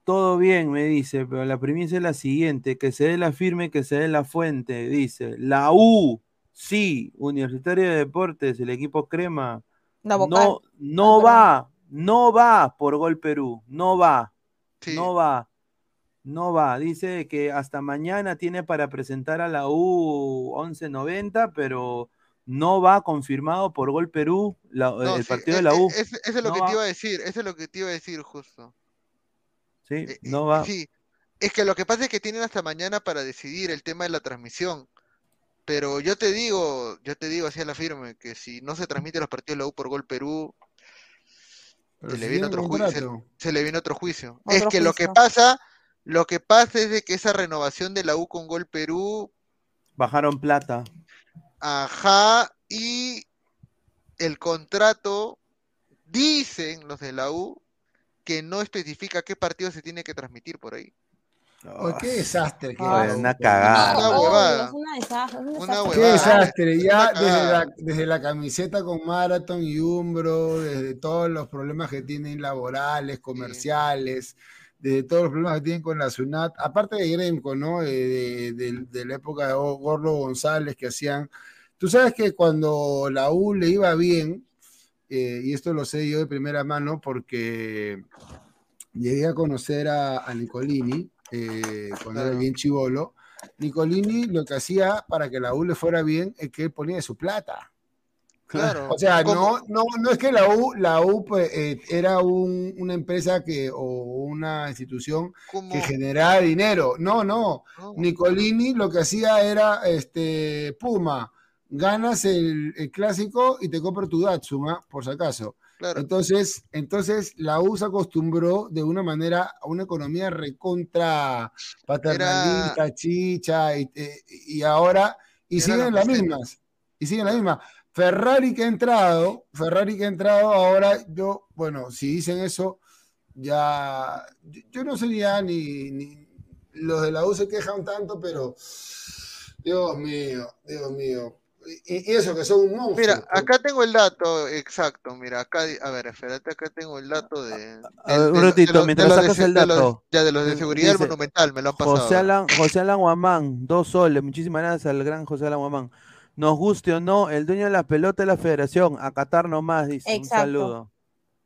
S4: todo bien, me dice, pero la premisa es la siguiente, que se dé la firme, que se dé la fuente, dice, la U Sí, Universitario de Deportes, el equipo crema, no, no va, no va por Gol Perú, no va, no va, no va. Dice que hasta mañana tiene para presentar a la U 1190, pero no va confirmado por Gol Perú el partido de la U.
S8: Eso es lo que te iba a decir, eso es lo que te iba a decir justo.
S4: Sí, eh, no va.
S8: Sí, es que lo que pasa es que tienen hasta mañana para decidir el tema de la transmisión. Pero yo te digo, yo te digo así a la firme, que si no se transmite los partidos de la U por gol Perú, se le, viene otro juicio, se, le viene otro juicio. es que lo que pasa, lo que pasa es de que esa renovación de la U con gol Perú
S4: bajaron plata.
S8: Ajá, y el contrato dicen los de la U que no especifica qué partido se tiene que transmitir por ahí
S6: qué desastre. Qué
S4: una cagada.
S8: Una huevada.
S6: Una Qué desastre. Ya desde la, desde la, camiseta con Marathon y Umbro, desde todos los problemas que tienen laborales, comerciales, desde todos los problemas que tienen con la SUNAT, aparte de Gremco, ¿no? De, de, la época de Gordo González que hacían. Tú sabes que cuando la U le iba bien, eh, y esto lo sé yo de primera mano porque llegué a conocer a, a Nicolini, eh, cuando era bien chivolo, Nicolini lo que hacía para que la U le fuera bien es que él ponía su plata. Claro. O sea, no, no, no es que la U, la U pues, eh, era una empresa que, o una institución que generaba dinero. No, no. Nicolini lo que hacía era este Puma. Ganas el, clásico y te compra tu Datsun, ¿ah? por si acaso. Entonces, entonces la U se acostumbró de una manera a una economía recontra paternalista, chicha, y, eh, y, ahora, y siguen las mismas, y siguen las mismas. Ferrari que ha entrado, Ferrari que ha entrado, ahora yo, bueno, si dicen eso, ya, yo, no sería ni, ni, los de la U se quejan tanto, pero Dios mío, Dios mío, y, eso que son un monstruo.
S8: Mira, acá tengo el dato exacto. Mira, acá, a ver, espérate, acá tengo el dato de.
S4: un ratito, mientras sacas el dato.
S8: ya de los de seguridad monumental, me lo han pasado.
S4: José Alan, José Alan Guamán, dos soles. Muchísimas gracias al gran José Alan Guamán. Nos guste o no, el dueño de la pelota de la federación, a Qatar nomás, dice. Un saludo.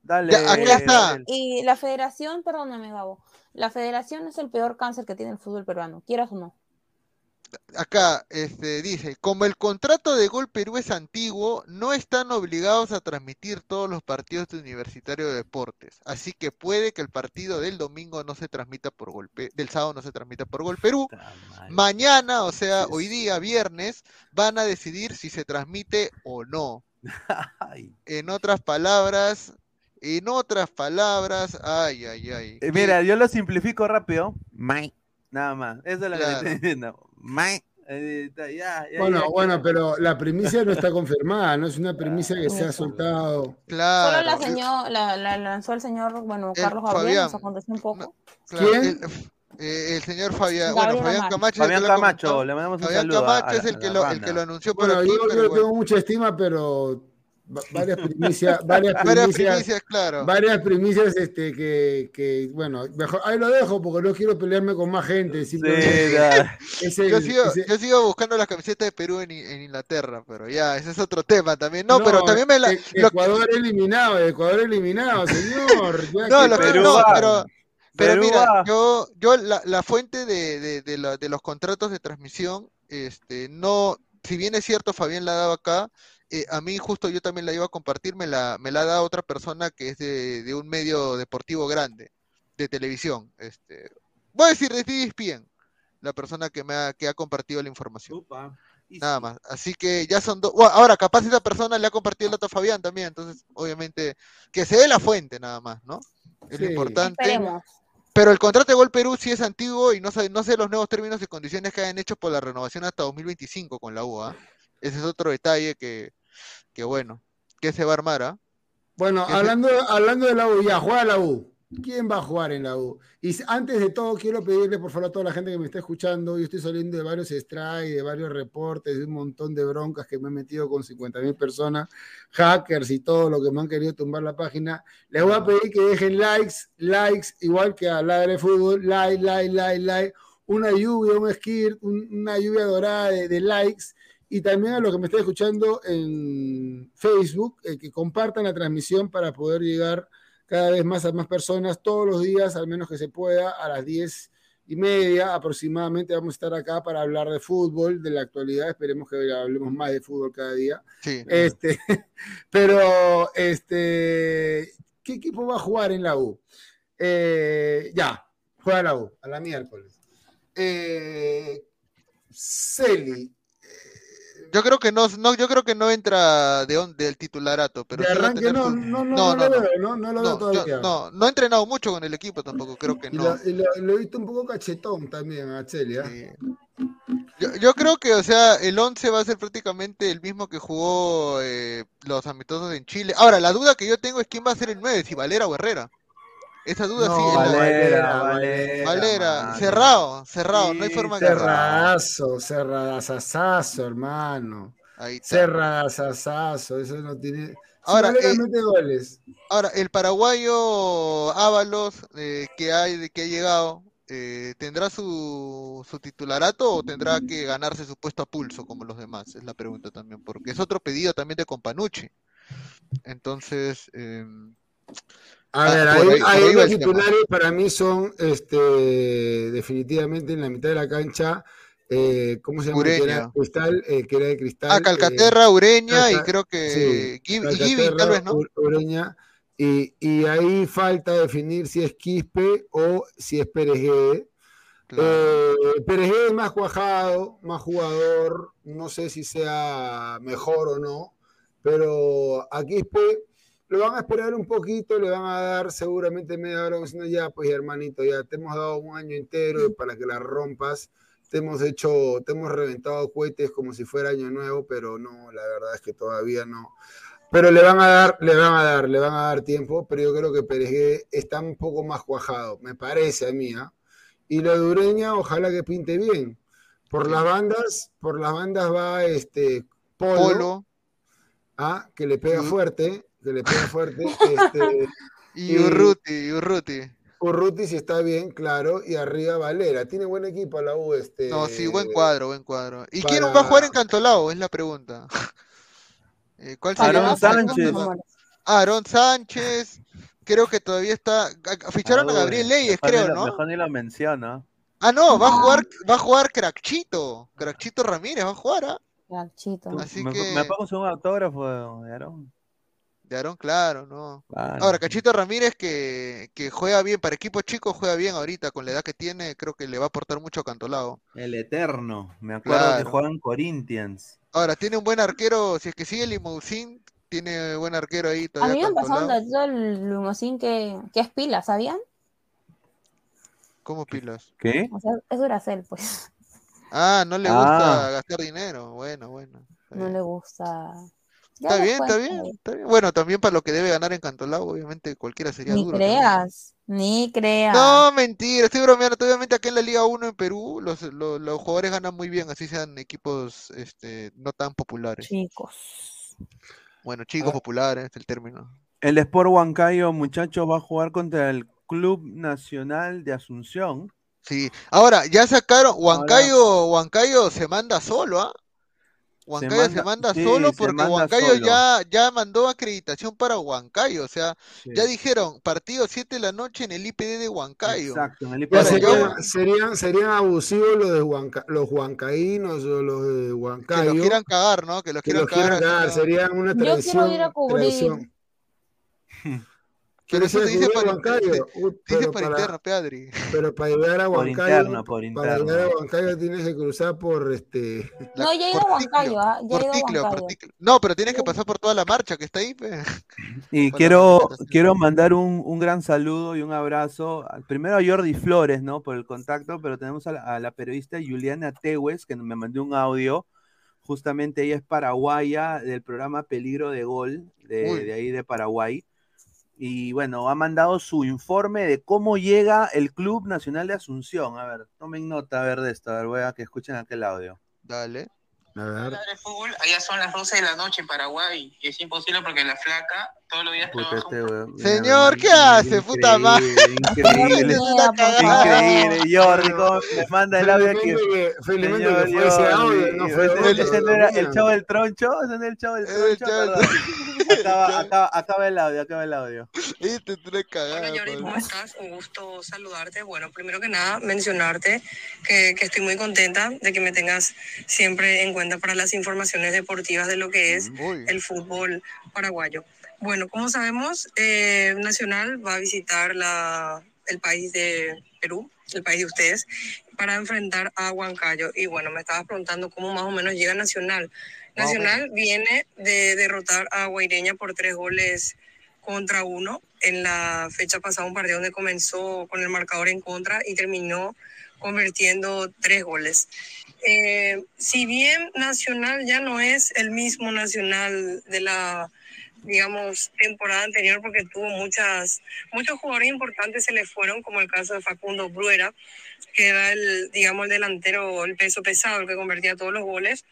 S4: Dale.
S9: aquí está. Y la federación, perdóname, Gabo. La federación es el peor cáncer que tiene el fútbol peruano, quieras o no
S8: acá este, dice, como el contrato de Gol Perú es antiguo, no están obligados a transmitir todos los partidos de Universitario de Deportes. Así que puede que el partido del domingo no se transmita por Gol del sábado no se transmita por Gol Perú. Mañana, o sea, hoy día, viernes, van a decidir si se transmite o no. en otras palabras, en otras palabras, ay, ay, ay.
S4: Eh, mira, yo lo simplifico rápido. Nada más. Eso es lo que estoy diciendo.
S6: Bueno, bueno, pero la primicia no está confirmada, no es una primicia que se ha soltado.
S9: Claro. Solo la, señor, la, lanzó el señor, bueno, Carlos Gabriel, nos aconteció un poco.
S8: ¿Quién? Eh, el, señor Fabián, bueno, Fabián Camacho.
S4: Fabián Camacho, le mandamos un
S8: Fabián Camacho es el que, lo, el que lo anunció por
S6: bueno, Yo, yo tengo mucha estima, pero varias primicias, varias primicias,
S8: claro.
S6: varias primicias este, que, que, bueno, mejor, ahí lo dejo porque no quiero pelearme con más gente. Sí,
S8: yo, sigo, yo, sigo, buscando las camisetas de Perú en, en, Inglaterra, pero ya, ese es otro tema también. No, pero también me la...
S6: E, Ecuador eliminado, Ecuador eliminado, señor.
S8: no, lo que, no, pero... Pero mira, yo, yo la, la fuente de, de, de, la, de los contratos de transmisión, este, no, si bien es cierto, Fabián la daba acá, eh, a mí justo yo también la iba a compartir, me la, me la ha dado otra persona que es de, un medio deportivo grande, de televisión. Este, voy a decir de ESPN, la persona que me ha, que ha compartido la información. Nada más. Así que ya son dos. ahora, capaz esa persona le ha compartido el dato a Fabián también, entonces, obviamente, que se dé la fuente nada más, ¿no? Es lo importante. Pero el contrato de Gol Perú sí es antiguo y no sé, no sé los nuevos términos y condiciones que hayan hecho por la renovación hasta 2025 con la UA. Ese es otro detalle que, que bueno, que se va a armar, ¿ah?
S6: Bueno, hablando, hablando de la U, ya, juega la U. ¿Quién va a jugar en la U? Y antes de todo, quiero pedirle por favor a toda la gente que me está escuchando, yo estoy saliendo de varios strikes, de varios reportes, de un montón de broncas que me he metido con 50 mil personas, hackers y todo lo que me han querido tumbar la página. Les voy a pedir que dejen likes, likes, igual que a la de fútbol, like, like, like, like, una lluvia, un skirt, una lluvia dorada de likes y también a los que me están escuchando en Facebook, eh, que compartan la transmisión para poder llegar cada vez más a más personas todos los días, al menos que se pueda, a las 10 y media aproximadamente vamos a estar acá para hablar de fútbol, de la actualidad, esperemos que hablemos más de fútbol cada día. Este, pero, este, ¿qué equipo va a jugar en la U? Eh, ya, juega la U, a la miércoles. Eh, Celi,
S8: yo creo que no, no, yo creo que no entra de del titularato, pero
S6: de arranque no, no, no, no, lo veo, no, no lo veo todavía.
S8: no, no ha entrenado mucho con el equipo tampoco, creo que no.
S6: Y lo, he visto un poco cachetón también a Chelia.
S8: Yo, yo, creo que, o sea, el 11 va a ser prácticamente el mismo que jugó eh, los amistosos en Chile. Ahora, la duda que yo tengo es quién va a ser el 9, si Valera o Herrera. Esa duda sí.
S4: Valera,
S8: Valera, Valera, cerrado, cerrado, no hay forma
S6: de Cerrazo, cerradazazazo, hermano. Ahí Cerradazazazo, eso no tiene.
S8: Ahora, eh, goles. ahora, el paraguayo Ábalos, eh, que, hay, que ha llegado, eh, ¿tendrá su, su, titularato o tendrá que ganarse su puesto a pulso como los demás? Es la pregunta también, porque es otro pedido también de Companucci. Entonces, eh,
S6: a ah, ver, hay, dos titulares para mí son este, definitivamente en la mitad de la cancha eh, ¿cómo se llama?
S8: Ureña.
S6: Cristal, eh, que era de Cristal.
S8: Ah, Calcaterra, Ureña y creo que
S6: sí,
S8: tal vez, ¿no?
S6: Ureña. Y, y, ahí falta definir si es Quispe o si es Pérez eh, Pérez es más cuajado, más jugador, no sé si sea mejor o no, pero a Quispe lo van a esperar un poquito, le van a dar seguramente media hora diciendo ya, pues hermanito, ya te hemos dado un año entero para que la rompas, te hemos hecho, te hemos reventado cohetes como si fuera año nuevo, pero no, la verdad es que todavía no. Pero le van a dar, le van a dar, le van a dar tiempo, pero yo creo que Pérez está un poco más cuajado, me parece a mí, ¿ah? Y la Dureña, ojalá que pinte bien. Por las bandas, por las bandas va este Polo, ¿ah? que le pega fuerte, que le pega fuerte. Este,
S8: y Urruti, Urruti.
S6: Urruti si está bien, claro, y arriba Valera. Tiene buen equipo la U. Este,
S8: no, sí, buen cuadro, buen cuadro. ¿Y quién va a jugar en Cantolao? Es la pregunta. Eh, ¿Cuál sería?
S4: Aaron Sánchez.
S8: Aaron Sánchez, creo que todavía está. Ficharon a Gabriel Leyes, creo, ¿no?
S4: Mejor ni lo menciona.
S8: Ah, no, va a jugar, va a jugar Crackchito. Crackchito Ramírez va a jugar, ¿ah?
S9: Crackchito.
S8: Así
S4: me,
S8: que...
S4: me pongo un autógrafo de Aaron.
S8: De Aaron, claro, ¿no? Ahora, Cachito Ramírez que, que, juega bien, para equipos chicos juega bien ahorita, con la edad que tiene, creo que le va a aportar mucho a Cantolao.
S4: El Eterno, me acuerdo claro. que juegan Corinthians.
S8: Ahora, tiene un buen arquero, si es que sigue Limousin, tiene buen arquero ahí.
S9: A mí me pasó un dato el Limousin que, que es pila, ¿sabían?
S8: ¿Cómo pilas?
S4: ¿Qué?
S9: O sea, es Duracell, pues.
S8: Ah, no le gusta ah. gastar dinero, bueno, bueno.
S9: No le gusta
S8: Está bien, está bien, está bien, Bueno, también para lo que debe ganar en Cantolao, obviamente cualquiera sería
S9: ni
S8: duro.
S9: Ni creas, ni creas.
S8: No, mentira, estoy bromeando. Obviamente aquí en la Liga 1 en Perú los, los, los, jugadores ganan muy bien, así sean equipos este, no tan populares.
S9: Chicos.
S8: Bueno, chicos populares, es el término.
S4: El Sport Huancayo, muchachos, va a jugar contra el Club Nacional de Asunción.
S8: Sí, ahora ya sacaron, Huancayo, Huancayo se manda solo, ¿ah? Huancayo se manda, se manda sí, solo porque Huancayo solo. Ya, ya mandó acreditación para Huancayo. O sea, sí. ya dijeron, partido 7 de la noche en el IPD de Huancayo.
S4: Exacto, en el
S6: IPD. Serían, serían, serían, abusivos los de Huanca, los huancaínos o los de Huancayo.
S8: Que los quieran cagar, ¿no? Que los
S6: que
S8: quieran,
S6: los quieran cagar. cagar. Serían una tradición.
S9: Yo quiero ir a cubrir.
S8: Pero eso te dice por, Huancayo. dice por interno, Pedri.
S6: Pero para llegar a Huancayo,
S4: por interno, por interno.
S6: para llegar a Huancayo tienes que cruzar por este.
S9: No, ya he ido a Huancayo, ¿ah? Ya he ido a Huancayo.
S8: No, pero tienes que pasar por toda la marcha que está ahí. Pe.
S4: Y quiero, quiero mandar un, un, gran saludo y un abrazo. Primero a Jordi Flores, ¿no? Por el contacto, pero tenemos a la, a la periodista Juliana Tehues, que me mandó un audio. Justamente ella es paraguaya del programa Peligro de Gol, de, de ahí de Paraguay y bueno, ha mandado su informe de cómo llega el Club Nacional de Asunción. A ver, tomen nota a ver de esto, a ver, voy a que escuchen aquel audio.
S8: Dale.
S6: A ver.
S10: Fútbol, allá son las 12 de la noche en Paraguay y es imposible porque la flaca todos los días
S8: Puta. Este. Señor, ¿qué hace? Puta madre.
S4: Increíble, increíble. Jordi, ¿cómo me manda el audio aquí?
S6: Felizmente que fue ese audio, no fue
S4: el chavo del troncho, ese es el chavo del troncho, Acaba, acaba, acaba, el audio, acaba el audio.
S8: Y te trae cagada.
S10: Hola Jordi, ¿cómo estás? Un gusto saludarte. Bueno, primero que nada, mencionarte que, que, estoy muy contenta de que me tengas siempre en cuenta para las informaciones deportivas de lo que es Uy. el fútbol paraguayo. Bueno, como sabemos, eh, Nacional va a visitar la, el país de Perú, el país de ustedes, para enfrentar a Huancayo. Y bueno, me estabas preguntando cómo más o menos llega Nacional. Nacional viene de derrotar a Guaireña por tres goles contra uno en la fecha pasada, un partido donde comenzó con el marcador en contra y terminó convirtiendo tres goles. Eh, si bien Nacional ya no es el mismo Nacional de la digamos, temporada anterior porque tuvo muchas, muchos jugadores importantes se le fueron, como el caso de Facundo Bruera, que era el, digamos, el delantero, el peso pesado, el que convertía todos los goles.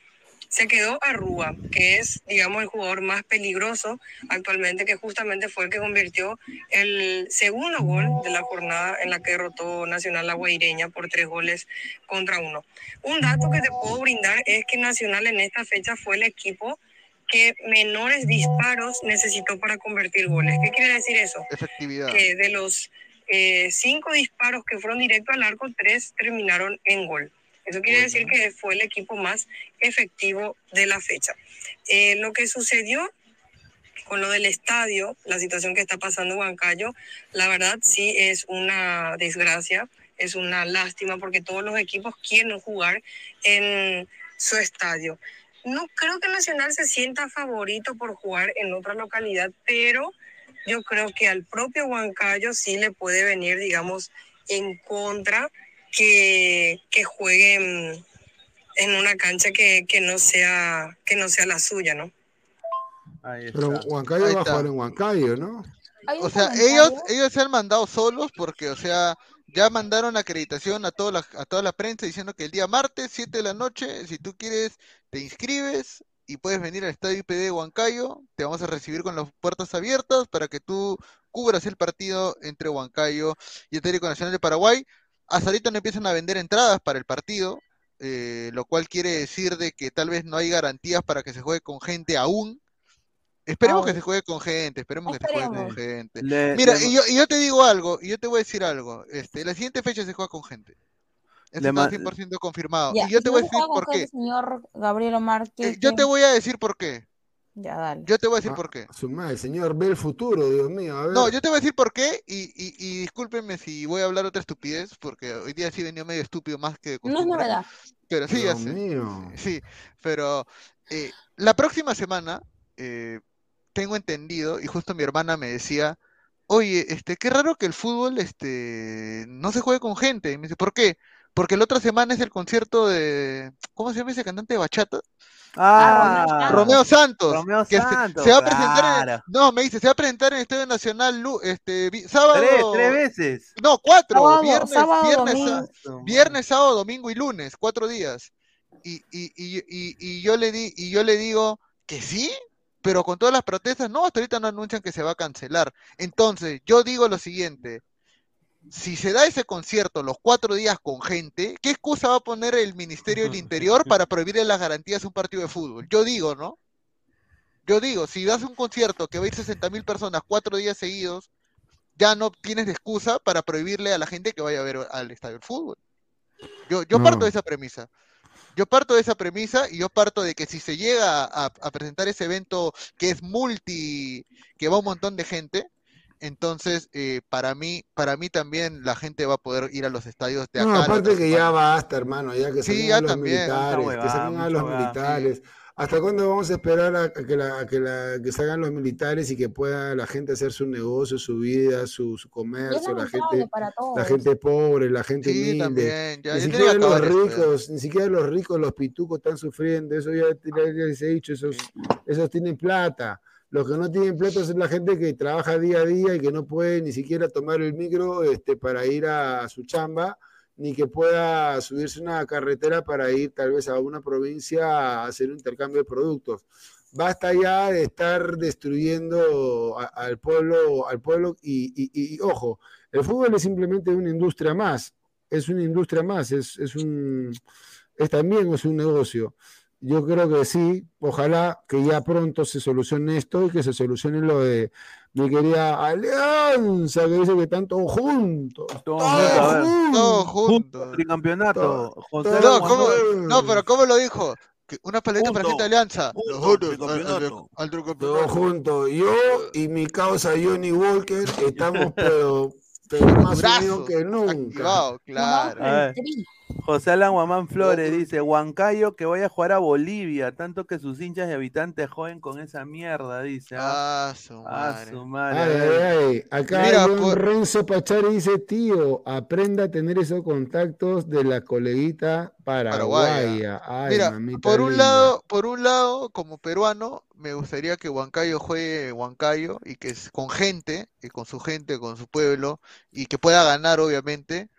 S10: Se quedó Arrúa, que es, digamos, el jugador más peligroso actualmente, que justamente fue el que convirtió el segundo gol de la jornada en la que derrotó Nacional La Guaireña por tres goles contra uno. Un dato que te puedo brindar es que Nacional en esta fecha fue el equipo que menores disparos necesitó para convertir goles. ¿Qué quiere decir eso?
S8: Efectividad.
S10: Que de los eh, cinco disparos que fueron directo al arco, tres terminaron en gol. Eso quiere decir que fue el equipo más efectivo de la fecha. Eh, lo que sucedió con lo del estadio, la situación que está pasando Huancayo, la verdad sí es una desgracia, es una lástima porque todos los equipos quieren jugar en su estadio. No creo que Nacional se sienta favorito por jugar en otra localidad, pero yo creo que al propio Huancayo sí le puede venir, digamos, en contra que, que jueguen en una cancha que, que, no sea, que no sea la suya, ¿no?
S6: Pero Huancayo va a jugar en Huancayo, ¿no?
S8: O sea, ellos, ellos se han mandado solos porque, o sea, ya mandaron acreditación a toda, la, a toda la prensa diciendo que el día martes, 7 de la noche, si tú quieres, te inscribes y puedes venir al estadio IPD de Huancayo. Te vamos a recibir con las puertas abiertas para que tú cubras el partido entre Huancayo y el Técnico Nacional de Paraguay. Hasta ahorita no empiezan a vender entradas para el partido, eh, lo cual quiere decir de que tal vez no hay garantías para que se juegue con gente aún. Esperemos que se juegue con gente, esperemos, que se juegue con gente. Mira, y, yo, y, yo, te digo algo, y yo te voy a decir algo. Este, la siguiente fecha se juega con gente. Eso está 100% confirmado. y yo te voy a decir por qué.
S9: Señor Gabriel
S8: eh, yo te voy a decir por qué.
S9: Ya, dale.
S8: Yo te voy a decir ah, por qué.
S6: Su madre, señor, ve el futuro, Dios mío. A ver.
S8: No, yo te voy a decir por qué y, y, y, discúlpenme si voy a hablar otra estupidez, porque hoy día sí venía medio estúpido más que...
S9: No es novedad.
S8: Pero sí,
S6: Dios
S8: ya sé.
S6: mío.
S8: Sí, pero eh, la próxima semana eh, tengo entendido, y justo mi hermana me decía, oye, este, qué raro que el fútbol este, no se juegue con gente. Y me dice, ¿por qué? Porque la otra semana es el concierto de. ¿Cómo se llama ese cantante de bachata?
S4: Ah,
S8: Romeo Santos.
S4: Romeo
S8: que
S4: Santos.
S8: Se, se, va a presentar en, No, me dice, se va a presentar en el Estadio Nacional este, sábado.
S4: Tres, tres veces.
S8: No, cuatro.
S9: Sábado,
S8: viernes,
S9: sábado,
S8: viernes,
S9: domingo.
S8: viernes, sábado, domingo y lunes, cuatro días. Y, y, y, y, y yo le di, y yo le digo que sí, pero con todas las protestas, no, hasta ahorita no anuncian que se va a cancelar. Entonces, yo digo lo siguiente, si se da ese concierto los cuatro días con gente, ¿qué excusa va a poner el Ministerio del Interior para prohibirle las garantías a un partido de fútbol? Yo digo, ¿no? Yo digo, si das un concierto que va a ir 60 mil personas cuatro días seguidos, ya no tienes excusa para prohibirle a la gente que vaya a ver al estadio de fútbol. Yo, yo
S6: No.
S8: parto de esa premisa. Yo parto de esa premisa y yo parto de que si se llega a, a presentar ese evento que es multi, que va un montón de gente, entonces eh, para mí, para mí también la gente va a poder ir a los estadios de acá.
S6: No, aparte que ya basta, hermano, ya que
S8: Sí,
S6: saquen
S8: ya
S6: a los
S8: también.
S6: militares, que a los militares. ¿Hasta cuándo vamos a esperar a, a que, la, a que, la- que salgan los militares y que pueda la gente hacer su negocio, su vida, su, comercio, la gente,
S9: para todos.
S6: la gente pobre, la gente
S8: Sí,
S6: humilde?
S8: también. Ya,
S6: Ni siquiera los ricos, ni siquiera los ricos, los pitucos están sufriendo, eso ya, ya les he dicho, esos, esos tienen plata. Los que no tienen plata es la gente que trabaja día a día y que no puede ni siquiera tomar el micro este, para ir a su chamba, ni que pueda subirse una carretera para ir tal vez a una provincia a hacer un intercambio de productos. Basta ya de estar destruyendo al pueblo, al pueblo y- y, ojo, el fútbol es simplemente una industria más, es una industria más, es, es un, es también es un negocio. Yo creo que sí, ojalá que ya pronto se solucione esto y que se solucione lo de mi querida Alianza, que dice que están todos juntos.
S4: Todos
S6: todos
S4: juntos.
S8: Todos.
S4: Tricampeonato. José
S8: No, pero ¿cómo lo dijo? Una paleta para gente de alianza.
S6: Todos juntos. Yo y mi causa Johnny Walker estamos pero, pero más unidos que nunca.
S8: Activado, claro.
S4: José Alan Guamán Flores dice, Huancayo que vaya a jugar a Bolivia, tanto que sus hinchas y habitantes joden con esa mierda, dice. Ah,
S8: Ah, su
S4: Ah,
S8: madre.
S4: su madre.
S6: Ay,
S4: ver.
S6: ay, ay. Acá
S8: Mira,
S6: John
S8: por-
S6: Renzo Pachari dice, tío, aprenda a tener esos contactos de la coleguita paraguaya. Ay,
S8: Mira, por un
S6: linda.
S8: lado, por un lado, como peruano, me gustaría que Huancayo juegue Huancayo y que es con gente, y con su gente, con su pueblo, y que pueda ganar, obviamente.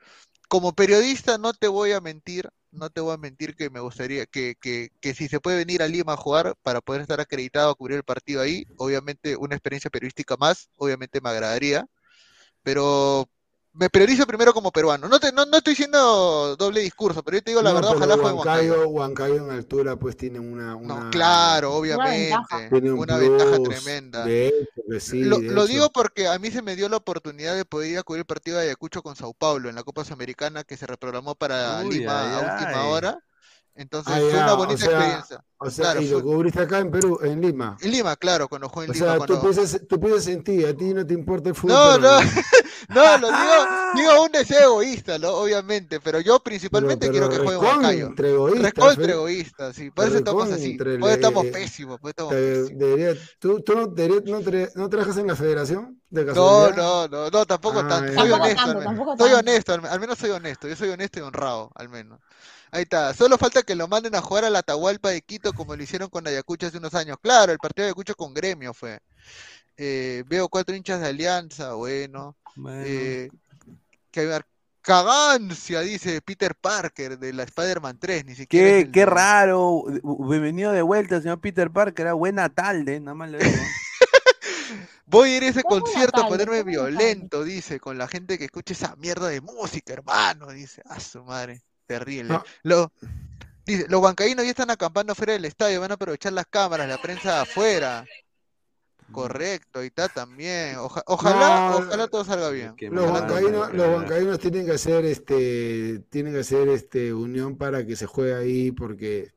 S8: Como periodista, no te voy a mentir, no te voy a mentir que me gustaría que, que, que si se puede venir a Lima a jugar para poder estar acreditado a cubrir el partido ahí, obviamente una experiencia periodística más, obviamente me agradaría, pero me priorizo primero como peruano. No, te, no, no estoy diciendo doble discurso, pero yo te digo la verdad, ojalá
S6: fue Huancayo. Huancayo en altura pues tiene una... una
S8: no, claro, obviamente. Una ventaja, tremenda. lo, digo porque a mí se me dio la oportunidad de poder ir a cubrir el partido de Ayacucho con Sao Paulo en la Copa Sudamericana que se reprogramó para Lima a última hora. Entonces ah, fue una bonita experiencia.
S6: O sea, y lo cubriste acá en Perú, en Lima.
S8: En Lima, claro, cuando jugué en
S6: o
S8: Lima.
S6: O sea, tú, piensas, tú piensas en ti, a ti no te importa el fútbol.
S8: No, no, no, lo digo, digo un deseo egoísta, ¿no? obviamente, pero yo principalmente quiero que juegue Huancayo. Entre egoístas. Recontra egoísta, sí. Por eso estamos así. Por eso estamos pésimos. Por estamos
S6: Debería, ¿Tú, tú no, no, no, trabajas en la federación? De
S8: no, no, no, no, tampoco ah, tanto. Soy honesto, soy honesto, al menos soy honesto. Yo soy honesto y honrado, al menos. Ahí está. Solo falta que lo manden a jugar a la Atahualpa de Quito como lo hicieron con Ayacucho hace unos años. Claro, el partido de Ayacucho con Gremio fue. Eh, veo cuatro hinchas de Alianza, bueno. Eh, que Cagancia, dice Peter Parker de la Spider-Man 3, ni siquiera.
S4: Qué, qué raro. Bienvenido de vuelta, señor Peter Parker. Buena tarde, nada más le digo.
S8: Voy a ir a ese concierto a ponerme violento, dice, con la gente que escucha esa mierda de música, hermano, dice. A su madre. Terrible. Los, dice, los bancaínos ya están acampando fuera del estadio, van a aprovechar las cámaras, la prensa afuera. Mm. Correcto, y está también. ojalá, ojalá todo salga bien.
S6: Los bancaínos, los bancaínos tienen que hacer este, tienen que hacer este unión para que se juegue ahí, porque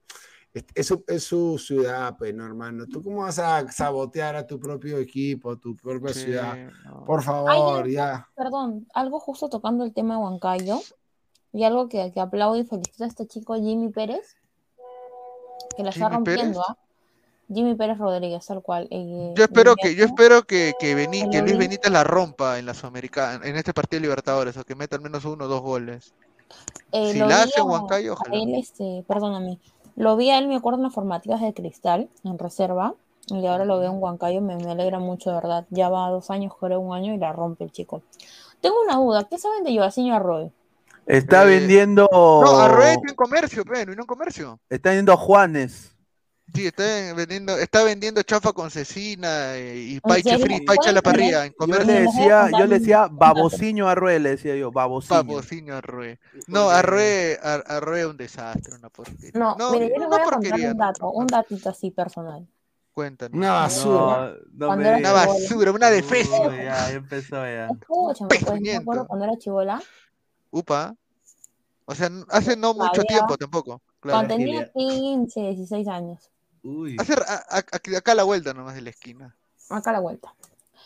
S6: es su, es su ciudad, pues, no, hermano. ¿Tú cómo vas a sabotear a tu propio equipo, tu propia ciudad? Por favor, ya.
S9: Perdón, algo justo tocando el tema de Huancayo. Y algo que, que aplaudo y felicito a este chico Jimmy Pérez, que la está rompiendo, ¿ah? Jimmy Pérez Rodríguez, tal cual.
S8: Eh, yo espero que, yo espero que, que, que Luis Benítez la rompa en la Sudamericana, en este partido de Libertadores, o que meta al menos uno o dos goles.
S9: Eh, si la hace Huancayo, ojalá. Él, este, perdóname, lo vi a él, me acuerdo, en las formativas de cristal, en reserva, y ahora lo veo en Huancayo, me, me alegra mucho, de verdad. Ya va dos años, creo, un año, y la rompe el chico. Tengo una duda, ¿qué saben de Joaquín Arroyo?
S4: Está eh, vendiendo.
S8: No, Arroyo en comercio, pero no en comercio.
S4: Está vendiendo a Juanes.
S8: Sí, está vendiendo, está vendiendo chafa con cecina y paiche free, paiche a la parrilla en
S4: comercio. Yo le decía, yo le decía babociño Arroyo, le decía yo, babociño.
S8: Babociño Arroyo. No, Arroyo es un desastre, una porquería.
S9: No, no, mire, yo le voy a porquería, un dato, un datito así personal.
S8: Cuéntanos.
S6: Una basura.
S8: No, no una basura, una defensa.
S4: ya, empezó ya.
S9: Escúchame, pues, me acuerdo cuando era chivola
S8: Upa. O sea, hace no mucho tiempo tampoco.
S9: Cuando tenía 15, 16 años.
S8: Uy. Hace acá a la vuelta nomás de la esquina.
S9: Acá a la vuelta.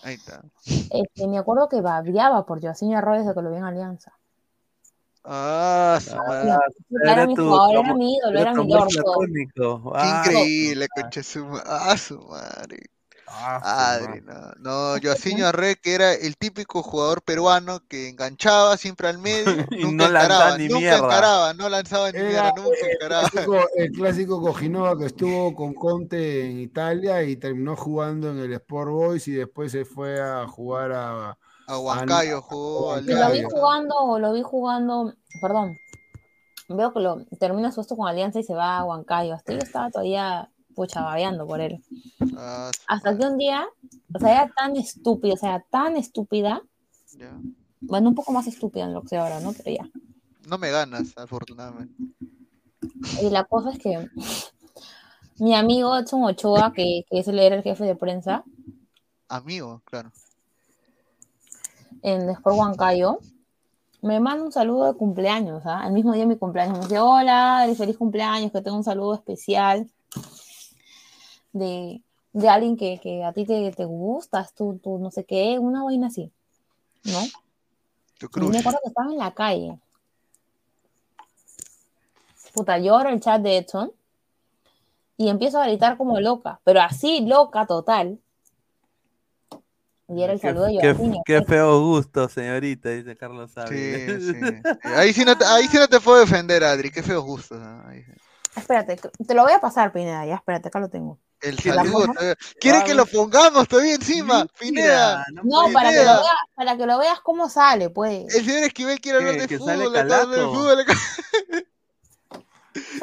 S8: Ahí está.
S9: Este, me acuerdo que babiaba por Joaquín Arroyo desde que lo vi en Alianza.
S8: Ah,
S9: ah era, mi jugador, era mi ídolo, era mi
S8: Qué increíble, coche su, ah, su madre. Ah, Adri, no, no, Joaquín Arre, que era el típico jugador peruano que enganchaba siempre al medio, y nunca no encaraba, ni nunca mierda. encaraba, no lanzaba ni mierda, nunca encaraba.
S6: El clásico, Cojinova que estuvo con Conte en Italia y terminó jugando en el Sport Boys y después se fue a jugar a...
S8: A Huancayo jugó.
S9: Lo vi jugando, lo vi jugando, perdón, veo que lo termina su esto con Alianza y se va a Huancayo. Hasta yo estaba todavía pucha, babeando por él. Ah, Hasta que un día, o sea, era tan estúpida, o sea, tan estúpida. Bueno, un poco más estúpida en lo que sé ahora, ¿no? Pero ya.
S8: No me ganas, afortunadamente.
S9: Y la cosa es que mi amigo Edson Ochoa, que, que es el, era el jefe de prensa.
S8: Amigo, claro.
S9: En Sport Huancayo, me manda un saludo de cumpleaños, ¿ah? El mismo día de mi cumpleaños. Me dice, hola, feliz cumpleaños, que tengo un saludo especial de, de alguien que, que, a ti te, te gustas, tú, tú no sé qué, una vaina así, ¿no? Y me acuerdo que estaba en la calle. Puta, lloro el chat de Edson y empiezo a gritar como loca, pero así loca total. Y era el saludo de
S4: qué, qué feo gusto, señorita, dice Carlos
S8: Sí, sí, Ahí, sí no te, ahí sí no te puedo defender, Adri, qué feo gusto.
S9: Espérate, te lo voy a pasar, Pineda, ya, espérate, acá lo tengo.
S8: El saludo. ¿Quiere que lo pongamos todavía encima? Pineda.
S9: No, para, que lo veas, para que lo veas cómo sale, pues.
S8: El señor Esquivel quiere hablar de fútbol, de fútbol.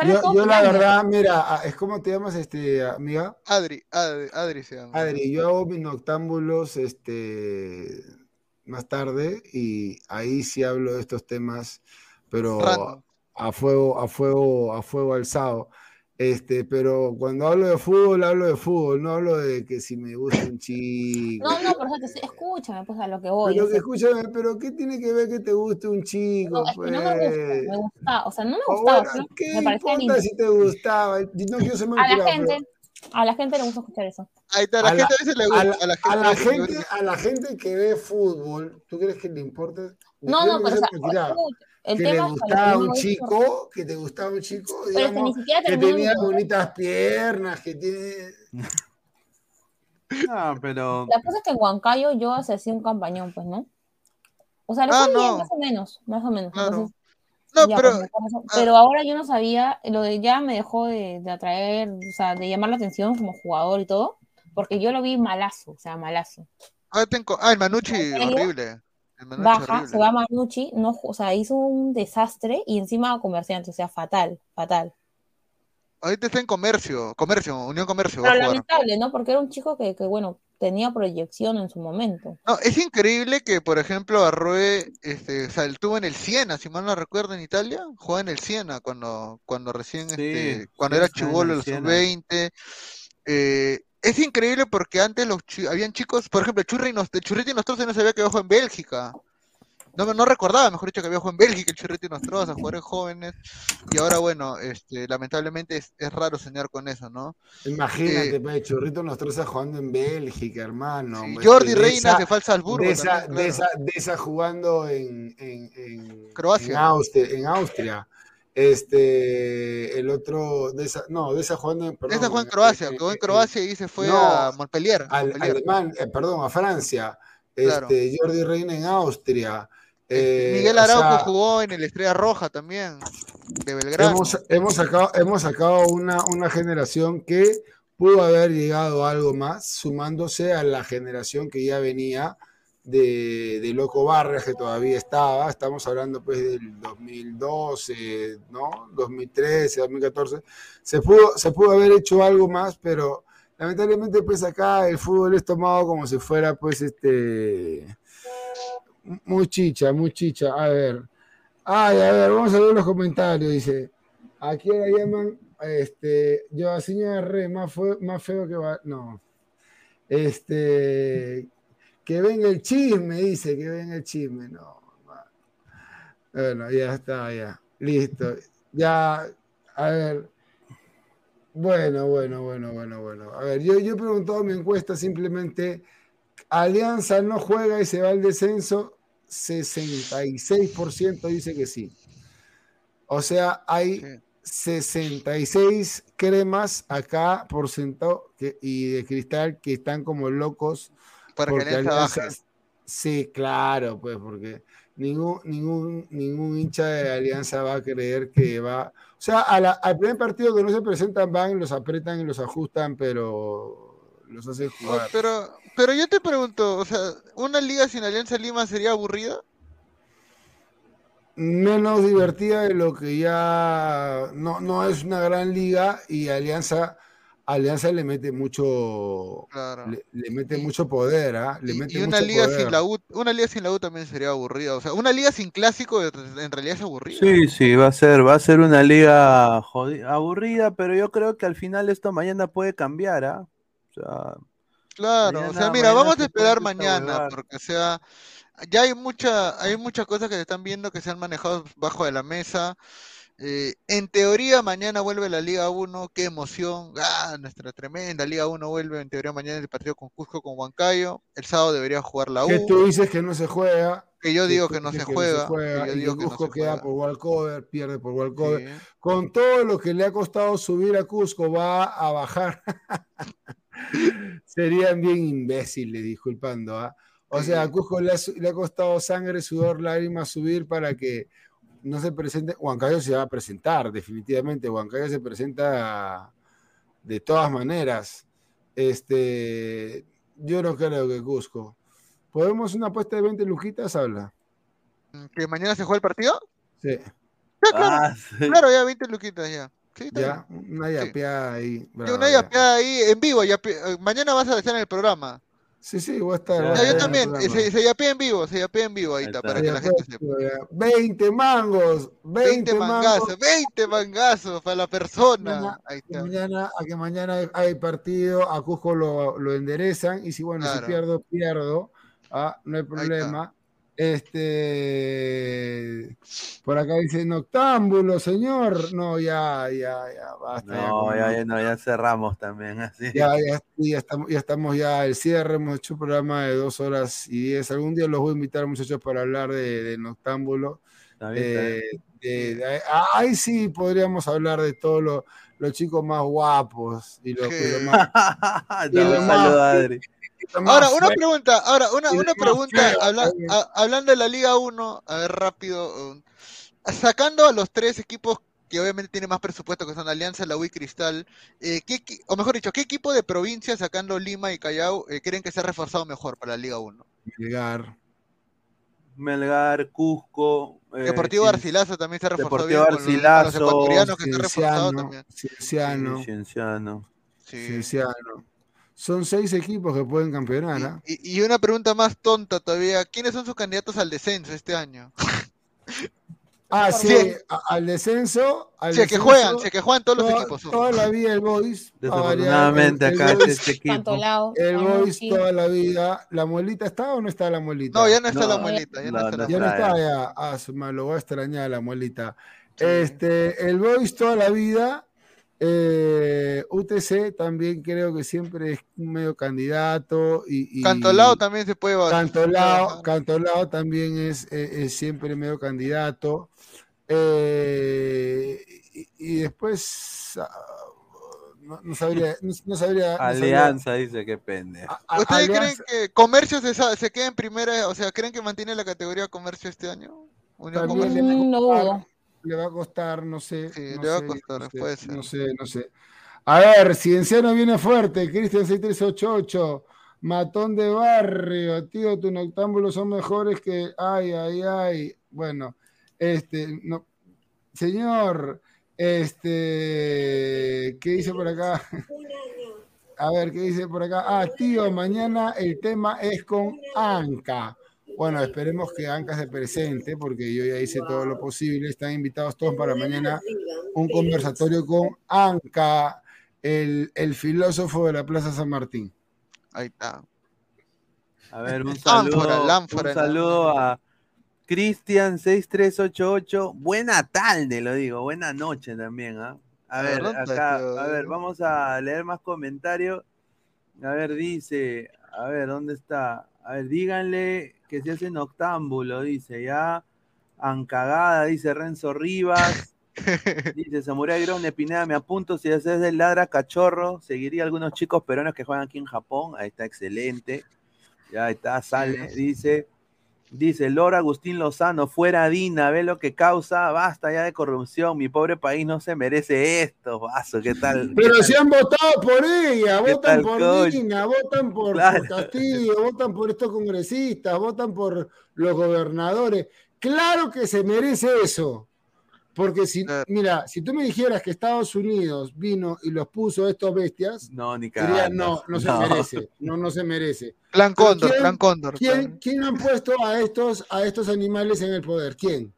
S6: Yo, yo la verdad, mira, es como te llamas, este, amiga.
S8: Adri, Adri, Adri se llama.
S6: Adri, yo hago mis noctámbulos, este, más tarde y ahí sí hablo de estos temas, pero a fuego, a fuego, a fuego alzado. Este, pero cuando hablo de fútbol, hablo de fútbol, no hablo de que si me gusta un chico.
S9: No, no, por eso escúchame, pues a lo que voy.
S6: Pero que escúchame, pero ¿qué tiene que ver que te guste un chico? No,
S9: es que no me gusta, me pues? gusta, o sea, no me gustaba.
S6: ¿Qué me importa si te gustaba? No quiero ser
S9: a la gente, a la gente le gusta escuchar eso.
S8: Ahí está, a la, gente a veces le gusta.
S6: A la, a la gente, a la gente que ve fútbol, ¿tú crees que le importa?
S9: No, no, pero o sea,
S6: el que le gustaba un chico, que te gustaba un chico, digamos, que tenía bonitas piernas, que tiene...
S4: No, pero...
S9: La cosa es que en Huancayo yo hacía un campañón, pues, ¿no? O sea, lo ah, no. más o menos, más o menos. no,
S8: pero...
S9: Pues, ah. pero ahora yo no sabía, lo de ya me dejó de, de, atraer, o sea, de llamar la atención como jugador y todo, porque yo lo vi malazo, o sea, malazo.
S8: Ah, tengo... ah el Manucci, horrible
S9: baja, se va a Manucci, no, o sea, hizo un desastre y encima comerciante, o sea, fatal, fatal.
S8: Ahorita está en comercio, comercio, Unión Comercio.
S9: Pero lamentable, ¿no? Porque era un chico que, que, bueno, tenía proyección en su momento.
S8: No, es increíble que, por ejemplo, Arroe, este, o sea, él tuvo en el Siena, si mal no recuerdo, en Italia, jugaba en el Siena cuando, cuando recién, este, cuando era chivolo, los sub-20. Eh, es increíble porque antes los habían chicos, por ejemplo, Churri, Churriti Nostroza no sabía que había jugado en Bélgica. No, no recordaba, mejor dicho, que había jugado en Bélgica el Churriti Nostroza, jugadores jóvenes. Y ahora, bueno, este, lamentablemente es, raro soñar con eso, ¿no?
S6: Imagínate, eh, pues, Churrito Nostroza jugando en Bélgica, hermano.
S8: Jordi Reina de falsa al
S6: De esa, de, esa, de esa jugando en, en, en
S8: Croacia.
S6: En Austria. Este, el otro, de esa, no, de esa jugando,
S8: perdón, esa jugó en Croacia, jugó en Croacia y se fue a Montpellier.
S6: Al, Alemán, eh, perdón, a Francia. Este, Jordi Reina en Austria.
S8: Eh, Miguel Araujo jugó en el Estrella Roja también, de Belgrado.
S6: Hemos, hemos sacado, hemos sacado una, una generación que pudo haber llegado a algo más, sumándose a la generación que ya venía de, Loco Barrias que todavía estaba, estamos hablando pues del 2012, ¿no? 2013, 2014, se pudo, se pudo haber hecho algo más, pero lamentablemente pues acá el fútbol es tomado como si fuera pues este muy chicha, a ver, ay, a ver, vamos a ver los comentarios, dice, aquí la llaman, este, yo señora Re, más, más feo que va, no, este, que venga el chisme, dice, que venga el chisme. No, bueno, ya está, ya. Listo. Ya, a ver. Bueno, bueno, bueno, bueno, bueno. A ver, yo, yo he preguntado mi encuesta simplemente, Alianza no juega y se va al descenso, 66% dice que sí. O sea, hay 66 cremas acá por ciento y de cristal que están como locos
S8: para
S6: Sí, claro, pues, porque ningún, ningún, ningún hincha de Alianza va a creer que va. O sea, al primer partido que no se presentan, van, los apretan y los ajustan, pero los hacen jugar.
S8: Pero, pero yo te pregunto, o sea, ¿una liga sin Alianza Lima sería aburrida?
S6: Menos divertida de lo que ya no, no es una gran liga y Alianza Alianza le mete mucho le, mete mucho poder, ¿ah? Le mete y
S8: una liga sin la U, una liga sin la U también sería aburrida, o sea, una liga sin clásico en realidad es aburrida.
S4: Sí, sí, va a ser va a ser una liga aburrida, pero yo creo que al final esto mañana puede cambiar, ¿ah? O sea,
S8: claro, o sea, mira, vamos a esperar mañana porque o sea, ya hay mucha hay muchas cosas que se están viendo que se han manejado bajo de la mesa. Eh, en teoría, mañana vuelve la Liga 1. Qué emoción. Ah, nuestra tremenda Liga 1 vuelve. En teoría, mañana el partido con Cusco, con Huancayo. El sábado debería jugar la U.
S6: Que tú dices que no se juega.
S8: Que yo digo que, no, se juega,
S6: y Cusco queda por walkover, pierde por walkover. Con todo lo que le ha costado subir a Cusco, va a bajar. Serían bien imbéciles, disculpando. ¿ah? O sea, a Cusco le ha costado sangre, sudor, lágrimas subir para que no se presente, Huancayo se va a presentar, definitivamente. Huancayo se presenta de todas maneras. Este, yo no creo que Cusco. ¿Podemos una apuesta de 20 lujitas? Habla.
S8: ¿Que mañana se juega el partido?
S6: Sí.
S8: Ah, claro, ya 20 lujitas ya.
S6: ya, una yapeada ahí.
S8: una yapeada ahí en vivo. mañana vas a estar en el programa.
S6: Sí, sí, voy a estar.
S8: yo también, se, se yapea en vivo, se yapea en vivo ahí está, para que la gente sepa.
S6: 20 mangos, 20, mangazos,
S8: 20 mangazos para la persona.
S6: Mañana, ahí está. Mañana, a que mañana hay partido, a Cusco lo, lo enderezan y si bueno, si pierdo, pierdo, ah, no hay problema. Este, por acá dice Noctámbulo, señor. No, ya, ya, ya, basta.
S4: No, ya, ya, no, ya cerramos también. Así.
S6: Ya, ya, ya, estamos, ya estamos ya el cierre. Hemos hecho un programa de dos horas y diez. Algún día los voy a invitar, muchachos, para hablar de, de Noctámbulo. Eh, ahí sí podríamos hablar de todos los chicos más guapos y los, y más.
S8: y Adri. Ahora, una pregunta, ahora, una, una pregunta, hablando de la Liga 1, a ver rápido, um, sacando a los tres equipos que obviamente tienen más presupuesto, que son Alianza, la UI Cristal, eh, o mejor dicho, ¿qué equipo de provincia, sacando Lima y Callao, eh, creen que se ha reforzado mejor para la Liga 1?
S6: Melgar.
S4: Melgar, Cusco.
S8: Eh, Deportivo Arcilazo también se ha reforzado
S4: Deportivo bien Arcilazo,
S8: los, ecuatorianos que se ha reforzado también.
S6: Cienciano.
S4: Cienciano.
S6: Cienciano. Son seis equipos que pueden campeonar. ¿ah?
S8: Y, una pregunta más tonta todavía: ¿quiénes son sus candidatos al descenso este año?
S6: Ah, sí, al descenso. Al
S8: sí, que juegan, sí, que juegan todos los equipos.
S6: Toda la vida el Boys.
S4: Desafortunadamente acá
S6: el
S4: este equipo.
S6: el Boys toda la vida. ¿La muelita está o no está la muelita?
S8: No, ya no está la muelita. Ya no, está,
S6: la ya no está ya. Ah, lo voy a extrañar la muelita. Este, el Boys toda la vida eh, UTC también creo que siempre es un medio candidato. Y,
S8: Cantolao también se puede
S6: Cantolao, Cantolao también es, siempre medio candidato. Eh, y, después ah, no, sabría,
S4: Alianza dice que pende.
S8: ¿Ustedes creen que Comercio se, se queda en primera? O sea, ¿creen que mantiene la categoría Comercio este año?
S6: no le va a costar, no sé.
S8: Sí,
S6: no
S8: le va
S6: a
S8: costar,
S6: no sé,
S8: ser.
S6: No sé, no sé. A ver, Cienciano viene fuerte, Cristian 6388, Matón de Barrio, tío, tu noctámbulos son mejores que. Ay, ay, ay. Bueno, este, no. Señor, este, ¿qué dice por acá? A ver, ¿qué dice por acá? Ah, tío, mañana el tema es con Anca. Bueno, esperemos que Anca se presente, porque yo ya hice todo lo posible. Están invitados todos para mañana un conversatorio con Anca, el, filósofo de la Plaza San Martín.
S8: Ahí está.
S4: A ver, un saludo, un saludo a Cristian6388. Buena tarde, lo digo. Buena noche también. ¿ah? A ver, acá, a ver, vamos a leer más comentarios. A ver, dice, a ver, ¿dónde está? A ver, díganle que se hace noctámbulo, dice, ya. Ancagada, dice Renzo Rivas. dice Samurai Grone Pineda, me apunto si haces el ladra cachorro. Seguiría algunos chicos peruanos que juegan aquí en Japón. Ahí está, excelente. Ya está, sale. Dice. Dice Lora Agustín Lozano, fuera Dina, ve lo que causa, basta ya de corrupción, mi pobre país no se merece esto, vaso, ¿qué tal?
S6: Pero si han votado por ella, votan por Dina, votan por, Castillo, votan por estos congresistas, votan por los gobernadores. Claro que se merece eso. Porque si, mira, si tú me dijeras que Estados Unidos vino y los puso estos bestias,
S4: no, ni
S6: no, no, se merece, no, no se merece.
S8: Plan Cóndor, Plan Cóndor.
S6: ¿quién, ¿quién, han puesto a estos, a estos animales en el poder? ¿Quién?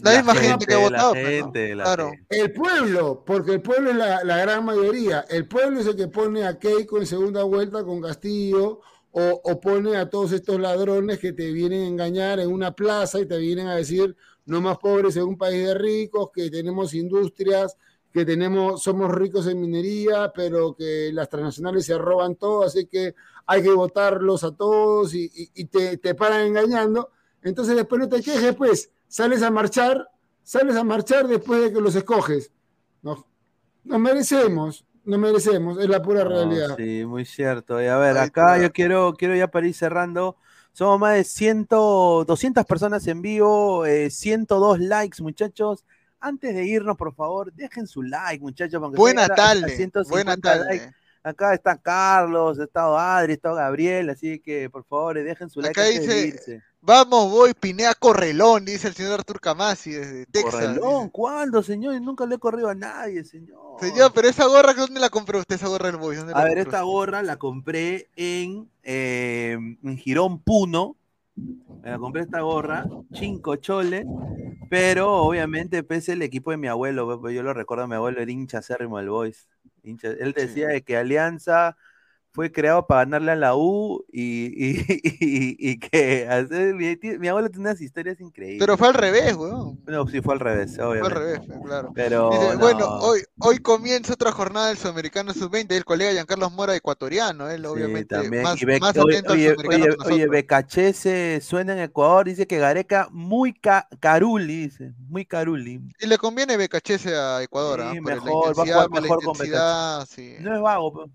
S8: La, misma gente, que ha votado. Pues,
S6: claro. El pueblo, porque el pueblo es la, la, gran mayoría. El pueblo es el que pone a Keiko en segunda vuelta con Castillo o, o pone a todos estos ladrones que te vienen a engañar en una plaza y te vienen a decir no más pobres en un país de ricos, que tenemos industrias, que tenemos, somos ricos en minería, pero que las transnacionales se roban todo, así que hay que votarlos a todos y, te, te, paran engañando. Entonces después no te quejes, pues, sales a marchar, sales a marchar después de que los escoges. Nos, nos merecemos, nos merecemos, es la pura realidad.
S4: Sí, muy cierto. Y a ver, acá yo quiero, quiero ya para ir cerrando. Somos más de 100, 200 personas en vivo, 102 eh, likes, muchachos. Antes de irnos, por favor, dejen su like, muchachos.
S8: Buena tarde. Buena tarde.
S4: Acá está Carlos, está Adri, está Gabriel, así que por favor dejen su like.
S8: Acá dice, vamos, voy, Pinea Correlón, dice el señor Artur Camasi desde Texas.
S4: ¿Correlón? ¿Cuándo, señor? Nunca le he corrido a nadie, señor.
S8: Señor, pero esa gorra, ¿dónde la compró usted, esa gorra del Boys?
S4: A ver, esta gorra la compré en en Girón Puno. Me compré esta gorra, cinco choles, pero obviamente pese el equipo de mi abuelo, pues, yo lo recuerdo, mi abuelo era hincha acérrimo del Boys. él decía de que Alianza fue creado para ganarle a la U y, y, que mi, abuelo tiene unas historias increíbles.
S8: Pero fue al revés, weón.
S4: No, sí fue al revés, obviamente.
S8: Fue al revés, claro.
S4: Pero,
S8: Bueno, hoy, hoy comienza otra jornada del Sudamericano Sub-20, el colega Giancarlos Mora, ecuatoriano, él obviamente más, más atento
S4: oye,
S8: al
S4: oye, oye, suena en Ecuador, dice que Gareca muy caruli, dice, muy caruli.
S8: Y le conviene Becachese a Ecuador,
S4: sí,
S8: ¿eh?
S4: mejor, va a jugar mejor con Becachese. No es vago,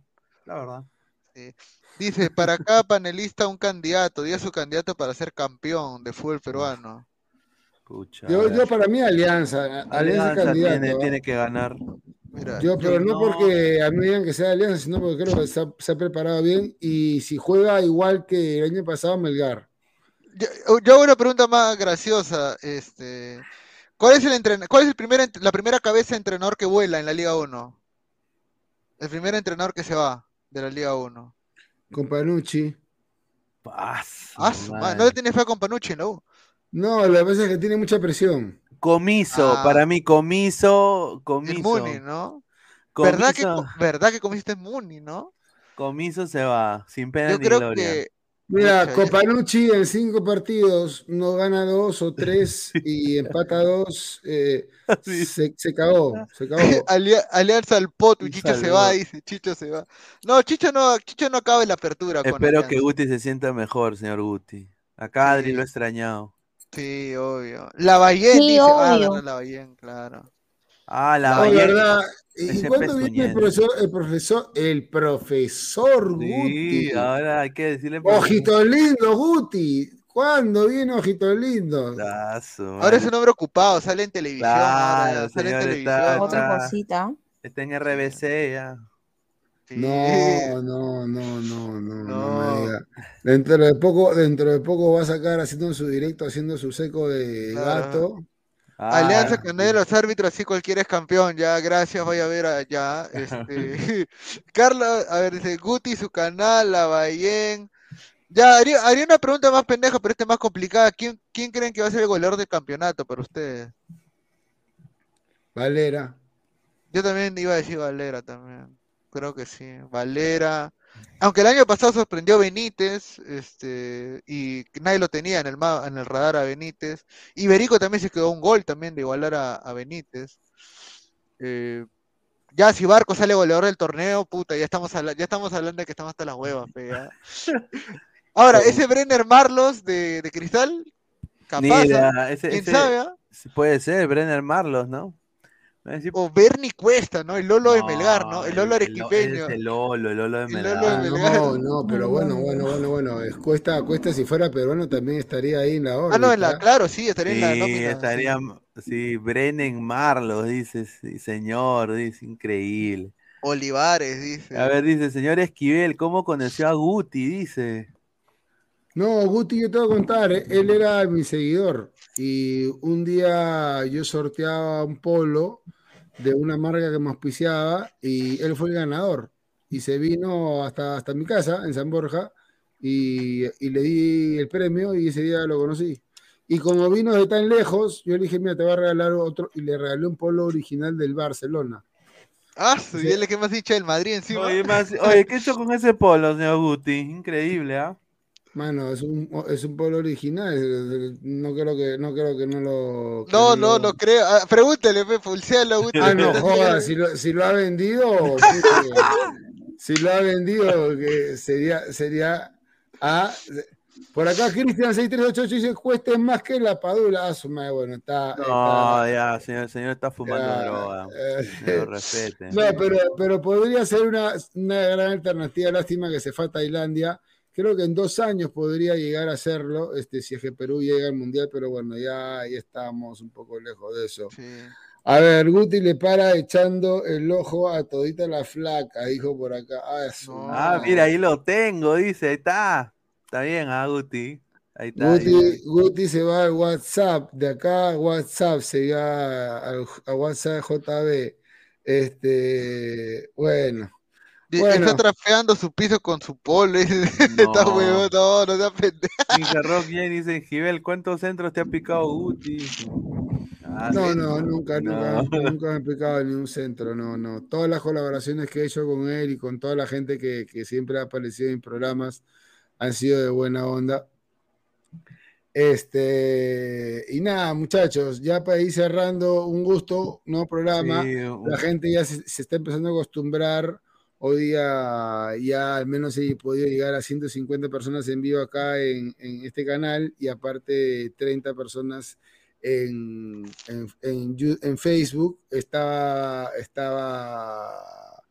S4: la verdad.
S8: Dice, para cada panelista un candidato, diga su candidato para ser campeón de fútbol peruano.
S6: yo, para mí Alianza, Alianza,
S4: tiene, que ganar.
S6: yo, pero no, porque a mí digan que sea Alianza, sino porque creo que se ha, preparado bien y si juega igual que el año pasado Melgar.
S8: Yo, hago una pregunta más graciosa, este, ¿cuál es el cuál es el primer, la primera cabeza de entrenador que vuela en la Liga 1? El primer entrenador que se va de la Liga 1.
S6: Con Panucci.
S8: Ah, no le tiene fe a con Panucci, ¿no?
S6: No, la verdad es que tiene mucha presión.
S4: Comiso, ah. para mí, comiso, comiso.
S8: Muni, ¿no? ¿Verdad que, ¿Verdad que comiso es Muni, no?
S4: Comiso se va, sin pena Yo creo Que
S6: Mira, Copanucci en cinco partidos no gana dos o tres y empata dos. Eh, se, se, cagó, se cagó.
S8: alianza al pot, Chicho se va, dice, Chicho se va. No, Chicho no, Chicho no acaba la apertura.
S4: Espero que Guti se sienta mejor, señor Guti. Acá Adri lo ha extrañado.
S8: Sí, obvio. La Bayén dice, ah, obvio. la Bayén, claro.
S4: Ah, la verdad.
S6: ¿Y cuándo viene el profesor, el profesor, el profesor
S4: Guti? ahora hay que decirle.
S6: Ojito lindo, Guti. ¿Cuándo viene Ojito lindo?
S8: ahora es un hombre ocupado, sale en televisión. sale en televisión.
S9: Otra cosita.
S4: Está en RBC ya.
S6: No, no, no, no, no, no, me diga. Dentro de poco, dentro de poco va a sacar haciendo su directo, haciendo su seco de gato.
S8: Alianza con los árbitros, así cualquiera es campeón, ya, gracias, voy a ver allá. Este, Carlos, a ver, dice Guti, su canal, la Bayén. Ya, haría, una pregunta más pendeja, pero esta es más complicada. ¿Quién, ¿Quién creen que va a ser el goleador del campeonato para ustedes?
S6: Valera.
S8: Yo también iba a decir Valera también. Creo que sí. Valera. Aunque el año pasado sorprendió Benítez, este, y nadie lo tenía en el, en el radar a Benítez. Y Berico también se quedó un gol también de igualar a, Benítez. Eh, ya si Barco sale goleador del torneo, puta, ya estamos, ya estamos hablando de que estamos hasta las huevas, Ahora, ese Brenner Marlos de, Cristal, capaz, ¿quién sabe? Ah?
S4: Puede ser, Brenner Marlos, ¿no?
S8: O Bernie Cuesta, ¿no? El Lolo de Melgar, ¿no? El Lolo arequipeño.
S4: El Lolo, el Lolo de Melgar.
S6: No, no, pero bueno, bueno, bueno, bueno. Cuesta, Cuesta si fuera peruano también estaría ahí en la
S8: hora. Ah, no, en la, claro, sí, estaría en la
S4: nómina. Estaría, sí, Brennan Marlos, dice, sí, señor, dice, increíble.
S8: Olivares, dice.
S4: A ver, dice, señor Esquivel, ¿cómo conoció a Guti? Dice.
S6: No, Guti, yo te voy a contar, eh, él era mi seguidor y un día yo sorteaba un polo de una marca que me auspiciaba y él fue el ganador. Y se vino hasta, hasta mi casa, en San Borja, y, le di el premio y ese día lo conocí. Y como vino de tan lejos, yo le dije, mira, te voy a regalar otro, y le regalé un polo original del Barcelona.
S8: Ah, sí. y él que más dicho del Madrid encima.
S4: Oye, oye, ¿qué hizo con ese polo, señor Guti? Increíble, ¿ah?
S6: Mano, es un, es un polo original. No creo que no, creo que no lo.
S8: No, no, no creo. Ah, pregúntele, pulsealo.
S6: Ah, no, joda, si lo, si lo ha vendido. si lo ha vendido, que sería. sería a, por acá, Cristian 6388 dice: cueste más que la padula. Ah, bueno, está.
S4: No, ya, señor, el señor está fumando droga. Eh, respete.
S6: No, pero, pero podría ser una, una gran alternativa. Lástima que se fue a Tailandia Creo que en dos años podría llegar a hacerlo, este, si es que Perú llega al Mundial, pero bueno, ya ahí estamos un poco lejos de eso. A ver, Guti le para echando el ojo a todita la flaca, dijo por acá.
S4: Ah, ah mira, ahí lo tengo, dice, ahí está. Está bien, ah, Guti. Ahí está.
S6: Guti, se va al WhatsApp, de acá a WhatsApp, se va a, a WhatsApp JB. Este, bueno.
S8: Está trafeando su piso con su polo. Está huevo, no, no se pendejo.
S11: Bien dice, Gibel, ¿cuántos centros te ha picado Guti?
S6: Ah, no, no, nunca, nunca, nunca me he picado en ningún centro, no, no. Todas las colaboraciones que he hecho con él y con toda la gente que, que siempre ha aparecido en programas han sido de buena onda. Este, y nada, muchachos, ya para ir cerrando, un gusto, nuevo programa. La gente ya se, está empezando a acostumbrar Hoy día ya al menos he podido llegar a 150 personas en vivo acá en, este canal y aparte 30 personas en, Facebook. Estaba, estaba,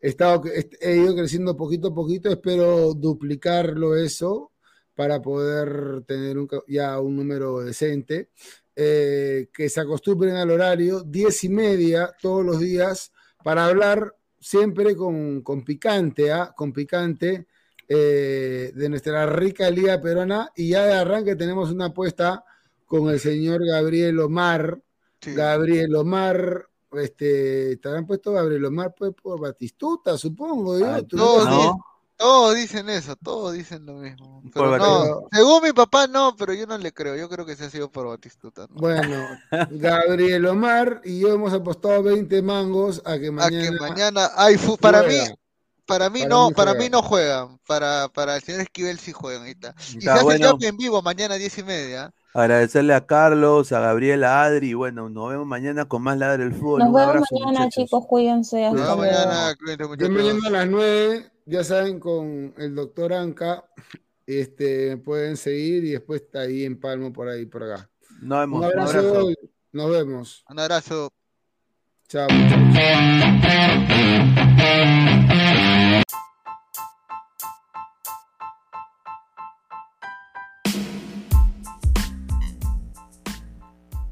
S6: estaba, he ido creciendo poquito a poquito, espero duplicarlo eso para poder tener ya un número decente. Eh, que se acostumbren al horario, 10 y media todos los días, para hablar siempre con, con picante, ¿ah? con picante eh, de nuestra rica liga peruana. Y ya de arranque tenemos una apuesta con el señor Gabriel Omar. Gabriel Omar, este, ¿te habrán puesto Gabriel Omar pues, por Batistuta, supongo?
S8: Ah, todos, dicen eso, todos dicen lo mismo. según mi papá no, pero yo no le creo, yo creo que se ha sido por Batistuta.
S6: Bueno, Gabriel Omar y yo hemos apostado 20 mangos a que mañana.
S8: A que mañana hay para mí, para mí no, para mí no juegan, para, para el señor Esquivel sí juegan ahorita. Y se hace en vivo mañana a 10 y media.
S11: Agradecerle a Carlos, a Gabriel, a Adri. Y bueno, nos vemos mañana con más Ladre del Fútbol.
S9: Nos vemos mañana, chicos. Cuídense.
S6: Nos vemos mañana. mañana a las 9 ya saben, con el doctor Anca, este, pueden seguir y después está ahí en Palmo, por ahí, por acá.
S11: Nos vemos.
S6: Un abrazo. Nos vemos.
S8: Un abrazo.
S6: Chao.